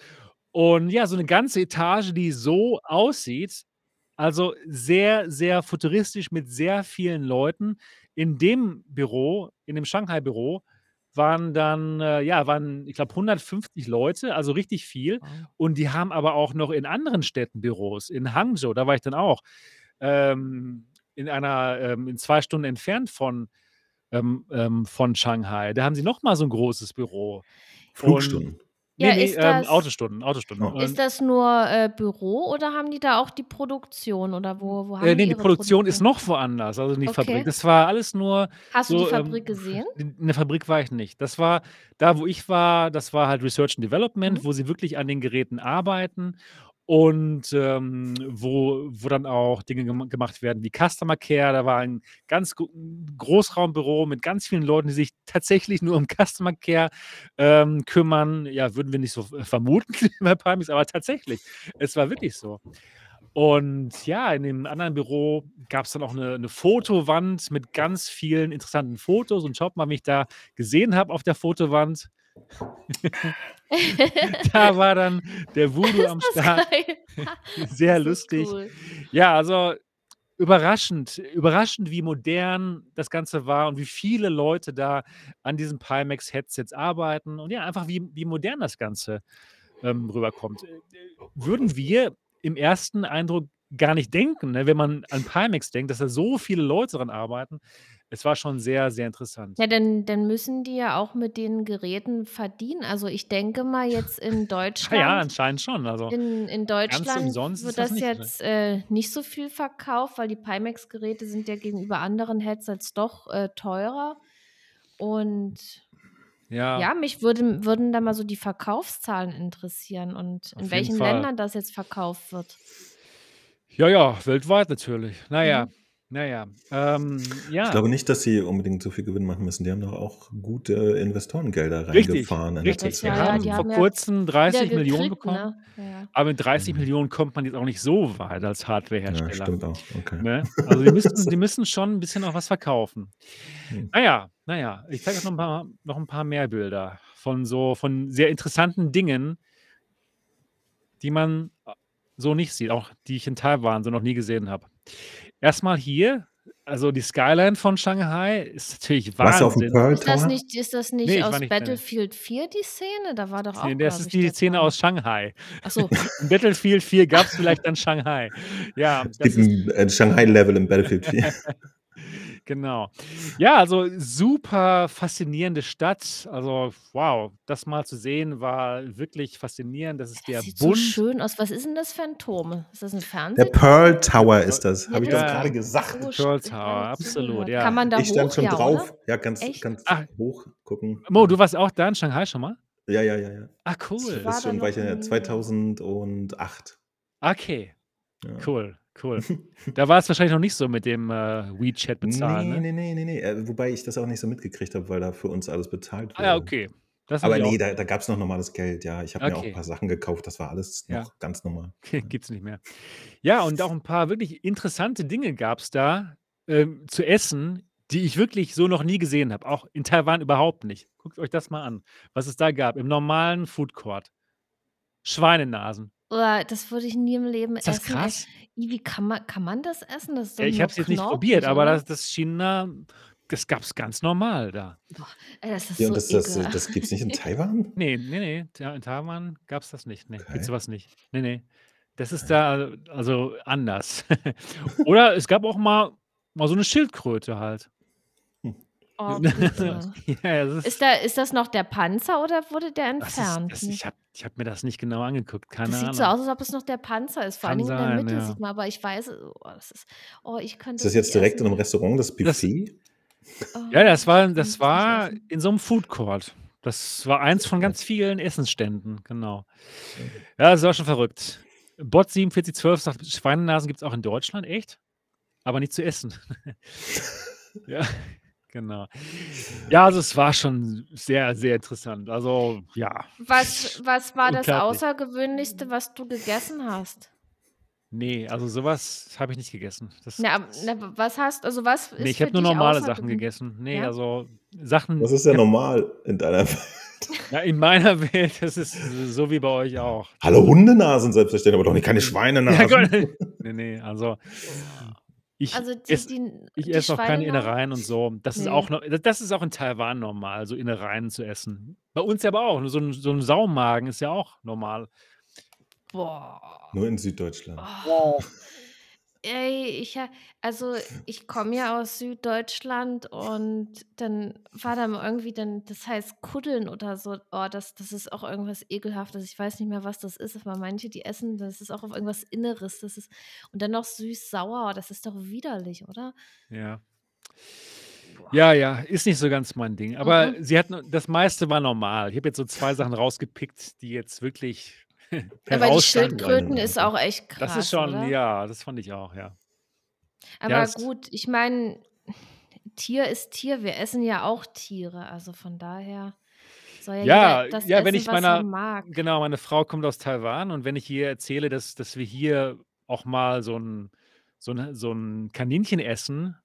Und ja, so eine ganze Etage, die so aussieht. Also sehr, sehr futuristisch mit sehr vielen Leuten. In dem Büro, in dem Shanghai-Büro, waren dann, äh, ja, waren, ich glaube, 150 Leute, also richtig viel. Wow. Und die haben aber auch noch in anderen Städten Büros. In Hangzhou, da war ich dann auch. Ähm, in einer, ähm, in zwei Stunden entfernt von, ähm, ähm, von Shanghai. Da haben sie noch mal so ein großes Büro. Und Flugstunden. Nee, Ja, nee, ist ähm, das Autostunden, Autostunden. Oh. ist das nur, äh, Büro oder haben die da auch die Produktion oder wo wo äh, haben nee, die die Produktion ist noch woanders, also in die Fabrik. Okay. Das war alles nur Hast du die so, ähm, Fabrik gesehen? in der Fabrik war ich nicht. Das war da, wo ich war, das war halt Research and Development, Mhm. wo sie wirklich an den Geräten arbeiten und ähm, wo, wo dann auch Dinge gem gemacht werden wie Customer Care. Da war ein ganz gro Großraumbüro mit ganz vielen Leuten, die sich tatsächlich nur um Customer Care ähm, kümmern. Ja, würden wir nicht so vermuten bei Pimax, aber tatsächlich, es war wirklich so. Und ja, in dem anderen Büro gab es dann auch eine, eine Fotowand mit ganz vielen interessanten Fotos. Und schaut mal, wie ich da gesehen habe auf der Fotowand. Da war dann der Voodoo am Start. Sehr lustig. cool. Ja, also überraschend überraschend, wie modern das Ganze war und wie viele Leute da an diesen Pimax-Headsets arbeiten und ja, einfach wie wie modern das Ganze, ähm, rüberkommt. Würden wir im ersten Eindruck gar nicht denken, ne, wenn man an Pimax denkt, dass da so viele Leute dran arbeiten. Es war schon sehr, sehr interessant. Ja, dann dann müssen die ja auch mit den Geräten verdienen. Also, ich denke mal jetzt in Ah ja, Deutschland anscheinend schon. Also, in in Deutschland wird das das jetzt, äh, nicht so viel verkauft, weil die Pimax-Geräte sind ja gegenüber anderen Headsets doch, äh, teurer. Und Ja. ja, mich würde würden da mal so die Verkaufszahlen interessieren und Auf in welchen. Ländern das jetzt verkauft wird. Ja, ja, weltweit natürlich. Na ja, Mhm. Na ja. Ähm, Ich ja. glaube nicht, dass sie unbedingt so viel Gewinn machen müssen. Die haben doch auch gute Investorengelder Richtig, reingefahren in letzter richtig. Ja, Wir ja, haben die vor haben ja Kurzem wieder 30 Millionen gekriegt, bekommen, ne? Ja, ja. aber mit 30 Mhm. Millionen kommt man jetzt auch nicht so weit als Ja, Hardwarehersteller, stimmt auch. Okay. ne? Also, die müssen die müssen schon 'n bisschen auch was verkaufen. Hm. Na ja, na ja, ich zeige euch noch 'n paar noch 'n paar mehr Bilder von so von sehr interessanten Dingen die man, so nicht sieht, auch die ich in Taiwan so noch nie gesehen habe. Erst mal hier, also die Skyline von Shanghai ist natürlich Warst du auf'm Wahnsinn. Pearl Ist das Tower? nicht ist das nicht ich war aus nicht. Battlefield 4 die Szene? Da war doch auch, das glaube ist die Szene Tower. aus Shanghai. Ach so. In Battlefield 4 gab's vielleicht dann Shanghai. Ja, Es das gibt ist 'n, äh, Shanghai-Level in Battlefield 4. Genau. Ja, also super faszinierende Stadt. Also, wow, das mal zu sehen war wirklich faszinierend. Das ist Das der sieht so schön aus. Was ist 'n das für 'n Turm? Ist das 'n Der Fernsehturm? Pearl Tower ist das. Ja, Habe ich das doch Ja, grade so gesagt. Pearl sch ich Tower, absolut, zugehört. ja. Kann man da Ich stand hoch? schon Ja, drauf. oder? Ja, ganz Echt? ganz Ach. hoch gucken. Mo, Ja. du warst auch da in Shanghai schon mal? Ja, ja, ja, ja. Ah, Ich cool. Das war ist da schon noch Weilchen her, nie. 2008. Okay, Ja. cool, cool. Da war's wahrscheinlich noch nicht so mit dem, äh, WeChat bezahlen, Ne, ne? ne, ne, ne, ne. Äh, wobei ich das auch nicht so mitgekriegt habe, weil da für uns alles bezahlt Ah ja, wurde. okay. Das Aber ne, auch da da gab's noch normales Geld, ja. Ich habe mir auch 'n Okay. paar Sachen gekauft, das war alles Ja. noch ganz normal. Ja. Gibt's nicht mehr. Ja, und auch 'n paar wirklich interessante Dinge gab's da, ähm, zu essen, die ich wirklich so noch nie gesehen habe, auch in Taiwan überhaupt nicht. Guckt euch das mal an, was es da gab im normalen Foodcourt. Schweinenasen. Oh, das würde ich nie im Leben Ist das essen, krass? Wie kann man kann man das essen? Das ist doch Ja, ich nur habe es jetzt nicht probiert, knorpelig, aber oder? das das schien da das gab's ganz normal da. Boah, ey, das ist Ja, so und das das ekelhaft. das gibt's nicht in Taiwan? Ne, ne, ne, Ta in Taiwan gab's das nicht. Ne, gibt's so Okay. was nicht. Ne, ne. Das ist Okay. da also anders. Oder es gab auch mal mal so 'ne Schildkröte halt. Hm. Oh. Ja, das Ist ist da ist das noch der Panzer oder wurde der das ist entfernt? das ich habe ich habe mir das nicht genau angeguckt, keine Das sieht so aus, als ob es noch der Panzer ist. Vor Dingen in der Mitte ja. sieht man, aber ich weiß oh, das ist oh, ich Ist könnte das es jetzt direkt in 'nem essen. Restaurant, das Das Buffet? Oh, Ja, das war das es war essen. in so 'nem Foodcourt. Das war eins von ganz vielen Essensständen, genau. Ja, das war schon verrückt. Bot 4712 sagt, Schweinenasen gibt's auch in Deutschland, echt? Aber nicht zu essen. Ja, genau. Ja, also es war schon sehr, sehr interessant. Also, ja. Was was war das. Außergewöhnlichste, was du gegessen hast? Ne, also so was habe ich nicht gegessen. Das Na, das na, was hast also, was ist ich für habe nur normale Sachen gegessen. Ne, Ja? also Sachen Was ist ich habe normal in deiner Welt? Ja, in meiner Welt, das ist so wie bei euch auch. Hallo, Hundenasen selbstverständlich, aber doch nicht keine Ja, Schweinenasen. Gott. Ne, ne, also ich Also, die esse die ich die esse auch keine Innereien und so. Das ist ne. auch no das ist auch in Taiwan normal, so Innereien zu essen. Bei uns ja aber auch. So 'n so 'n Saumagen ist ja auch normal. Boah. Nur in Süddeutschland. Oh. Ey, ich also, ich komme ja aus Süddeutschland und dann war da mal irgendwie dann das heißt Kuddeln oder so. Oh, das das ist auch irgendwas Ekelhaftes. Ich weiß nicht mehr, was das ist, aber manche, die essen das ist auch auf irgendwas Inneres. Das ist und dann noch süß-sauer. Das ist doch widerlich, oder? Ja. Ja, ja, ist nicht so ganz mein Ding. Aber Mhm. sie hatten das meiste war normal. Ich habe jetzt so 2 Sachen rausgepickt, die jetzt wirklich Aber die. Schildkröten ist auch echt Das ist krass, schon oder? ja, das fand ich auch, ja. Ja, Aber das gut, ich meine, Tier ist Tier. Wir essen ja auch Tiere. Also, von daher soll ja Ja, jeder das ja, wenn essen, ich was er meiner mag. genau, meine Frau kommt aus Taiwan und wenn ich ihr erzähle, dass dass wir hier auch mal so 'n so 'n so 'n Kaninchen essen,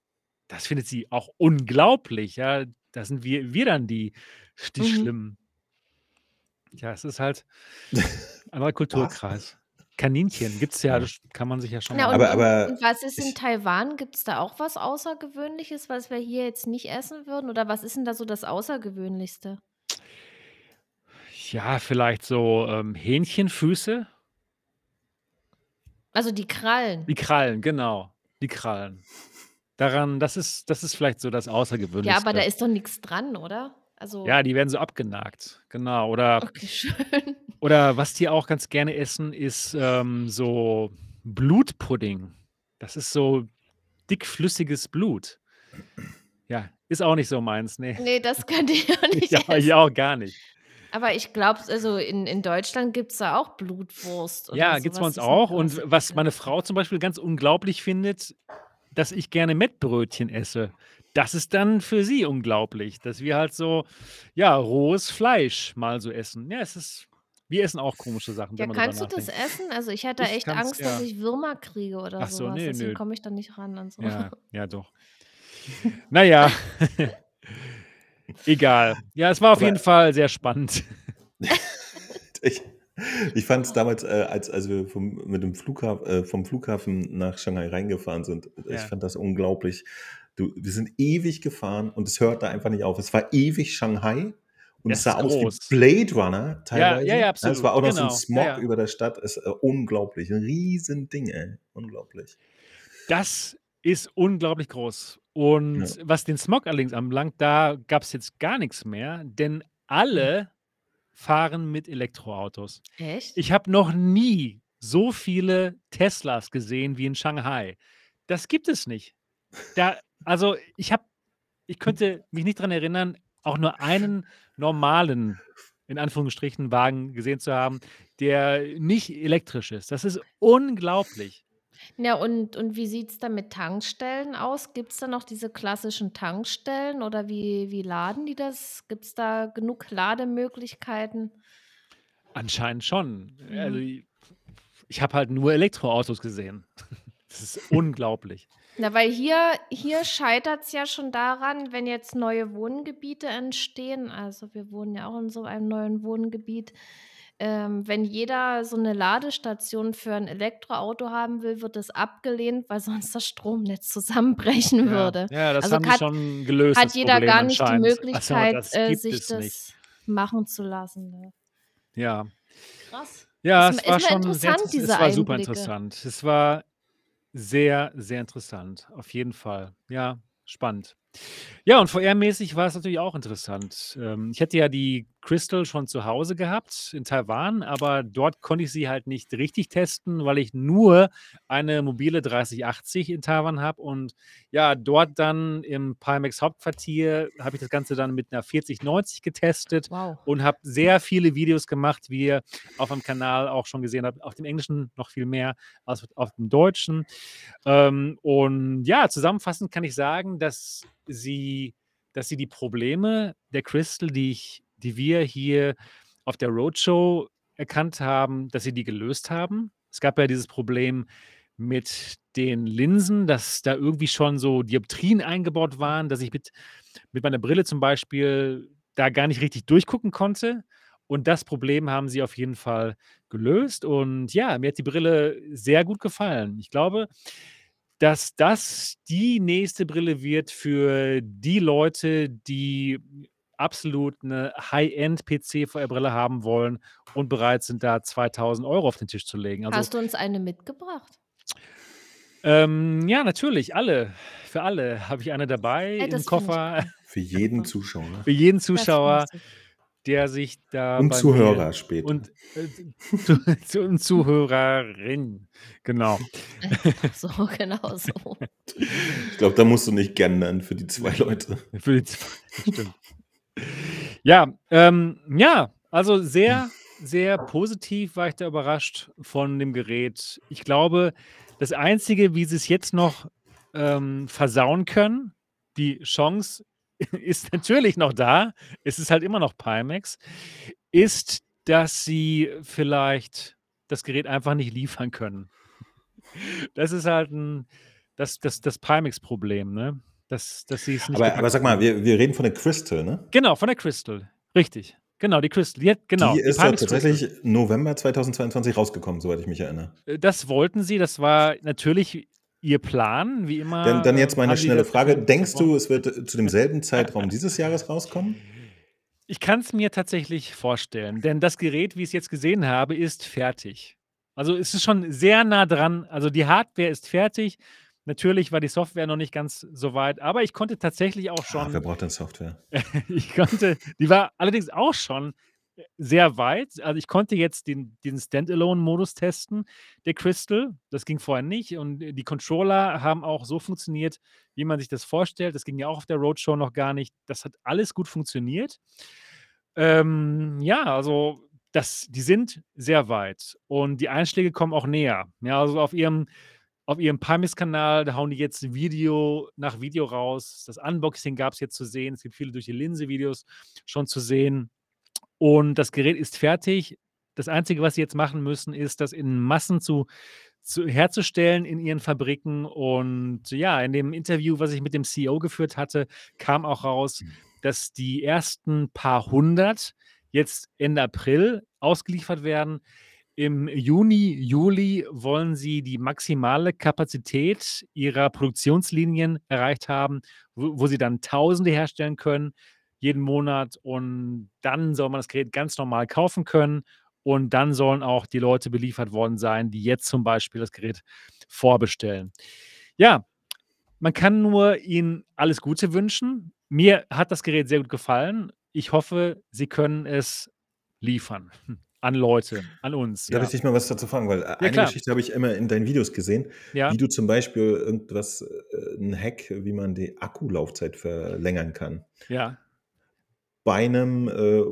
das findet sie auch unglaublich, ja. Da sind wir wir dann die die Mhm. Schlimmen. Ja, es ist halt anderer Kulturkreis. Kaninchen gibt's ja, Ja. das kann man sich ja schon Ja, mal und Aber und aber und was ist in ich Taiwan? Gibt's da auch was Außergewöhnliches, was wir hier jetzt nicht essen würden? Oder was ist denn da so das Außergewöhnlichste? Ja, vielleicht so, ähm, Hähnchenfüße? Also die Krallen. Die Krallen, genau, die Krallen. Daran das ist das ist vielleicht so das Ja, aber da Außergewöhnlichste. ist doch nix dran, oder? Also Ja, die werden so abgenagt, genau. Oder Okay, schön. oder was die auch ganz gerne essen, ist, ähm, so Blutpudding. Das ist so dickflüssiges Blut. Ja, ist auch nicht so meins, ne. Ne, das könnt ihr nicht Ja, ich essen. auch gar nicht. Aber ich glaube, also in in Deutschland gibt's da auch Blutwurst oder Ja, gibt's bei uns ist auch. Und was ja. meine Frau zum Beispiel ganz unglaublich findet, dass ich gerne Mettbrötchen esse. Das ist dann für sie unglaublich, dass wir halt so, ja, rohes Fleisch mal so essen. Ja, es ist wir essen auch komische Sachen, Ja, kannst du das essen? Also, ich hätte da Ich echt Angst, dass ja. ich Würmer kriege oder Ach so, so was, ne, deswegen komme ich da nicht ran an so. Ja, ja doch. Na ja. Egal. Ja, es war auf jeden Aber Fall sehr spannend. ich ich fand's damals, äh, als als wir vom mit dem Flughaf äh, vom Flughafen nach Shanghai reingefahren sind, ich Ja. fand das unglaublich. Du wir sind ewig gefahren und es hörte einfach nicht auf. Es war ewig Shanghai und Es es sah ist aus wie. Blade Runner Ja, teilweise. ja, ja, Ja, es war absolut. auch noch so 'n Genau. Ja, Smog ja. über der Stadt. Es äh, unglaublich. 'N Riesending, ey. Unglaublich. Das ist unglaublich groß. Ja. Und was den Smog allerdings anbelangt, da gab's jetzt gar nix mehr, denn alle fahren mit Elektroautos. Echt? Ich habe noch nie so viele Teslas gesehen wie in Shanghai. Das gibt es nicht. Da also, ich habe ich könnte mich nicht dran erinnern, auch nur einen normalen, in Anführungsstrichen, Wagen gesehen zu haben, der nicht elektrisch ist. Das ist unglaublich. Ja, und und wie sieht's da mit Tankstellen aus? Gibt's da noch diese klassischen Tankstellen oder wie wie laden die das? Gibt's da genug Lademöglichkeiten? Anscheinend schon. Also, Mhm. i ich habe halt nur Elektroautos gesehen. Das ist unglaublich. Na, weil hier hier scheitert's ja schon daran, wenn jetzt neue Wohngebiete entstehen also, wir wohnen ja auch in so einem neuen Wohngebiet. Ähm, wenn jeder so 'ne Ladestation für 'n Elektroauto haben will, wird das abgelehnt, weil sonst das Stromnetz zusammenbrechen Ja, würde. ja, das Also, haben hat schon gelöst, hat das jeder Problem gar nicht die. Also, Möglichkeit, das äh, sich es nicht. das machen zu lassen, ne? Ja. Krass. Ja, es ma war schon sehr es war super Einblicke. interessant. Es war sehr, sehr interessant, auf jeden Fall. Ja, spannend. Ja, und VR-mäßig war es natürlich auch interessant. Ähm, ich hätte ja die Crystal schon zu Hause gehabt in Taiwan, aber dort konnte ich sie halt nicht richtig testen, weil ich nur eine mobile 3080 in Taiwan habe und ja, dort dann im Pimax Hauptquartier habe ich das Ganze dann mit 'ner 4090 getestet Wow. und habe sehr viele Videos gemacht, wie ihr auf meinem Kanal auch schon gesehen habt, auf dem Englischen noch viel mehr als auf dem Deutschen. Ähm, und ja, zusammenfassend kann ich sagen, dass sie dass sie die Probleme der Crystal, die ich die wir hier auf der Roadshow erkannt haben, dass sie die gelöst haben. Es gab ja dieses Problem mit den Linsen, dass da irgendwie schon so Dioptrien eingebaut waren, dass ich mit mit meiner Brille zum Beispiel da gar nicht richtig durchgucken konnte. Und das Problem haben sie auf jeden Fall gelöst. Und ja, mir hat die Brille sehr gut gefallen. Ich glaube, dass das die nächste Brille wird für die Leute, die absolut 'ne High-End PC-VR-Brille haben wollen und bereit sind, da 2.000 € auf den Tisch zu legen. Also Hast du uns eine mitgebracht? Ähm, ja, natürlich, alle. Für alle habe ich eine dabei Ey, im Koffer. Für jeden. Zuschauer. Für jeden Zuschauer. Der sich da Und bei Zuhörer mir später. und, äh, zu zu und Zuhörerin, genau. So, genau so. Ich glaube, da musst du nicht gendern für die 2 Leute. Für die 2, stimmt. Ja, ähm, ja, also sehr, sehr positiv war ich da überrascht von dem Gerät. Ich glaube, das Einzige, wie sie's jetzt noch, ähm, versauen können, die Chance ist natürlich noch da, es ist halt immer noch Pimax, ist, dass sie vielleicht das Gerät einfach nicht liefern können. Das ist halt 'n das das das Pimax-Problem, ne? Dass dass sie's nicht Aber aber sag mal, wir wir reden von der Crystal, ne? Genau, von der Crystal, richtig. Genau, die Crystal. Die hat genau, Die ist ja Pimax Crystal. tatsächlich November 2022 rausgekommen, soweit ich mich erinnere. Das wollten sie, das war natürlich ihr Plan, wie immer, Dann dann jetzt meine schnelle Frage: Denkst du, es wird, äh, zu demselben Zeitraum dieses Jahres rauskommen? Ich kann's mir tatsächlich vorstellen, denn das Gerät, wie ich's jetzt gesehen habe, ist fertig. Also, es ist schon sehr nah dran. Also, die Hardware ist fertig. Natürlich war die Software noch nicht ganz so weit, aber ich konnte tatsächlich auch Ah, wer schon braucht denn Software? ich konnte die war allerdings auch schon, sehr weit. Also, ich konnte jetzt den diesen Standalone-Modus testen, der Crystal. Das ging vorher nicht und, äh, die Controller haben auch so funktioniert, wie man sich das vorstellt. Das ging ja auch auf der Roadshow noch gar nicht. Das hat alles gut funktioniert. Ähm, ja, also, das die sind sehr weit und die Einschläge kommen auch näher. Ja, also, auf ihrem auf ihrem Pimax-Kanal, da hauen die jetzt Video nach Video raus. Das Unboxing gab's jetzt zu sehen. Es gibt viele durch die Linse-Videos schon zu sehen. Und das Gerät ist fertig. Das Einzige, was sie jetzt machen müssen, ist, das in Massen zu zu herzustellen in ihren Fabriken. Und ja, in dem Interview, was ich mit dem CEO geführt hatte, kam auch raus, Mhm. dass die ersten paar hundert jetzt Ende April ausgeliefert werden. Im Juni, Juli wollen sie die maximale Kapazität ihrer Produktionslinien erreicht haben, wo wo sie dann Tausende herstellen können jeden Monat und dann soll man das Gerät ganz normal kaufen können und dann sollen auch die Leute beliefert worden sein, die jetzt zum Beispiel das Gerät vorbestellen. Ja, man kann nur ihnen alles Gute wünschen. Mir hat das Gerät sehr gut gefallen. Ich hoffe, sie können es liefern an Leute, an uns, Darf ja. ich dich mal was dazu fragen? Weil, Ja, eine klar. Geschichte habe ich immer in deinen Videos gesehen, Ja. wie du zum Beispiel irgendwas äh, 'n Hack, wie man die Akkulaufzeit verlängern kann. Ja. Bei 'nem, äh,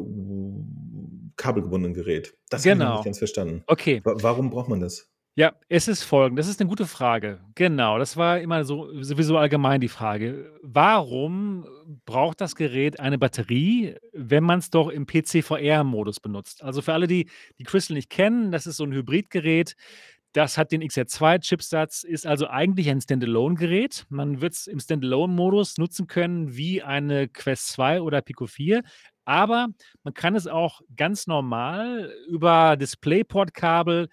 kabelgebundenen Gerät. Das habe ich nicht Genau. ganz verstanden. Okay. Wa warum braucht man das? Ja, es ist Folgendes, das ist 'ne gute Frage. Genau, das war immer so sowieso allgemein die Frage. Warum braucht das Gerät eine Batterie, wenn man's doch im PC-VR-Modus benutzt? Also, für alle, die die Crystal nicht kennen, das ist so 'n Hybridgerät. Das hat den XR2-Chipsatz, ist also eigentlich ein Standalone-Gerät. Man wird's im Standalone-Modus nutzen können wie eine Quest 2 oder Pico 4, aber man kann es auch ganz normal über DisplayPort-Kabel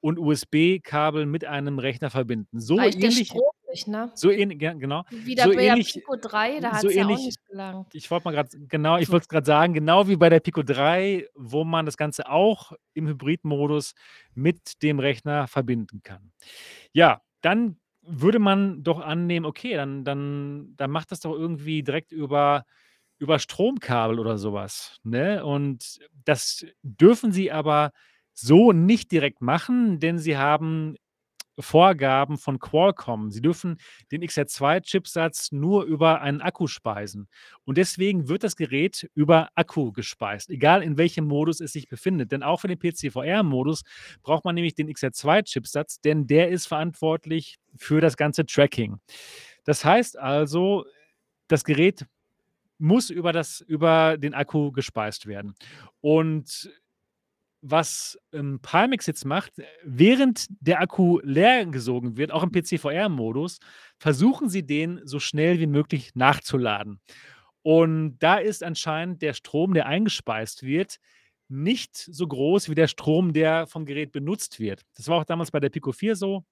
und USB-Kabel mit einem Rechner verbinden. So Reicht der ähnlich Strom nicht, ne? so ähn ja, genau. Wie So da bei der ähnlich Pico 3, da so hat's ja auch ähnlich nicht gelangt. ich wollte mal grad genau, ich wollte es grad sagen, genau wie bei der Pico 3, wo man das Ganze auch im Hybridmodus mit dem Rechner verbinden kann. Ja, dann würde man doch annehmen, okay, dann dann dann macht das doch irgendwie direkt über über Stromkabel oder so was, ne? Und das dürfen sie aber so nicht direkt machen, denn sie haben Vorgaben von Qualcomm. Sie dürfen den XR2-Chipsatz nur über einen Akku speisen. Und deswegen wird das Gerät über Akku gespeist, egal in welchem Modus es sich befindet. Denn auch für den PC-VR-Modus braucht man nämlich den XR2-Chipsatz, denn der ist verantwortlich für das ganze Tracking. Das heißt also, das Gerät muss über das über den Akku gespeist werden. Und was, ähm, Pimax jetzt macht, während der Akku leer gesogen wird, auch im PC-VR-Modus, versuchen sie, den so schnell wie möglich nachzuladen. Und da ist anscheinend der Strom, der eingespeist wird, nicht so groß wie der Strom, der vom Gerät benutzt wird. Das war auch damals bei der Pico 4 so.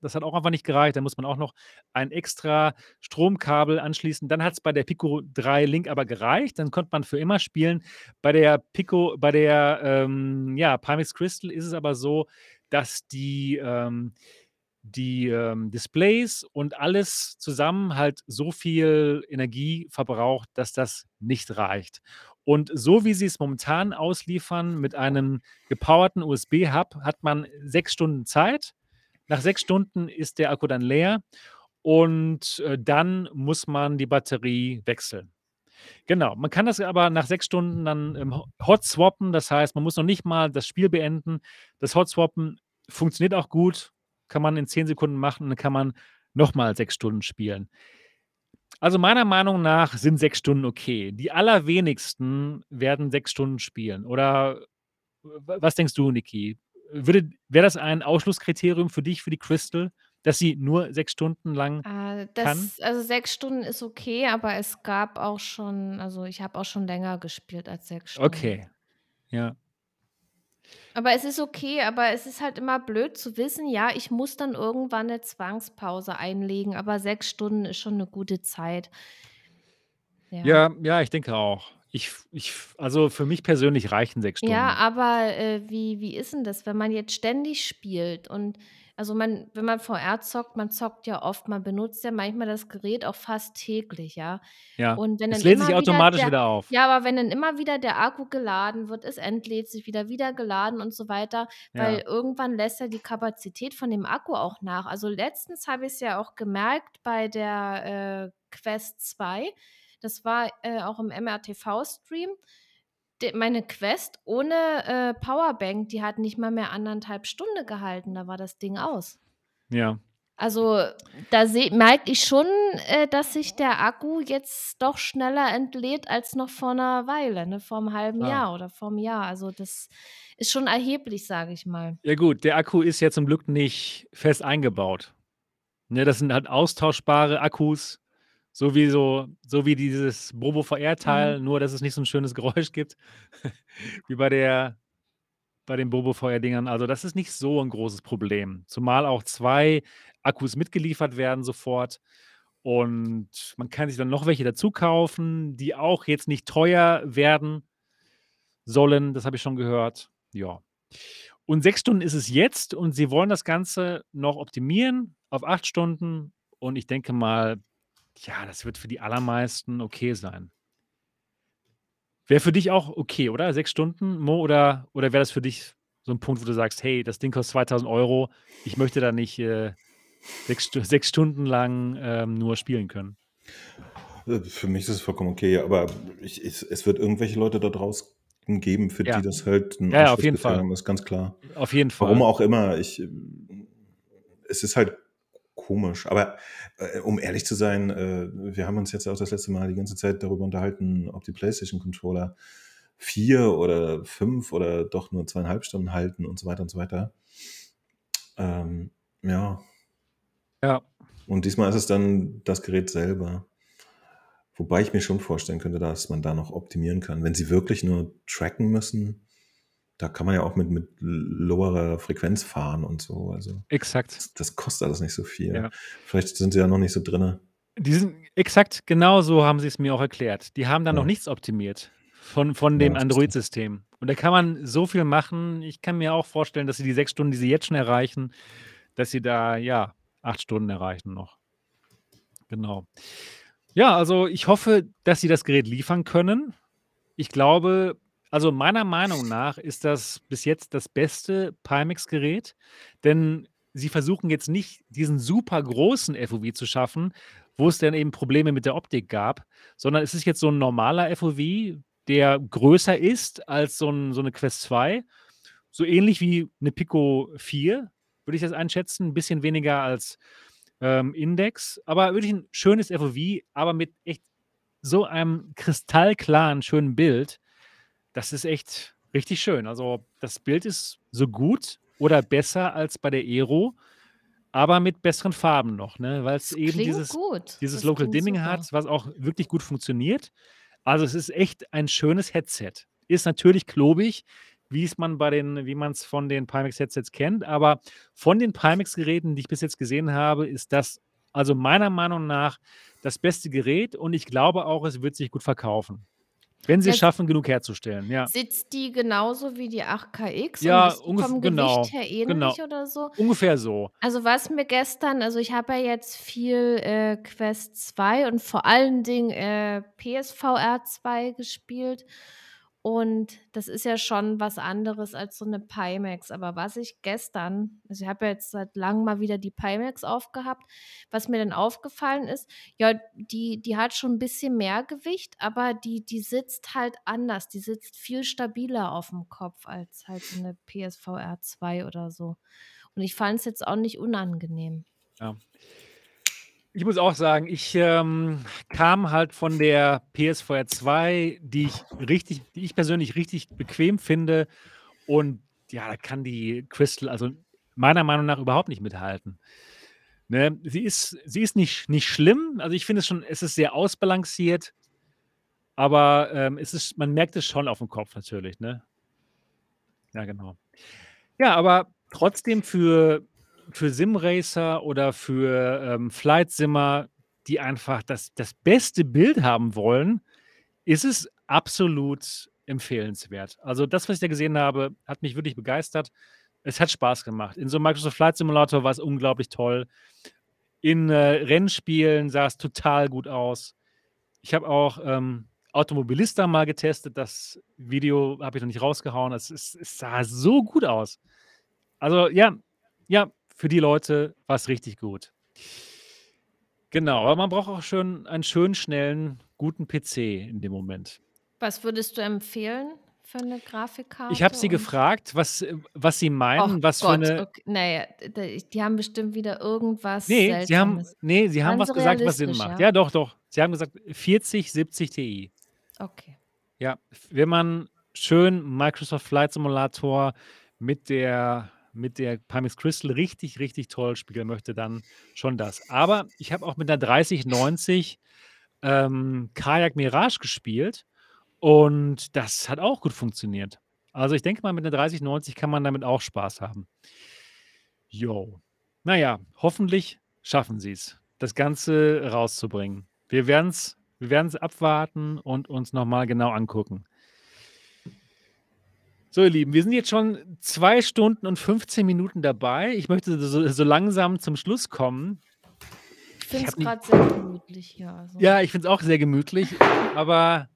Das hat auch einfach nicht gereicht. Da muss man auch noch ein extra Stromkabel anschließen. Dann hat's bei der Pico 3 Link aber gereicht. Dann konnte man für immer spielen. Bei der Pico bei der, ähm, ja, Pimax Crystal ist es aber so, dass die, ähm die, ähm, Displays und alles zusammen halt so viel Energie verbraucht, dass das nicht reicht. Und so wie sie's momentan ausliefern mit einem gepowerten USB-Hub, hat man 6 Stunden Zeit. Nach 6 Stunden ist der Akku dann leer und, äh, dann muss man die Batterie wechseln. Genau, man kann das aber nach 6 Stunden dann, ähm, ho hot swappen. Das heißt, man muss noch nicht mal das Spiel beenden. Das Hot Swappen funktioniert auch gut, kann man in 10 Sekunden machen und dann kann man noch mal 6 Stunden spielen. Also, meiner Meinung nach sind 6 Stunden okay. Die allerwenigsten werden 6 Stunden spielen. Oder was denkst du, Niki? Würde wäre das ein Ausschlusskriterium für dich für die Crystal? dass sie nur 6 Stunden lang Äh, kann? das also 6 Stunden ist okay, aber es gab auch schon also ich habe auch schon länger gespielt als 6 Stunden. Okay, ja. Aber es ist okay, aber es ist halt immer blöd zu wissen, ja, ich muss dann irgendwann 'ne Zwangspause einlegen, aber 6 Stunden ist schon 'ne gute Zeit. Ja. Ja, ja, ich denke auch. Ich ich also für mich persönlich reichen 6 Ja, Stunden. aber, äh, wie wie ist 'n das, wenn man jetzt ständig spielt und also man wenn man VR zockt, man zockt ja oft, man benutzt ja manchmal das Gerät auch fast täglich, ja? Ja, Und wenn es dann lädt sich immer wieder automatisch der wieder auf. ja, aber wenn dann immer wieder der Akku geladen wird, es entlädt sich wieder, wieder geladen und so weiter, weil Ja. irgendwann lässt ja die Kapazität von dem Akku auch nach. Also letztens habe ich's ja auch gemerkt bei der, äh, Quest 2. Das war, äh, auch im MRTV-Stream. Meine Quest ohne, äh, Powerbank, die hat nicht mal mehr 1 1/2 Stunde gehalten, da war das Ding aus. Ja. Also, da merke ich schon, äh, dass sich der Akku jetzt doch schneller entlädt als noch vor 'ner Weile, ne, vor 'm halben Ah. Jahr oder vorm Jahr. Also, das ist schon erheblich, sage ich mal. Ja gut, der Akku ist ja zum Glück nicht fest eingebaut. Ne, das sind halt austauschbare Akkus, so wie so so wie dieses Bobo Mhm. VR-Teil, nur dass es nicht so 'n schönes Geräusch gibt wie bei der bei den Bobo VR-Dingern. Also, das ist nicht so 'n großes Problem, zumal auch 2 Akkus mitgeliefert werden sofort und man kann sich dann noch welche dazu kaufen, die auch jetzt nicht teuer werden sollen, das habe ich schon gehört. Ja. Und 6 Stunden ist es jetzt und sie wollen das Ganze noch optimieren auf 8 Stunden und ich denke mal, ja, das wird für die allermeisten okay sein. Wäre für dich auch okay, oder? 6 Stunden, Mo, oder oder wäre das für dich so 'n Punkt, wo du sagst: „Hey, das Ding kostet 2.000 €. Ich möchte da nicht, äh, 6 Stu 6 Stunden lang, ähm, nur spielen können?“ Äh, für mich ist es vollkommen okay, aber ich es es wird irgendwelche Leute da draußen geben, für die Ja. das halt 'n Ja, ja, auf jeden Fall. Ist, ganz klar. Auf jeden Warum Fall. auch immer, ich es ist halt komisch. Aber, äh, um ehrlich zu sein, äh, wir haben uns jetzt auch das letzte Mal die ganze Zeit darüber unterhalten, ob die PlayStation-Controller 4 oder 5 oder doch nur 2,5 Stunden halten und so weiter und so weiter. Ähm, ja. Ja. Und diesmal ist es dann das Gerät selber. Wobei ich mir schon vorstellen könnte, dass man da noch optimieren kann. Wenn sie wirklich nur tracken müssen, da kann man ja auch mit mit lowerer Frequenz fahren und so. Also, Exakt. das das kostet alles nicht so viel. Ja. Vielleicht sind sie ja noch nicht so drinnen. Die sind exakt genau so haben sie's mir auch erklärt. Die haben da noch Ja. nichts optimiert von von Ja, dem du. Android-System. Und da kann man so viel machen. Ich kann mir auch vorstellen, dass sie die 6 Stunden, die sie jetzt schon erreichen dass sie da, ja, 8 Stunden erreichen noch. Genau. Ja, also ich hoffe, dass sie das Gerät liefern können. Ich glaube also meiner Meinung nach ist das bis jetzt das beste Pimax-Gerät, denn sie versuchen jetzt nicht, diesen super großen FOV zu schaffen, wo es dann eben Probleme mit der Optik gab, sondern es ist jetzt so 'n normaler FOV, der größer ist als so 'n so 'ne Quest 2. So ähnlich wie 'ne Pico 4, würde ich das einschätzen, 'n bisschen weniger als, ähm, Index, aber wirklich 'n schönes FOV, aber mit echt so einem kristallklaren, schönen Bild. Das ist echt richtig schön. Also, das Bild ist so gut oder besser als bei der Aero, aber mit besseren Farben noch, ne, weil's Es eben dieses gut. dieses Das Local Dimming super. hat, was auch wirklich gut funktioniert. Also, es ist echt ein schönes Headset. Ist natürlich klobig, wie's man bei den wie man's von den Pimax-Headsets kennt, aber von den Pimax-Geräten, die ich bis jetzt gesehen habe, ist das also meiner Meinung nach das beste Gerät und ich glaube auch, es wird sich gut verkaufen, wenn Ja, sie's s schaffen, genug herzustellen, ja. Sitzt die genauso wie die 8KX und Ja, ist ungef vom Gewicht genau, her genau. ähnlich oder so? Ungefähr so. Also, was mir gestern also ich habe ja jetzt viel, äh, Quest 2 und vor allen Dingen, äh, PSVR 2 gespielt und das ist ja schon was anderes als so 'ne Pimax. Aber was ich gestern also ich habe ja jetzt seit Langem mal wieder die Pimax aufgehabt. Was mir dann aufgefallen ist, ja, die die hat schon 'n bisschen mehr Gewicht, aber die die sitzt halt anders. Die sitzt viel stabiler aufm Kopf als halt so 'ne PSVR 2 oder so. Und ich fand's jetzt auch nicht unangenehm. Ja. Ich muss auch sagen, ich, ähm, kam halt von der PSVR 2, die ich richtig die ich persönlich richtig bequem finde und ja, da kann die Crystal also meiner Meinung nach überhaupt nicht mithalten. Ne? Sie ist, sie ist nicht, nicht schlimm. Also ich finde es schon, es ist sehr ausbalanciert. Aber ähm, es ist, man merkt es schon auf dem Kopf natürlich, ne? Ja, genau. Ja, aber trotzdem für, für Simracer oder für ähm, Flight Simmer, die einfach das, das beste Bild haben wollen, ist es absolut empfehlenswert. Also das, was ich da gesehen habe, hat mich wirklich begeistert. Es hat Spaß gemacht. In so einem Microsoft Flight Simulator war es unglaublich toll. In äh, Rennspielen sah es total gut aus. Ich habe auch ähm, Automobilista mal getestet. Das Video habe ich noch nicht rausgehauen. Es, es, es sah so gut aus. Also ja, ja, für die Leute war es richtig gut. Genau, aber man braucht auch schon einen schönen, schnellen, guten PC in dem Moment. Was würdest du empfehlen für eine Grafikkarte? Ich habe sie gefragt, was, äh, was sie Och meinen, was für Gott, eine. okay. Naja, die haben bestimmt wieder irgendwas Nee, sie haben, Seltsames. nee, sie haben Ganz was gesagt, was Sinn macht. ja? Ja, doch, doch. Sie haben gesagt 40, 70 Ti. Okay. Ja, wenn man schön Microsoft Flight Simulator mit der, mit der Pimax Crystal richtig, richtig toll spielen möchte, dann schon das. Aber ich habe auch mit einer 3090 ähm, Kajak Mirage gespielt und das hat auch gut funktioniert. Also ich denke mal, mit einer 3090 kann man damit auch Spaß haben. Jo. Naja, hoffentlich schaffen sie es, das Ganze rauszubringen. Wir werden es wir abwarten und uns nochmal genau angucken. So, ihr Lieben, wir sind jetzt schon zwei Stunden und 15 Minuten dabei. Ich möchte so, so langsam zum Schluss kommen. Ich finde es gerade sehr gemütlich hier. Also. Ja, ich finde es auch sehr gemütlich, aber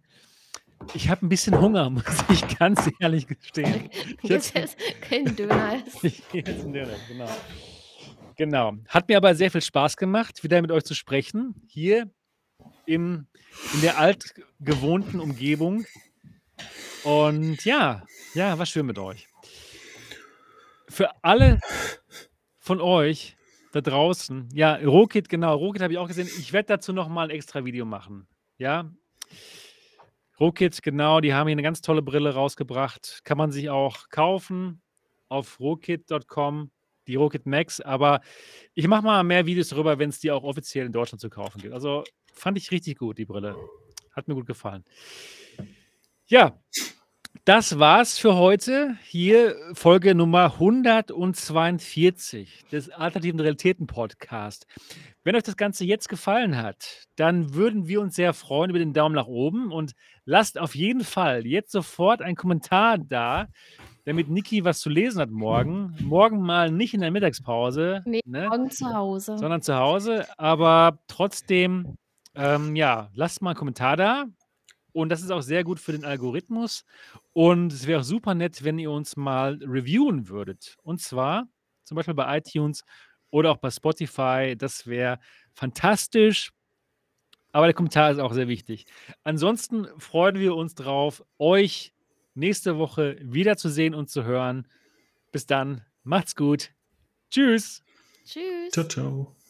ich habe ein bisschen Hunger, muss ich ganz ehrlich gestehen. Jetzt ist kein Döner. Ich jetzt in den Rest, genau. Genau. Hat mir aber sehr viel Spaß gemacht, wieder mit euch zu sprechen. Hier im, in der altgewohnten Umgebung. Und ja, ja, war schön mit euch. Für alle von euch da draußen, ja, Rokit, genau, Rokit habe ich auch gesehen. Ich werde dazu nochmal ein extra Video machen. Ja. Rokit, genau, die haben hier eine ganz tolle Brille rausgebracht. Kann man sich auch kaufen auf rokit.com, die Rokit Max. Aber ich mache mal mehr Videos darüber, wenn es die auch offiziell in Deutschland zu kaufen gibt. Also fand ich richtig gut, die Brille. Hat mir gut gefallen. Ja, das war's für heute. Hier Folge Nummer 142 des Alternativen Realitäten Podcast. Wenn euch das Ganze jetzt gefallen hat, dann würden wir uns sehr freuen über den Daumen nach oben und lasst auf jeden Fall jetzt sofort einen Kommentar da, damit Niki was zu lesen hat morgen. Morgen mal nicht in der Mittagspause, Nee, ne, Morgen zu Hause. sondern zu Hause. Aber trotzdem, ähm, ja, lasst mal einen Kommentar da. Und das ist auch sehr gut für den Algorithmus. Und es wäre auch super nett, wenn ihr uns mal reviewen würdet. Und zwar zum Beispiel bei iTunes oder auch bei Spotify. Das wäre fantastisch. Aber der Kommentar ist auch sehr wichtig. Ansonsten freuen wir uns drauf, euch nächste Woche wiederzusehen und zu hören. Bis dann. Macht's gut. Tschüss. Tschüss. Ciao, ciao.